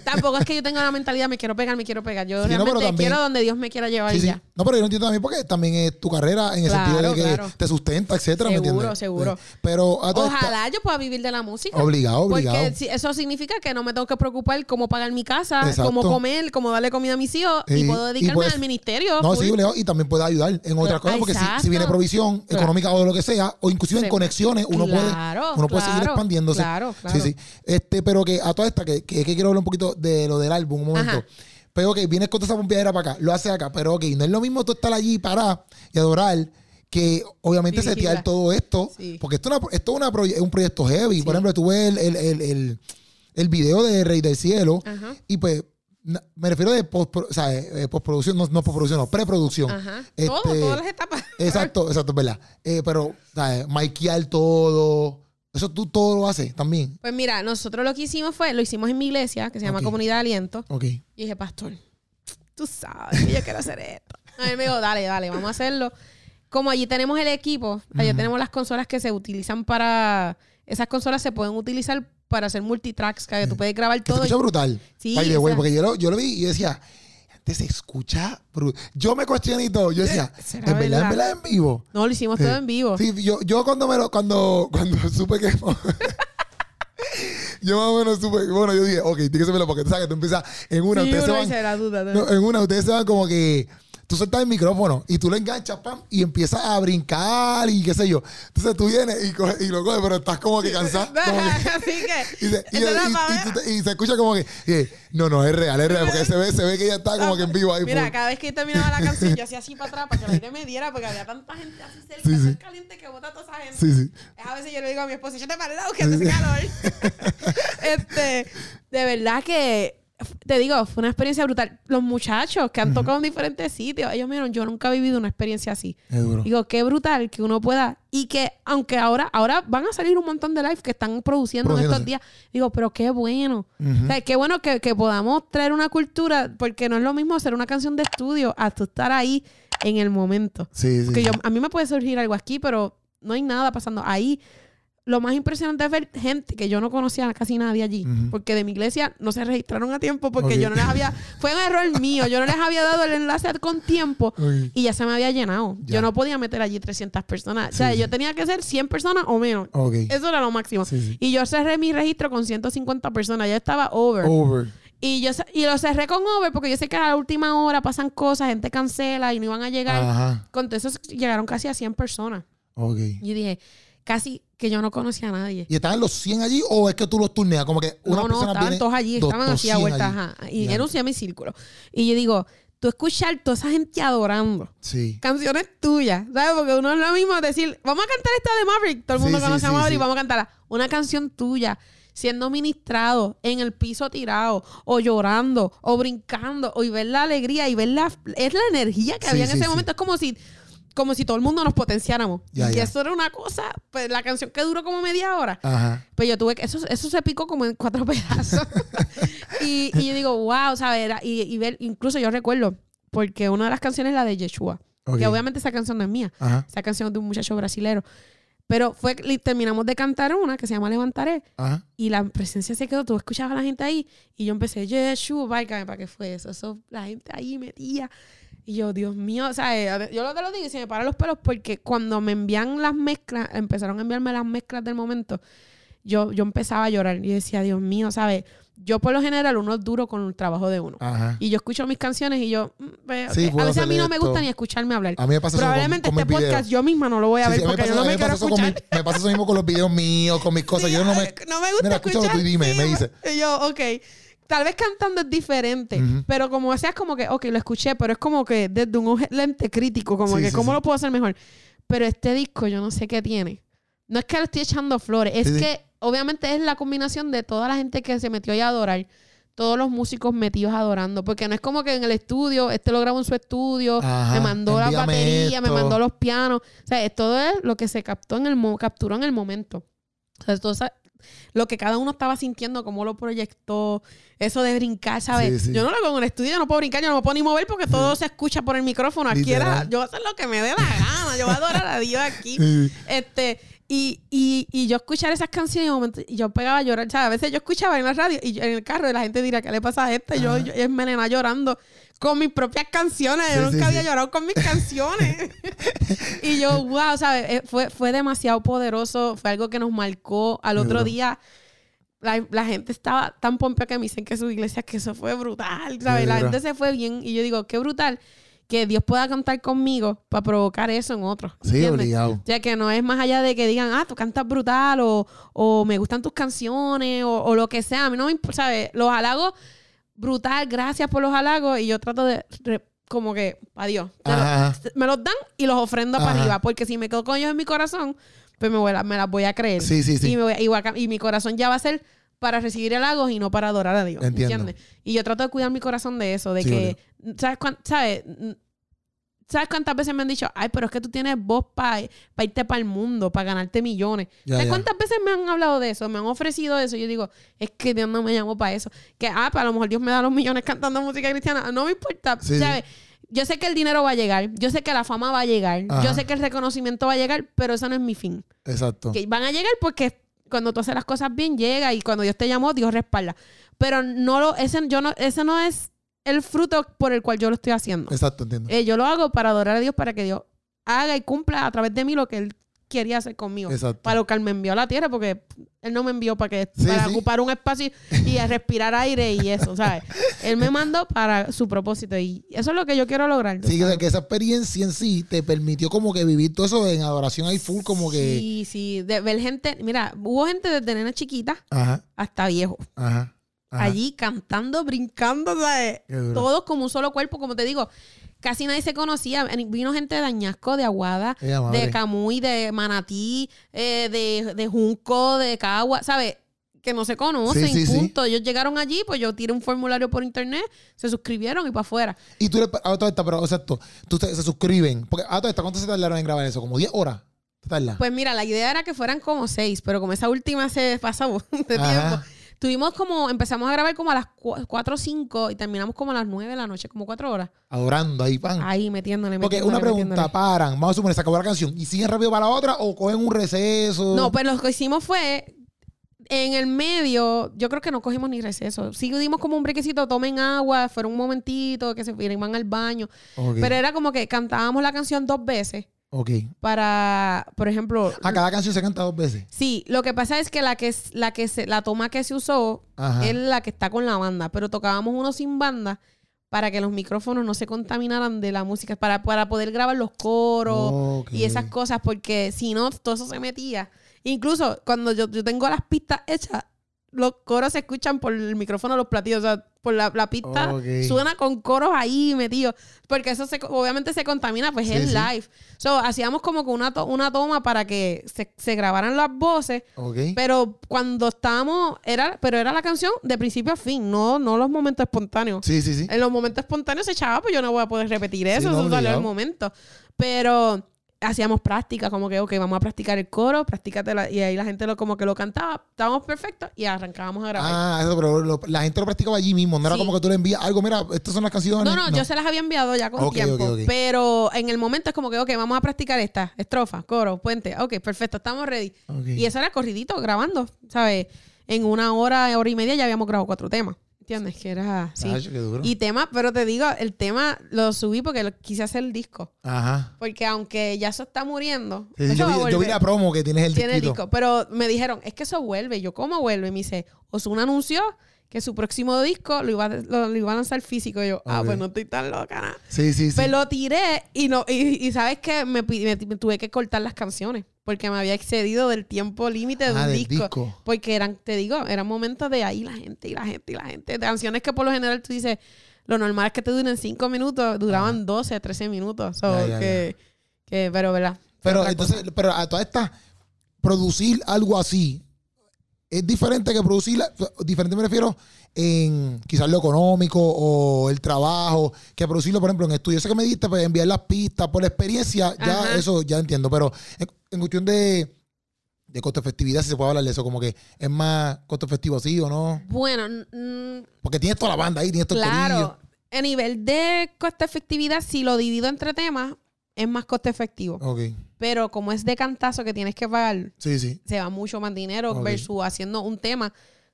Tampoco es que yo tenga la mentalidad, me quiero pegar, me quiero pegar. Yo Sí, no, pero realmente también- quiero donde Dios me quiera llevar Sí, y sí. ya. No, pero yo no entiendo también porque también es tu carrera en el Claro, sentido de que claro. te sustenta, etcétera, ¿me Seguro, entiendes? seguro. Sí. Pero a toda esta- Ojalá yo pueda vivir de la música. Obligado, obligado. Porque si- eso significa que no me tengo que preocupar cómo pagar mi casa, Exacto. cómo comer, cómo darle comida a mis hijos y, Y- puedo y dedicarme puedes- al ministerio. No, full. sí, obligado, y también puede ayudar en otras cosas, porque si, viene provisión económica o de lo que sea, o inclusive en conexiones, uno puede, uno puede seguir expandiéndose. claro, claro. Sí, sí. Este, pero que a toda esta, que, que, que quiero hablar un poquito de lo del álbum, un momento. Ajá. Pero que vienes con toda esa pompiadera para acá, lo haces acá, pero ok, no es lo mismo tú estar allí para y adorar que obviamente Dirigirla. setear todo esto, Sí. porque esto, es una- esto es una proye- es un proyecto heavy. Por ejemplo, tú ves el, el, el, el- el video de Rey del Cielo. Ajá. Y pues, me refiero de o sea, eh, postproducción, no, no postproducción, no, preproducción. Ajá. Este, todo, todas las etapas. Exacto, exacto, es verdad. Eh, pero, ¿sabes? Maikear todo. Eso tú todo lo haces también. Pues mira, nosotros lo que hicimos fue, lo hicimos en mi iglesia, que se llama. Comunidad de Aliento. Ok. Y dije, pastor, tú sabes que yo quiero hacer esto. A mí me dijo, dale, dale, vamos a hacerlo. Como allí tenemos el equipo, allá Ujú. tenemos las consolas que se utilizan para... Esas consolas se pueden utilizar para hacer multitracks, que tú puedes grabar todo. escucha brutal. Sí, By the way, porque yo lo, yo lo vi y decía, este se escucha. Yo me cuestioné y todo. Yo decía, ¿Será ¿en verdad, en verdad? en vivo? No, lo hicimos Sí. todo en vivo. Sí, yo, yo cuando me lo, cuando, cuando supe que. yo más o menos supe, bueno, yo dije, ok, tiene que porque tú sabes que tú empiezas en una, Sí, ustedes se van. dice la duda. no, en una, ustedes se van como que. Tú sueltas el micrófono y tú lo enganchas, pam, y empiezas a brincar y qué sé yo. Entonces tú vienes y, coges- y lo coges, pero estás como que cansado. y, se, te- escucha como que, y- no, no, es real, es real, porque se ve, se ve que ella está como que en vivo ahí. Mira, cada vez que terminaba la canción, yo hacía así para atrás para que el aire me diera, porque había tanta gente así cerca, Sí, sí. tan caliente que bota toda esa gente. Sí, sí. A veces yo le digo a mi esposa, échate para el lado que hace calor. este, de verdad que, te digo, fue una experiencia brutal. Los muchachos que han tocado en diferentes sitios, ellos me dijeron, yo nunca he vivido una experiencia así. Es duro. Digo, qué brutal que uno pueda. Y que, aunque ahora, ahora van a salir un montón de live que están produciendo en estos días. Digo, pero qué bueno. O sea, qué bueno que, que podamos traer una cultura, porque no es lo mismo hacer una canción de estudio a tú estar ahí en el momento. Sí, sí. Porque yo, a mí me puede surgir algo aquí, pero no hay nada pasando. Ahí, lo más impresionante es ver gente que yo no conocía casi nadie allí. Porque de mi iglesia no se registraron a tiempo porque yo no les había... Fue un error mío. Yo no les había dado el enlace con tiempo y ya se me había llenado. Ya. Yo no podía meter allí 300 personas. o sea, Sí, yo tenía que ser 100 personas o menos. Ok. Eso era lo máximo. Sí. Y yo cerré mi registro con 150 personas. Ya estaba over. Over. Y yo y lo cerré con over porque yo sé que a la última hora pasan cosas, gente cancela y no iban a llegar. Ajá. Con eso llegaron casi a 100 personas. Y dije, casi que yo no conocía a nadie. ¿Y estaban los 100 allí o es que tú los turneas? Como que una no, no, estaban todos allí, dos- estaban así a 100 vuelta, allí. ajá. Y era un semicírculo. Y yo digo, tú escuchar toda esa gente adorando Sí. canciones tuyas, ¿sabes? Porque uno es lo mismo decir, vamos a cantar esta de Maverick. Todo el mundo sí, conoce a Maverick, vamos a cantarla. Una canción tuya, siendo ministrado, en el piso tirado, o llorando, o brincando, o y ver la alegría y ver la... Es la energía que había en ese momento. Es como si... Como si todo el mundo nos potenciáramos. Ya, y ya. eso era una cosa, pues la canción que duró como media hora. Ajá. Pues yo tuve que, eso, eso se picó como en cuatro pedazos. y, y yo digo, wow, ¿sabes? Era- Y, y ver, incluso yo recuerdo, porque una de las canciones es la de Yeshua. Ok. Que obviamente esa canción no es mía. Ajá. Esa canción es de un muchacho brasilero. Pero fue terminamos de cantar una que se llama Levantaré. Ajá. Y la presencia se quedó. Tú escuchabas a la gente ahí. Y yo empecé, Yeshua, válgame, ¿para qué fue eso? Eso, la gente ahí metía. Y yo, Dios mío, o sea, eh, yo lo te lo digo y se me paran los pelos porque cuando me envían las mezclas, empezaron a enviarme las mezclas del momento, yo, yo empezaba a llorar y decía, Dios mío, ¿sabes? Yo por lo general uno es duro con el trabajo de uno. Ajá. Y yo escucho mis canciones y yo, mm, ve, Sí, a veces a mí no me gusta ni escucharme hablar. A mí me pasa eso con- Probablemente con este podcast yo misma no lo voy a Sí, ver sí, porque me yo pasa- no me quiero escuchar. mi- me pasa eso mismo con los videos míos, con mis cosas. Yo no me. no me gusta Mira, escúchalo escuchar. tú y dime, me dice. Y yo, ok. Tal vez cantando es diferente, pero como sea, es como que, ok, lo escuché, pero es como que desde un lente crítico, como Sí, que, sí, ¿cómo sí. lo puedo hacer mejor? Pero este disco, yo no sé qué tiene. No es que le estoy echando flores, es que obviamente es la combinación de toda la gente que se metió ahí a adorar, todos los músicos metidos adorando, porque no es como que en el estudio, este lo grabó en su estudio, Ajá, me mandó la batería, me mandó los pianos, o sea, es- todo es lo que se captó en el capturó en el momento. O sea, todo esa- lo que cada uno estaba sintiendo, cómo lo proyectó, eso de brincar, ¿sabes? Sí, sí. Yo no lo hago en el estudio, yo no puedo brincar, yo no me puedo ni mover porque todo se escucha por el micrófono. Aquí era, yo voy a hacer lo que me dé la gana, yo voy a adorar a Dios aquí. Este, y, y, y yo escuchar esas canciones y, de momento, y yo pegaba a llorar. ¿sabes? A veces yo escuchaba en la radio y yo- en el carro y la gente dirá, ¿qué le pasa a este? Yo, yo es menena llorando con mis propias canciones. Sí, yo sí, nunca había sí. llorado con mis canciones. y yo, wow, ¿sabes? Eh, Fue, fue demasiado poderoso. Fue algo que nos marcó. Al otro día, la, la gente estaba tan pompea que me dicen que su iglesia, que eso fue brutal, ¿sabes? La gente se fue bien. Y yo digo, qué brutal que Dios pueda contar conmigo para provocar eso en otros. Sí, obligado. O sea, que no es más allá de que digan, ah, tú cantas brutal o, o me gustan tus canciones o, o lo que sea. A mí no me importa, ¿sabes? Los halagos, brutal, gracias por los halagos y yo trato de, como que, adiós. Me los dan y los ofrendo para arriba porque si me quedo con ellos en mi corazón, pues me, voy a- me las voy a creer. Sí, sí, sí. Y, me voy a- y voy a cam- y mi corazón ya va a ser para recibir halagos y no para adorar a Dios. Entiendo. ¿Entiendes? Y yo trato de cuidar mi corazón de eso, de Sí, que, ¿sabes, sabes, ¿sabes cuántas veces me han dicho, ay, pero es que tú tienes voz para irte para el mundo, para ganarte millones? Ya, ¿Sabes ya. cuántas veces me han hablado de eso? Me han ofrecido eso. Yo digo, es que Dios no me llamó para eso. Que, ah, para lo mejor Dios me da los millones cantando música cristiana. No me importa, Sí, ¿sabes? Yo sé que el dinero va a llegar, yo sé que la fama va a llegar, Ajá. yo sé que el reconocimiento va a llegar, pero eso no es mi fin. Exacto. Que van a llegar porque cuando tú haces las cosas bien llega y cuando Dios te llamó, Dios respalda. Pero no lo, ese, yo no, ese no es el fruto por el cual yo lo estoy haciendo. Exacto, entiendo. Eh, yo lo hago para adorar a Dios, para que Dios haga y cumpla a través de mí lo que Él quería hacer conmigo. Exacto. Para lo que Él me envió a la tierra, porque Él no me envió para que Sí, para sí. ocupar un espacio y respirar aire y eso, ¿sabes? Él me mandó para su propósito y eso es lo que yo quiero lograr. Sí, que, esa experiencia en sí te permitió como que vivir todo eso en adoración ahí full, como que. Sí, sí, de ver gente, mira, hubo gente desde nena chiquita Ajá, hasta viejo. ajá. Ajá. allí cantando, brincando. Todos como un solo cuerpo, como te digo. Casi nadie se conocía. Vino gente de Añasco, de Aguada, Ella de Camuy, de Manatí, eh, de, de Junco, de Cagua, ¿sabes? Que no se conocen, Sí, sí, sí. punto. Ellos llegaron allí, pues yo tiré un formulario por internet, se suscribieron y para afuera. Y tú le. A toda esta, pero exacto. Tú te- se suscriben. Porque a toda esta, ¿cuánto se tardaron en grabar eso? ¿Como 10 horas? ¿Te tarda? Pues mira, la idea era que fueran como seis, pero como esa última se pasó de tiempo. Tuvimos como, empezamos a grabar como a las 4 o 5 y terminamos como a las 9 de la noche, como 4 horas. Adorando ahí, pan. Ahí metiéndole, Porque metiéndole, una pregunta, metiéndole. paran, vamos a suponer, se acabó la canción y siguen rápido para la otra o cogen un receso. No, pues lo que hicimos fue en el medio, yo creo que no cogimos ni receso. Sí dimos como un brequecito, tomen agua, fueron un momentito, que se iban al baño. Pero era como que cantábamos la canción dos veces ok. para, por ejemplo, Ah, cada canción se canta dos veces. sí, lo que pasa es que la que es- la que se, la toma que se usó Ajá. es la que está con la banda, pero tocábamos uno sin banda para que los micrófonos no se contaminaran de la música, para, para poder grabar los coros y esas cosas, porque si no, todo eso se metía. Incluso cuando yo, yo tengo las pistas hechas, los coros se escuchan por el micrófono de los platillos, o sea, por la, la pista suena con coros ahí metidos, porque eso se, obviamente se contamina, pues Sí, es sí. live. So, hacíamos como que una, to- una toma para que se, se grabaran las voces, Ok. pero cuando estábamos, era, pero era la canción de principio a fin, no, no los momentos espontáneos. Sí, sí, sí. En los momentos espontáneos se echaba, pues yo no voy a poder repetir eso, no, eso salió al momento. Pero hacíamos práctica, como que, ok, vamos a practicar el coro, practícatela, y ahí la gente lo, como que lo cantaba, estábamos perfectos y arrancábamos a grabar. Ah, eso, pero lo- la gente lo practicaba allí mismo. No era Sí. como que tú le envías algo, mira, estas son las canciones. No, no, yo se las había enviado ya con Ok, tiempo. Pero en el momento es como que, ok, vamos a practicar esta. Estrofa, coro, puente. Ok, perfecto, estamos ready. Y eso era corridito, grabando, ¿sabes? En una hora, hora y media ya habíamos grabado cuatro temas. ¿Entiendes? Que era. Ay, qué duro. Y tema, pero te digo, el tema lo subí porque lo- quise hacer el disco. Ajá. Porque aunque ya eso está muriendo, Sí, sí, yo, vi, yo vi volver. la promo que tienes el Tiene el disco. Pero me dijeron, es que eso vuelve. Yo, ¿cómo vuelve? Y me dice, Ozuna anunció que su próximo disco lo iba, a, lo, lo iba a lanzar físico. Y yo, ah, pues no estoy tan loca. nada. Sí, sí, sí. Pues lo tiré y no y, y sabes que me, pi- me- me tuve que cortar las canciones porque me había excedido del tiempo límite de Ah, un del disco. disco. Porque eran, te digo, eran momentos de ahí la gente y la gente y la gente. De canciones que por lo general tú dices, lo normal es que te duren 5 minutos, duraban 12, 13 minutos. So, Ya, ya, que, que, pero, ¿verdad? Pero entonces, pero a toda esta, producir algo así es diferente que producir, diferente me refiero en quizás lo económico o el trabajo, que producirlo, por ejemplo, en estudio. Eso que me diste, pues enviar las pistas por la experiencia, ya Ajá. eso ya entiendo. Pero en, en cuestión de, de costo efectividad, si se puede hablar de eso, como que es más costo efectivo, sí o no. Bueno, mm, Porque tienes toda la banda ahí, tienes todo el claro. A nivel de costo efectividad, si lo divido entre temas, es más costo efectivo. Ok, Pero como es de cantazo que tienes que pagar, sí, sí, se va mucho más dinero Ok. versus haciendo un tema,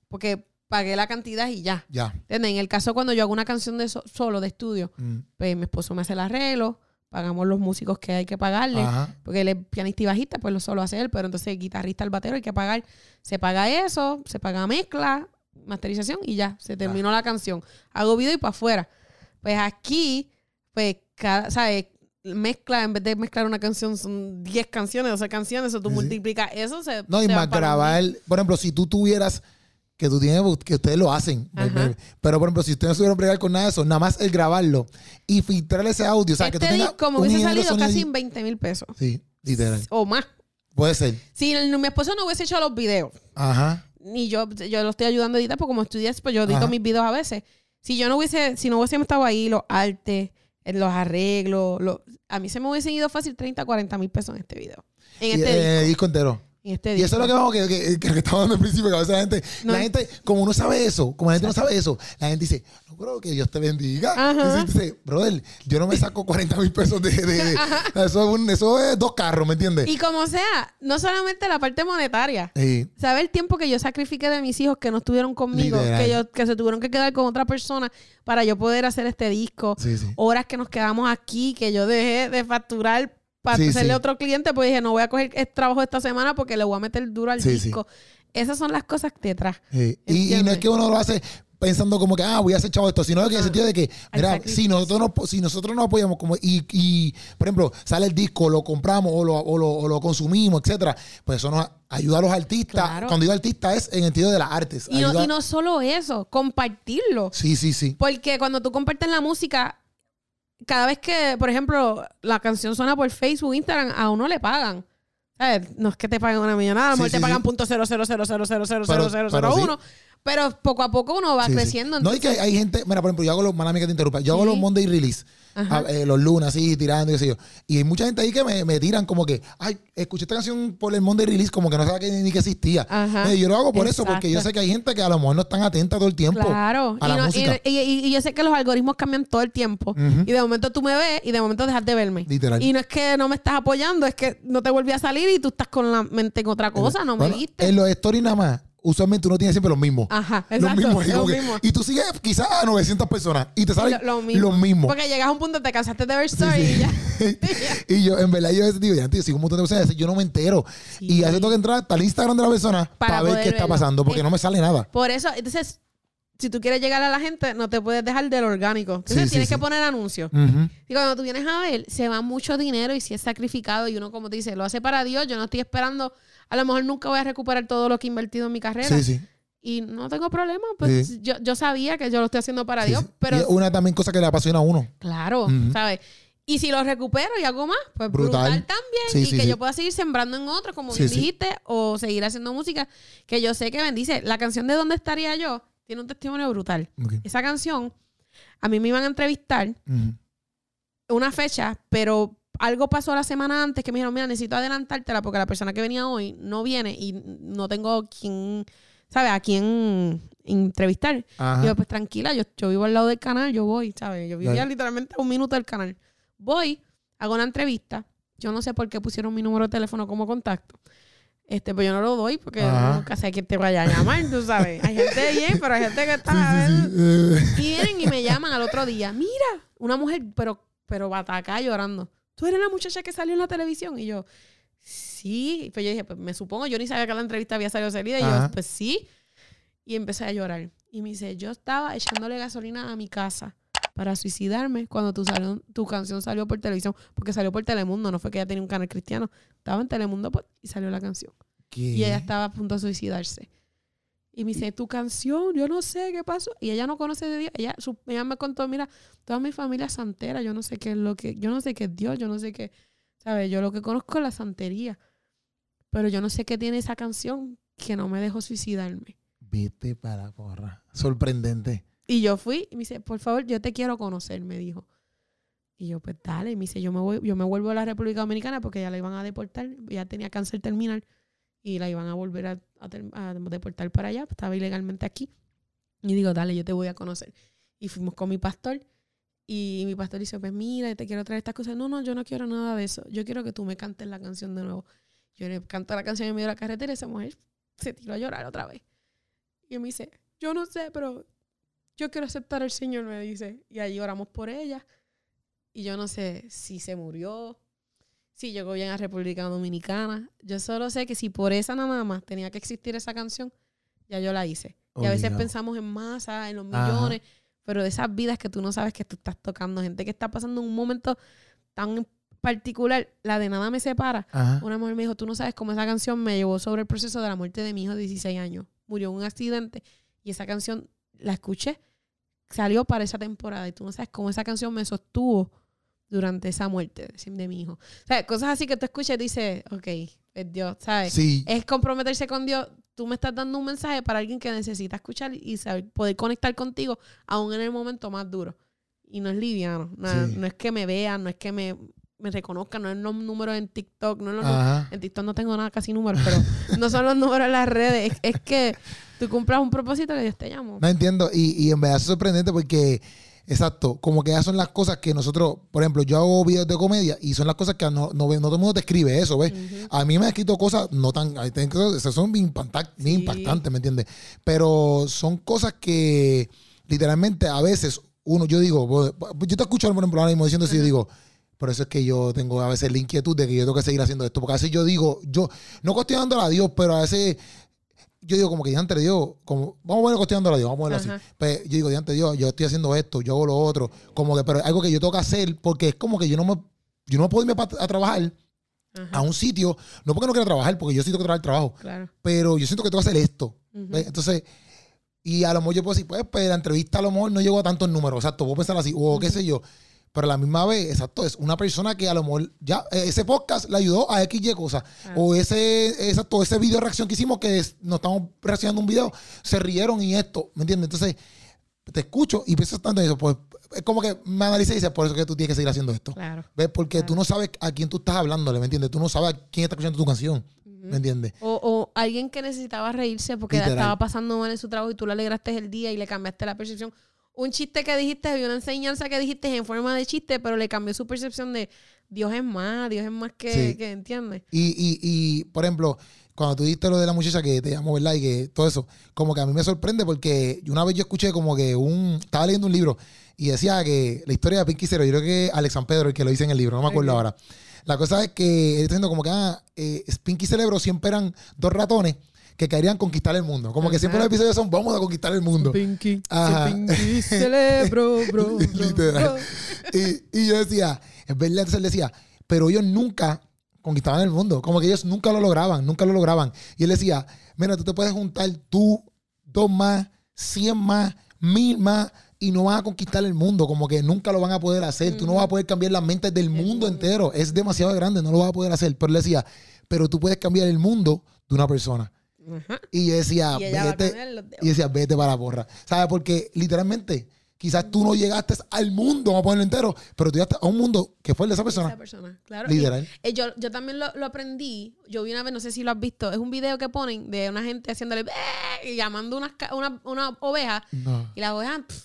porque pagué la cantidad y ya. ya. ¿Entiendes? En el caso cuando yo hago una canción de so- solo de estudio, Mm, pues mi esposo me hace el arreglo, pagamos los músicos que hay que pagarle, Ajá. porque él es pianista y bajista, pues lo solo hace él, pero entonces el guitarrista, el batero hay que pagar, se paga eso, se paga mezcla, masterización y ya, se terminó la canción. Hago video y para afuera. Pues aquí, pues cada, ¿sabes? Mezcla, en vez de mezclar una canción, son 10 canciones, 12 canciones, o tú Sí, multiplicas eso, se No, y más grabar, por ejemplo, si tú tuvieras, que tú tienes, que ustedes lo hacen, Ajá. pero por ejemplo, si ustedes no estuvieran bregar con nada de eso, nada más el grabarlo y filtrar ese audio, o sea, que tú este tengas me un hubiese salido casi en 20 mil pesos. Sí, literal. O más. Puede ser. Si el- mi esposo no hubiese hecho los videos, Ajá. ni yo, yo lo estoy ayudando a editar, porque como estudié, pues yo edito Ajá. mis videos a veces. Si yo no hubiese, si no hubiese estado ahí, los artes, los arreglos, los- a mí se me hubiesen ido fácil 30, 40 mil pesos en este video. En Y, este eh, disco. disco entero. En este Y eso es lo que vamos, que, que, que, que estaba hablando al principio, que a veces la gente, No. la gente, como no sabe eso, como la gente no sabe eso, la gente dice, no, bro, que Dios te bendiga. Ajá. Y dice, brother, yo no me saco 40 mil pesos de, de- de- eso, es un- eso es dos carros, ¿me entiendes? Y como sea, no solamente la parte monetaria. Sí. ¿Sabe el tiempo que yo sacrifiqué de mis hijos que no estuvieron conmigo? Literal. Que, yo, que se tuvieron que quedar con otra persona para yo poder hacer este disco. Sí, sí. Horas que nos quedamos aquí, que yo dejé de facturar para Sí, hacerle sí. otro cliente, pues dije, no voy a coger este trabajo esta semana porque le voy a meter duro al Sí, disco. Esas son las cosas detrás. Sí. Y, y no es que uno lo hace pensando como que, ah, voy a hacer chavo esto, sino que en el sentido de que, mira, si nosotros, no, si nosotros no apoyamos, como y, y, por ejemplo, sale el disco, lo compramos o lo, o lo, o lo consumimos, etcétera, pues eso nos ayuda a los artistas. Claro. Cuando digo artista es en el sentido de las artes. Y no, ayuda- y no solo eso, compartirlo. Sí, sí, sí. Porque cuando tú compartes la música, cada vez que, por ejemplo, la canción suena por Facebook, Instagram, a uno le pagan. ¿Sabes? No es que te paguen una millonada, a lo mejor te pagan punto cero cero cero cero cero cero Pero- cero cero uno. Pero poco a poco uno va creciendo. No, y que hay gente, mira, por ejemplo, yo hago los, mala que te interrumpa, yo hago los Monday Release. A- eh, los lunes así, tirando y yo. Y hay mucha gente ahí que me, me tiran como que, ay, escuché esta canción por el Monday Release, como que no sabía que, ni que existía. Ajá. Eh, yo lo hago por eso, porque yo sé que hay gente que a lo mejor no están atenta todo el tiempo Claro. a Y, la no- y- música. y- y- y yo sé que los algoritmos cambian todo el tiempo. Y de momento tú me ves y de momento dejas de verme. Literal. Y no es que no me estás apoyando, es que no te volví a salir y tú estás con la mente en otra cosa, no me viste. En los stories nada más, usualmente uno tiene siempre los mismos. Ajá, los exacto. mismos. los que- mismos. y tú sigues quizás a 900 personas y te salen Lo- lo mismo. los mismos. Porque llegas a un punto, te cansaste de ver story sí. y ya. y yo, en verdad, yo digo, ya, tío, sigo un montón de personas, yo no me entero. Sí. Y veces tengo que entrar hasta el Instagram de la persona para, Para ver qué está pasando, porque Eh, no me sale nada. Por eso, entonces, si tú quieres llegar a la gente, no te puedes dejar del orgánico. Entonces Sí, sí, tienes sí. que poner anuncios. Ujú. Y cuando tú vienes a ver, se va mucho dinero y si es sacrificado y uno, como te dice, lo hace para Dios, yo no estoy esperando, a lo mejor nunca voy a recuperar todo lo que he invertido en mi carrera. Sí, sí. Y no tengo problema, pues Sí. yo, yo sabía que yo lo estoy haciendo para Dios, pero Y una también cosa que le apasiona a uno. claro. ¿sabes? Y si lo recupero y hago más, pues Brutal. brutal, también. Sí, y sí, que sí. yo pueda seguir sembrando en otros, como bien dijiste, o seguir haciendo música que yo sé que bendice. La canción de ¿Dónde estaría yo? tiene un testimonio brutal. Esa canción, a mí me iban a entrevistar una fecha, pero algo pasó la semana antes que me dijeron, mira, necesito adelantártela porque la persona que venía hoy no viene y no tengo quien, ¿sabes? A quién entrevistar. Ajá. Y yo, pues tranquila, yo, yo vivo al lado del canal, yo voy, ¿sabes? Yo vivía Ya. literalmente a un minuto del canal. Voy, hago una entrevista. Yo no sé por qué pusieron mi número de teléfono como contacto. Este, pues yo no lo doy porque Ajá. nunca sé quién te vaya a llamar, tú sabes. Hay gente bien, pero hay gente que está... Sí, sí. Eh, vienen y me llaman al otro día. Mira, una mujer, pero, pero bataca llorando. Tú eres la muchacha que salió en la televisión. Y yo, sí. Pues yo dije, pues me supongo, yo ni sabía que la entrevista había salido salida. Y Ajá. yo, pues sí. Y empecé a llorar. Y me dice, yo estaba echándole gasolina a mi casa para suicidarme cuando tu, salió- tu canción salió por televisión. Porque salió por Telemundo, no fue que ella tenía un canal cristiano. Estaba en Telemundo pues, y salió la canción. ¿qué? Y ella estaba a punto de suicidarse. Y me dice, tu canción, yo no sé qué pasó. Y ella no conoce de Dios. Ella, su- ella me contó, mira, toda mi familia es santera. Yo no sé qué es lo que, yo no sé qué es Dios, yo no sé qué, ¿sabes? Yo lo que conozco es la santería. Pero yo no sé qué tiene esa canción que no me dejó suicidarme. Vete para porra. Sorprendente. Y yo fui y me dice, por favor, yo te quiero conocer, me dijo. Y yo, pues dale. Y me dice, yo me, voy, yo me vuelvo a la República Dominicana porque ya la iban a deportar. Ya tenía cáncer terminal y la iban a volver a, a a deportar para allá. Estaba ilegalmente aquí. Y digo, dale, yo te voy a conocer. Y fuimos con mi pastor. Y mi pastor dice, pues mira, te quiero traer estas cosas. No, no, yo no quiero nada de eso. Yo quiero que tú me cantes la canción de nuevo. Yo le canto la canción en medio de la carretera y esa mujer se tiró a llorar otra vez. Y me dice, yo no sé, pero yo quiero aceptar al Señor, me dice. Y allí oramos por ella. Y yo no sé si se murió, si llegó bien a República Dominicana. Yo solo sé que si por esa nada más tenía que existir esa canción, ya yo la hice. Y a veces Obligado. pensamos en masa, en los Ajá. millones, pero de esas vidas que tú no sabes que tú estás tocando, gente que está pasando un momento tan particular, la de nada me separa. Ajá. Una mujer me dijo, tú no sabes cómo esa canción me llevó sobre el proceso de la muerte de mi hijo de 16 años. Murió en un accidente y esa canción la escuché, salió para esa temporada y tú no sabes cómo esa canción me sostuvo durante esa muerte de, mi hijo. O sea, cosas así que tú escuchas y dices, ok, es Dios, ¿sabes? Sí. Es comprometerse con Dios. tú me estás dando un mensaje para alguien que necesita escuchar y saber, poder conectar contigo aún en el momento más duro. Y no es liviano. No, Sí. no es que me vean, no es que me, me reconozcan, no es los números en TikTok, no es los Ajá. En TikTok no tengo nada, casi números, pero no son los números en las redes. Es, es que tú cumplas un propósito que Dios te llamó. No entiendo. Y, y en verdad es sorprendente porque, exacto, como que esas son las cosas que nosotros, por ejemplo, yo hago videos de comedia y son las cosas que no, no, no todo el mundo te escribe eso, ¿ves? A mí me han escrito cosas no tan, esas son bien, impacta- bien Sí. impactantes, ¿me entiendes? Pero son cosas que literalmente a veces uno, yo digo, yo te escucho por ejemplo ahora mismo diciendo eso y yo Ajá. digo, por eso es que yo tengo a veces la inquietud de que yo tengo que seguir haciendo esto, porque a veces yo digo, yo, no cuestionándole a Dios, pero a veces yo digo como que diante de Dios, como, vamos a poner cuestionándole a Dios, vamos a Ajá. así. Pues yo digo, diante de Dios, yo estoy haciendo esto, yo hago lo otro, como que, pero algo que yo tengo que hacer porque es como que yo no me, yo no puedo irme a trabajar Ajá, a un sitio, no porque no quiera trabajar, porque yo sí tengo que trabajar trabajo, claro. pero yo siento que tengo que hacer esto. Entonces, y a lo mejor yo puedo decir, pues, pues la entrevista a lo mejor no llegó a tantos números, exacto, puedo pensar así, o qué Ujú. sé yo. Pero a la misma vez, exacto, es una persona que a lo mejor ya eh, ese podcast le ayudó a XY cosas. Claro. O ese, exacto, ese video reacción que hicimos que es- nos estamos reaccionando un video, se rieron y esto, ¿me entiendes? Entonces, te escucho y piensas tanto en eso, pues es como que me analiza y dice, por eso que tú tienes que seguir haciendo esto. Claro. ¿Ves? Porque Claro. tú no sabes a quién tú estás hablándole, ¿me entiendes? Tú no sabes a quién está escuchando tu canción, ¿me entiendes? O, o alguien que necesitaba reírse porque Literal. estaba pasando mal en su trabajo y tú le alegraste el día y le cambiaste la percepción. Un chiste que dijiste y una enseñanza que dijiste en forma de chiste, pero le cambió su percepción de Dios es más, Dios es más que, Sí. que ¿entiendes? Y, y, y, por ejemplo, cuando tú dijiste lo de la muchacha que te llamó, ¿verdad? Y que todo eso, como que a mí me sorprende porque una vez yo escuché como que un... Estaba leyendo un libro y decía que la historia de Pinky Cero, yo creo que Alex San Pedro el que lo dice en el libro, no me acuerdo ahora. La cosa es que él está diciendo como que ah, eh, Pinky Cerebro siempre eran dos ratones que querían conquistar el mundo. Como que siempre los episodios son vamos a conquistar el mundo. Pinky, Ajá. Pinky, celebro, bro, bro, Literal. bro. y, y yo decía, es verdad, entonces él decía, pero ellos nunca conquistaban el mundo, como que ellos nunca lo lograban, nunca lo lograban. Y él decía, mira, tú te puedes juntar tú, dos más, cien más, mil más, y no van a conquistar el mundo, como que nunca lo van a poder hacer, tú no vas a poder cambiar las mentes del mundo mundo. entero, es demasiado grande, no lo vas a poder hacer. Pero él decía, pero tú puedes cambiar el mundo de una persona. Ajá. Y yo decía, Y vete, y decía, vete para la porra. ¿Sabes? Porque literalmente, quizás tú no llegaste al mundo, vamos a ponerlo entero, pero tú llegaste a un mundo que fue el de esa persona. Esa persona, claro. Literal. Y, eh, yo, yo también lo, lo aprendí. Yo vi una vez, no sé si lo has visto, es un video que ponen de una gente haciéndole y llamando unas una, una oveja No. y la oveja pff,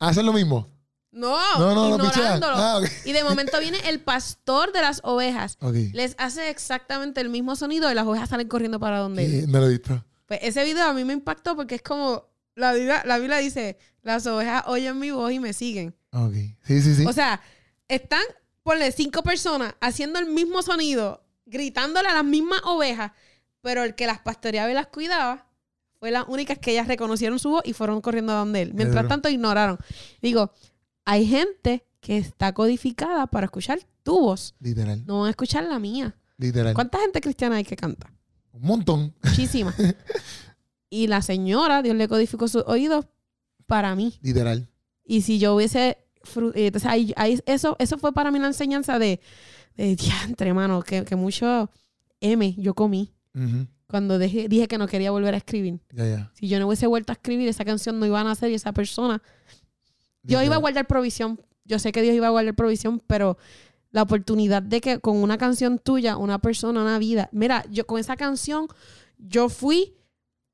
Hacen lo mismo. No, No, no, no ignorándolo. Ah, ok. Y de momento viene el pastor de las ovejas. Les hace exactamente el mismo sonido y las ovejas salen corriendo para donde él. Sí, no lo he visto. Pues ese video a mí me impactó porque es como la Biblia, la Biblia dice, las ovejas oyen mi voz y me siguen. Ok. Sí, sí, sí. O sea, están, ponle cinco personas haciendo el mismo sonido, gritándole a las mismas ovejas, pero el que las pastoreaba y las cuidaba fue las únicas que ellas reconocieron su voz y fueron corriendo a donde él. Mientras tanto, ignoraron. Digo, hay gente que está codificada para escuchar tu voz, literal. no van a escuchar la mía. Literal. ¿Cuánta gente cristiana hay que canta? Un montón. Muchísima. y la señora, Dios le codificó sus oídos para mí. Literal. Y si yo hubiese. eh, Entonces, ahí, ahí- eso, eso fue para mí la enseñanza de, de diantre, hermano, que, que mucho M yo comí cuando dejé- dije que no quería volver a escribir. Si yo no hubiese vuelto a escribir, esa canción no iba a nacer y esa persona. Yo iba a guardar provisión. Yo sé que Dios iba a guardar provisión, pero la oportunidad de que con una canción tuya, una persona, una vida. Mira, yo con esa canción, yo fui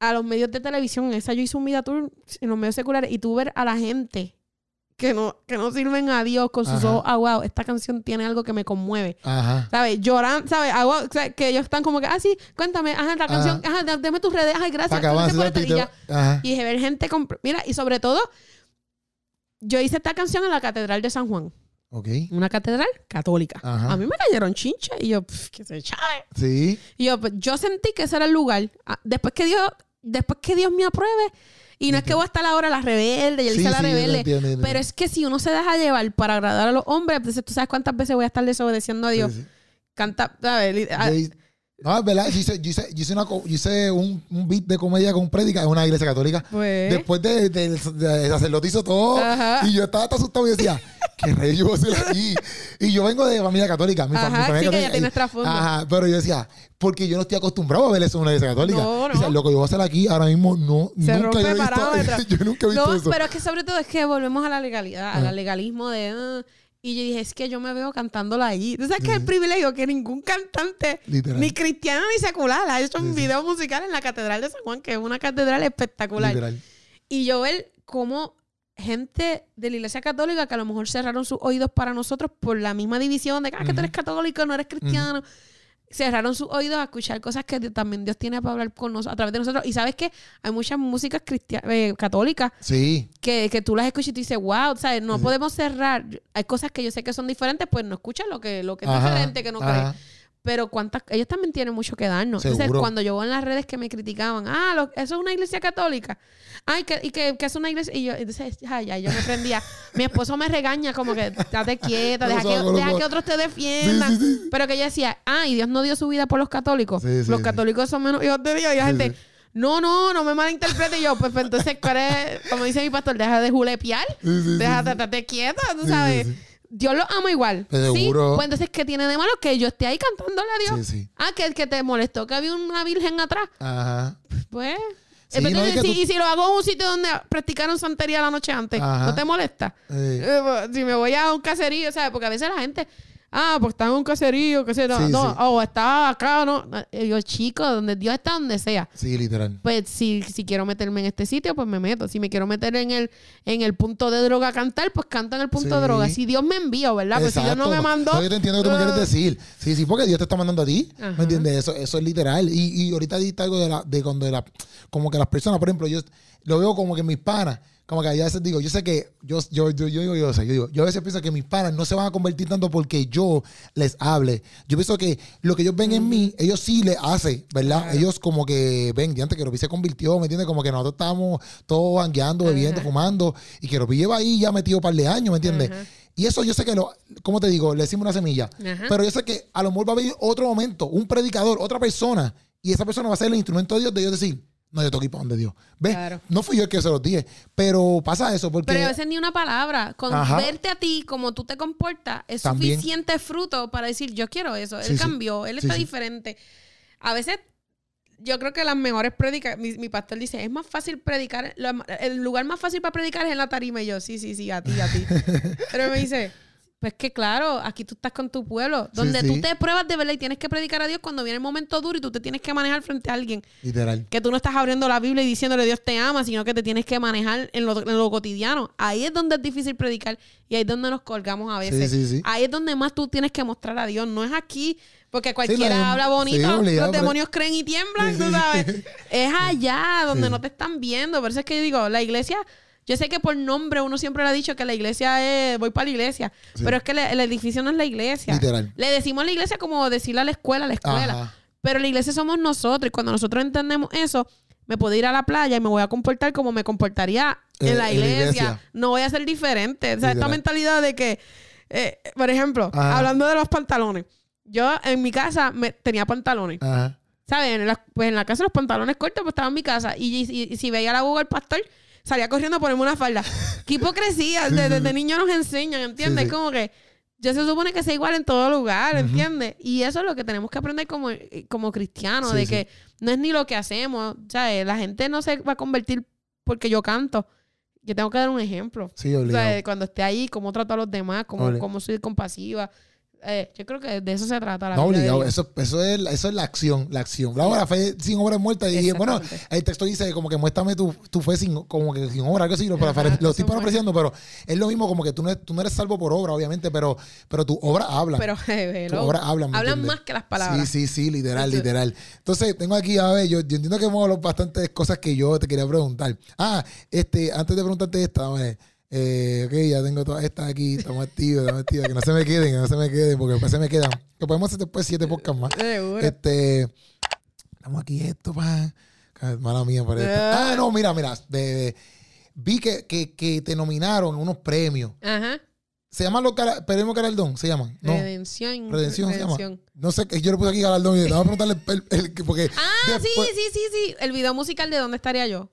a los medios de televisión. Esa yo hice un media tour en los medios seculares y tuve ver a la gente que no, que no sirven a Dios con sus Ajá. ojos aguados. Esta canción tiene algo que me conmueve. Ajá. ¿Sabes? Lloran, ¿sabes? Que ellos están como que, ah, sí, cuéntame, ajá, la canción, ajá, dame tus redes, ay, gracias. Esto", y ya. Ajá. Y dije, ver gente Mira, y sobre todo, yo hice esta canción en la Catedral de San Juan. Ok. Una catedral católica. Ajá. A mí me cayeron chinches y yo, "Pff, que se chave. Sí. Y yo, pues, yo sentí que ese era el lugar. Ah, Después que Dios, después que Dios me apruebe, y no es que voy a estar ahora la rebelde, y él Sí, hice la sí, rebelde. entiendo, entiendo. Pero es que si uno se deja llevar para agradar a los hombres, entonces tú sabes cuántas veces voy a estar desobedeciendo a Dios. Sí. Canta, Yo hice- No, es verdad. Yo hice, yo hice, yo hice, una yo hice un, un beat de comedia con prédica en una iglesia católica. pues. Después de, de, de sacerdote hizo todo. Ajá. Y yo estaba tan asustado y decía, ¿qué rey yo voy a hacer aquí? Y yo vengo de familia católica. Mi, familia sí, que ya católica, tienes y- trasfondo. Ajá, pero yo decía, porque yo no estoy acostumbrado a ver eso en una iglesia católica. No, no. Decía, lo que yo voy a hacer aquí ahora mismo no, Se nunca yo he visto, yo nunca he visto No, eso. pero es que sobre todo es que volvemos a la legalidad, al legalismo de... ah, y yo dije, es que yo me veo cantándola allí. ¿Tú sabes que Sí. el privilegio que ningún cantante, Literal. ni cristiano ni secular, ha hecho un Sí, video musical en la Catedral de San Juan, que es una catedral espectacular. Literal. Y yo ver cómo gente de la iglesia católica que a lo mejor cerraron sus oídos para nosotros por la misma división de que, ah, que tú eres católico, no eres cristiano. Cerraron sus oídos a escuchar cosas que también Dios tiene para hablar con nosotros, a través de nosotros. Y sabes que hay muchas músicas eh, católicas Sí. que, que tú las escuchas y tú dices, wow, ¿sabes? No podemos cerrar. Hay cosas que yo sé que son diferentes, pues no escuchas lo que, lo que es Ajá, diferente, que no crees. Pero cuántas, ellos también tienen mucho que darnos. Entonces, cuando yo veo en las redes que me criticaban, ah, lo- eso es una iglesia católica. Ay, que, y que, que es una iglesia. Y yo, entonces, ay, ay, yo me prendía. Mi esposo me regaña como que, date quieta, deja que, deja otros te defiendan. Sí, sí, sí. Pero que yo decía, ah, y Dios no dio su vida por los católicos. Los católicos son menos hijos de Dios. Y la gente, no, no, no me malinterprete. Y yo, pues, pues, entonces, ¿cuál es? Como dice mi pastor, deja de julepiar. Deja, estate quieta, tú Sí, sabes. Sí, sí. Dios lo ama igual. Pues Sí, seguro. pues entonces, ¿qué tiene de malo que yo esté ahí cantándole a Dios? Sí, sí. Ah, que, que te molestó que había una virgen atrás. Ajá. Pues. Sí, Entonces, no, es que si- tú- Y si lo hago en un sitio donde practicaron santería la noche antes, Ajá. ¿no te molesta? Eh, Eh, pues, si me voy a un caserío, ¿sabes? Porque a veces la gente, ah, pues está en un caserío, que sé, no, Sí, no, sí. o está acá, no. Y yo, chico, donde Dios está, donde sea. sí, literal. Pues si, si quiero meterme en este sitio, pues me meto. Si me quiero meter en el, en el punto de droga a cantar, pues canto en el punto Sí. de droga. Si Dios me envió, ¿verdad? Pues si Dios no me mandó. yo te entiendo lo que tú me quieres decir. Sí, sí, porque Dios te está mandando a ti. Ajá. ¿Me entiendes? Eso, eso es literal. Y, y ahorita dijiste algo de, la, de cuando la, como que las personas, por ejemplo, yo lo veo como que mis panas, como que a veces digo, yo sé que, yo, yo, yo, yo, digo, yo, sé, yo digo, yo a veces pienso que mis panas no se van a convertir tanto porque yo les hable. Yo pienso que lo que ellos ven en mí, ellos sí le hacen, ¿verdad? Claro. Ellos como que ven, de antes que Ropi se convirtió, ¿me entiendes? Como que nosotros estábamos todos bangueando, bebiendo, Ajá. fumando, y que Ropi lleva ahí ya metido un par de años, ¿me entiendes? Ajá. Y eso yo sé que lo, como te digo, le decimos una semilla. Ajá. Pero yo sé que a lo mejor va a venir otro momento, un predicador, otra persona, y esa persona va a ser el instrumento de Dios de Dios decir, no, yo tengo que ir para donde Dios. ¿Ves? Claro. No fui yo el que se los dije, pero pasa eso porque... Pero a veces ni una palabra. Con Ajá. verte a ti, como tú te comportas, es También. suficiente fruto para decir, yo quiero eso. Él Sí, sí. cambió, él está sí. diferente. A veces, yo creo que las mejores predicas, mi, mi pastor dice, es más fácil predicar, lo- el lugar más fácil para predicar es en la tarima. Y yo, sí, sí, sí, a ti, a ti. Pero me dice, pues que claro, aquí tú estás con tu pueblo, donde sí. tú te pruebas de verdad y tienes que predicar a Dios cuando viene el momento duro y tú te tienes que manejar frente a alguien Literal. que tú no estás abriendo la Biblia y diciéndole Dios te ama, sino que te tienes que manejar en lo, en lo cotidiano. Ahí es donde es difícil predicar y ahí es donde nos colgamos a veces. Sí, sí, sí. Ahí es donde más tú tienes que mostrar a Dios. No es aquí, porque cualquiera no, habla bonito, sí, obligado, los pero- demonios creen y tiemblan, Sí, tú sabes. Es allá donde no te están viendo. Por eso es que yo digo, la iglesia... Yo sé que por nombre uno siempre le ha dicho que la iglesia es, voy para la iglesia, Sí. pero es que le- el edificio no es la iglesia. Literal. Le decimos la iglesia como decirle a la escuela, la escuela. Ajá. Pero la iglesia somos nosotros y cuando nosotros entendemos eso, me puedo ir a la playa y me voy a comportar como me comportaría Eh, en la en la iglesia. iglesia. No voy a ser diferente. O sea, esta mentalidad de que, eh, por ejemplo, Ajá. hablando de los pantalones, yo en mi casa me, tenía pantalones. Ajá. ¿Sabes? En la, pues en la casa los pantalones cortos, pues estaba en mi casa. Y, y- y si veía la boca del pastor, salía corriendo a ponerme una falda. Qué hipocresía. Sí, De- sí, Desde sí. niños nos enseñan, ¿entiendes? Sí, sí. Como que yo se supone que sea igual en todo lugar. ¿entiendes? Y eso es lo que tenemos que aprender como, como cristianos, Sí, de que no es ni lo que hacemos. ¿Sabes? La gente no se va a convertir porque yo canto. Yo tengo que dar un ejemplo. Sí, O obligado. sea, cuando esté ahí, cómo trato a los demás, cómo, cómo soy compasiva. Eh, yo creo que de eso se trata la No, obligado. Eso, eso, es, eso es la acción, la acción. Bravo, la fe sin obra es muerta. Y bueno, el texto dice como que muéstrame tu, tu fe sin, como que sin obra, algo así, lo, para- Ajá, lo estoy parafraseando, pero es lo mismo como que tú no, eres, tú no eres salvo por obra, obviamente, pero, pero tu obra habla. Pero, eh, tu obra habla. ¿me hablan entiendes? más que las palabras. Sí, sí, sí, literal, literal. Entonces, tengo aquí, a ver, yo, yo entiendo que hemos hablado bastantes cosas que yo te quería preguntar. Ah, este, antes de preguntarte esta, a ver, eh, ok, ya tengo todas estas aquí, estamos activos, estamos activos, que no se me queden, que no se me queden, porque después se me quedan. Que podemos hacer después siete podcasts más. Seguro. Este, estamos aquí esto, pa. Mala mía por esto. Ah. Ah, no, mira, mira, de- de- vi que, que, que te nominaron unos premios. Ajá. ¿Se llaman los premios Galardón? ¿Se llaman? No. Redención. Redención se llama. No sé, yo le puse aquí Galardón y le voy a preguntarle el, el- el- porque Ah, sí, sí, sí, sí. El video musical de ¿Dónde estaría yo?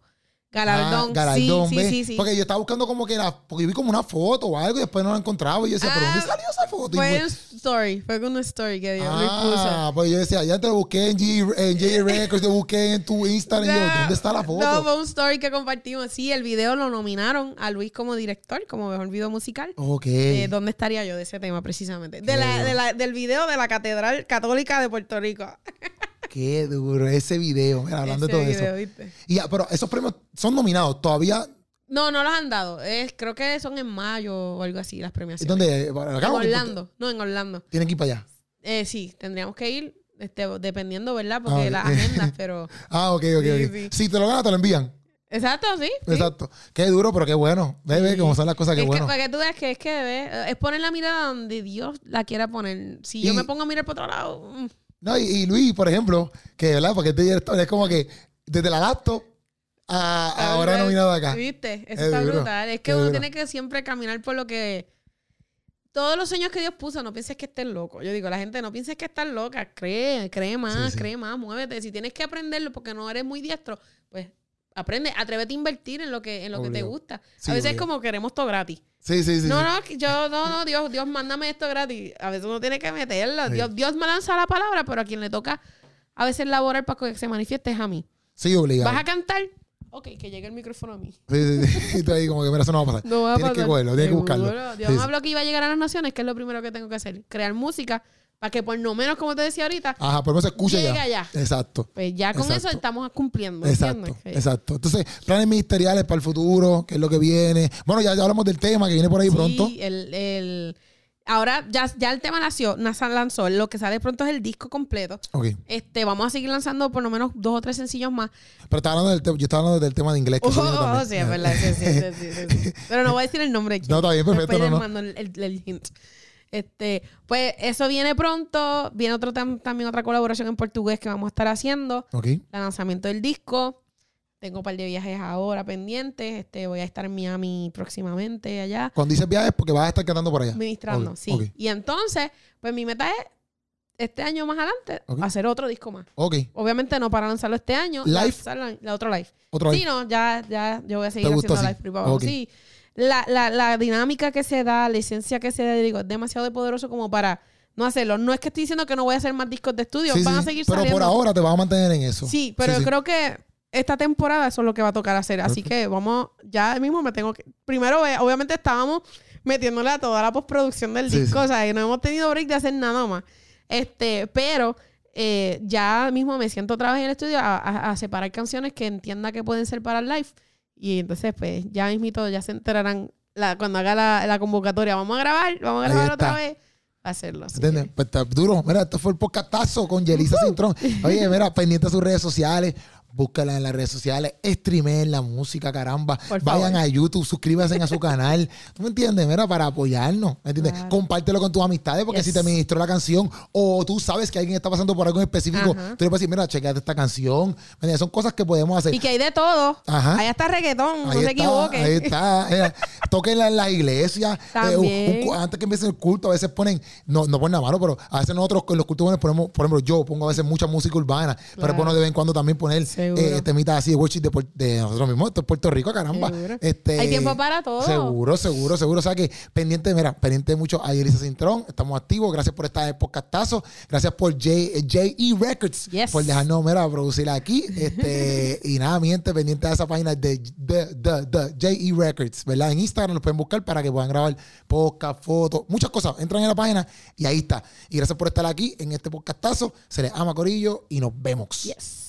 Galardón. Ah, galardón, sí, sí, sí. Porque yo estaba buscando como que era, porque vi como una foto o algo y después no la encontraba. Y yo decía, ¿pero dónde Ah, salió esa foto? Fue un story, fue con una story que dio, ah, pues yo decía, ya te busqué en J, en J Records, te busqué en tu Instagram. y yo, No, ¿dónde está la foto? No, fue un story que compartimos. Sí, el video lo nominaron a Luis como director, como mejor video musical. ok. Eh, ¿Dónde estaría yo de ese tema precisamente? De la, de la- del video de la Catedral Católica de Puerto Rico. Qué duro ese video. Mira, hablando Ese de todo video, eso. ¿viste? Y, ya, pero esos premios son nominados. Todavía. No, no los han dado. Es, creo que son en mayo o algo así las ¿y premiaciones. ¿Dónde? ¿Para acá En Orlando. No, en Orlando. Tienen que ir para allá. Eh, sí, tendríamos que ir, este, dependiendo, ¿verdad? Porque Ah, las agendas, pero... Ah, ok, ok, Sí, ok. sí. Si te lo ganas, te lo envían. Exacto, sí. sí. Exacto. Qué duro, pero qué bueno. Sí. cómo son las cosas, qué es bueno. que, para que tú veas que es que ve, es poner la mirada donde Dios la quiera poner. Si yo me pongo a mirar por otro lado, mm, No, y, y Luis, por ejemplo, que, ¿verdad? Porque este director es como que desde la laptop a, a ahora ¿sabes? nominado acá. ¿Viste? Eso Es está duro, brutal. Es que uno duro. tiene que siempre caminar por lo que. Todos los sueños que Dios puso, no pienses que estés loco. Yo digo, la gente, no pienses que estás loca. Cree, cree más, Sí, sí. cree más, muévete. Si tienes que aprenderlo porque no eres muy diestro, pues aprende, atrévete a invertir en lo que, en lo que te gusta. Sí, a veces es como queremos todo gratis. Sí, sí, sí. no, sí. no, yo, no, no, Dios, Dios, mándame esto gratis. A veces uno tiene que meterlo. Sí. Dios, Dios me lanza la palabra, pero a quien le toca a veces laborar para que se manifieste es a mí. Sí, obligado. ¿Vas a cantar? Ok, que llegue el micrófono a mí. Sí, sí, sí. Y tú ahí como que, mira, eso no va a pasar. No va a tienes que pasar. cogerlo, tienes que buscarlo. Dios me habló que iba a llegar a las naciones, que es lo primero que tengo que hacer. Crear música para que por lo menos, como te decía ahorita, Ajá, se escucha Llegue ya. allá. Exacto. pues ya con Exacto. eso estamos cumpliendo. Exacto, exacto. Entonces, planes ministeriales para el futuro, qué es lo que viene. Bueno, ya, ya hablamos del tema que viene por ahí Sí, pronto. el, el- ahora ya, ya el tema nació, NASA lanzó, lo que sale pronto es el disco completo. Ok. Este, vamos a seguir lanzando por lo menos dos o tres sencillos más. Pero estaba hablando del tema, yo estaba hablando del tema de inglés. Que Oh, oh, sí, es verdad. Sí, sí, sí, sí, sí, sí. Pero no voy a decir el nombre aquí. No, está bien, perfecto, no, no. el- el hint. Este, pues eso viene pronto. Viene otro tam- también otra colaboración en portugués que vamos a estar haciendo. Ok. El lanzamiento del disco. Tengo un par de viajes ahora pendientes. Este, voy a estar en Miami próximamente allá. Cuando dices viajes, porque vas a estar cantando por allá. Ministrando, sí. Y entonces, pues mi meta es este año más adelante hacer otro disco más. Ok. Obviamente no para lanzarlo este año. Live. lanzarlo- la otro live. Otro. Sí, no, ya, ya, yo voy a seguir ¿Te gustó haciendo así? live privado. Sí. La, la, la dinámica que se da, la esencia que se da, digo, es demasiado poderoso como para no hacerlo. No es que estoy diciendo que no voy a hacer más discos de estudio, Sí, van sí, a seguir Pero saliendo. por ahora te vas a mantener en eso. Sí, pero Sí, sí. creo que esta temporada eso es lo que va a tocar hacer. Así que vamos, ya mismo me tengo que. Primero, eh, obviamente estábamos metiéndole a toda la postproducción del disco, o sea, y no hemos tenido break de hacer nada más. Este, pero eh, ya mismo me siento otra vez en el estudio a, a- a separar canciones que entienda que pueden ser para el live. Y entonces, pues, ya mismito ya se enterarán la- cuando haga la, la convocatoria. Vamos a grabar, vamos a grabar otra vez. A hacerlo. así ¿Entiendes? que- Pues está duro. Mira, esto fue el podcastazo con Yelisa Cintrón. Oye, mira, pendiente a sus redes sociales. Búscala en las redes sociales, streamen la música, caramba. Vayan a YouTube, suscríbanse a su canal. ¿Tú me entiendes? Mira, para apoyarnos. ¿Me entiendes? Claro. Compártelo con tus amistades porque Yes. si te ministró la canción o tú sabes que alguien está pasando por algo en específico, Ajá. tú le puedes decir, mira, chequeate esta canción. ¿Me? Son cosas que podemos hacer. Y que hay de todo. Ajá. Allá está reggaetón, no Ahí se está, equivoquen. Ahí está. Tóquenla en la iglesia. Eh, un- un También. cu- antes que empiece el culto, a veces ponen, no, no ponen nada malo, pero a veces nosotros con los cultos ponemos, por ejemplo, yo pongo a veces mucha música urbana, pero Claro. bueno de vez en cuando también poner Seguro. Eh, temitas así de worship de, de nosotros mismos, esto es Puerto Rico, caramba. Este, Hay tiempo para todo. Seguro, seguro, seguro. O sea que pendiente, mira, pendiente mucho a Elisa Cintrón, estamos activos. Gracias por estar en podcastazo. Gracias por J, JE Records Yes. por dejarnos, mira, producir aquí. Este, y nada, mi gente, pendiente de esa página de, de, de, de JE Records, ¿verdad? En Instagram los pueden buscar para que puedan grabar podcast, fotos, muchas cosas. Entran en la página y ahí está. Y gracias por estar aquí en este podcastazo. Se les ama, Corillo, y nos vemos. Yes.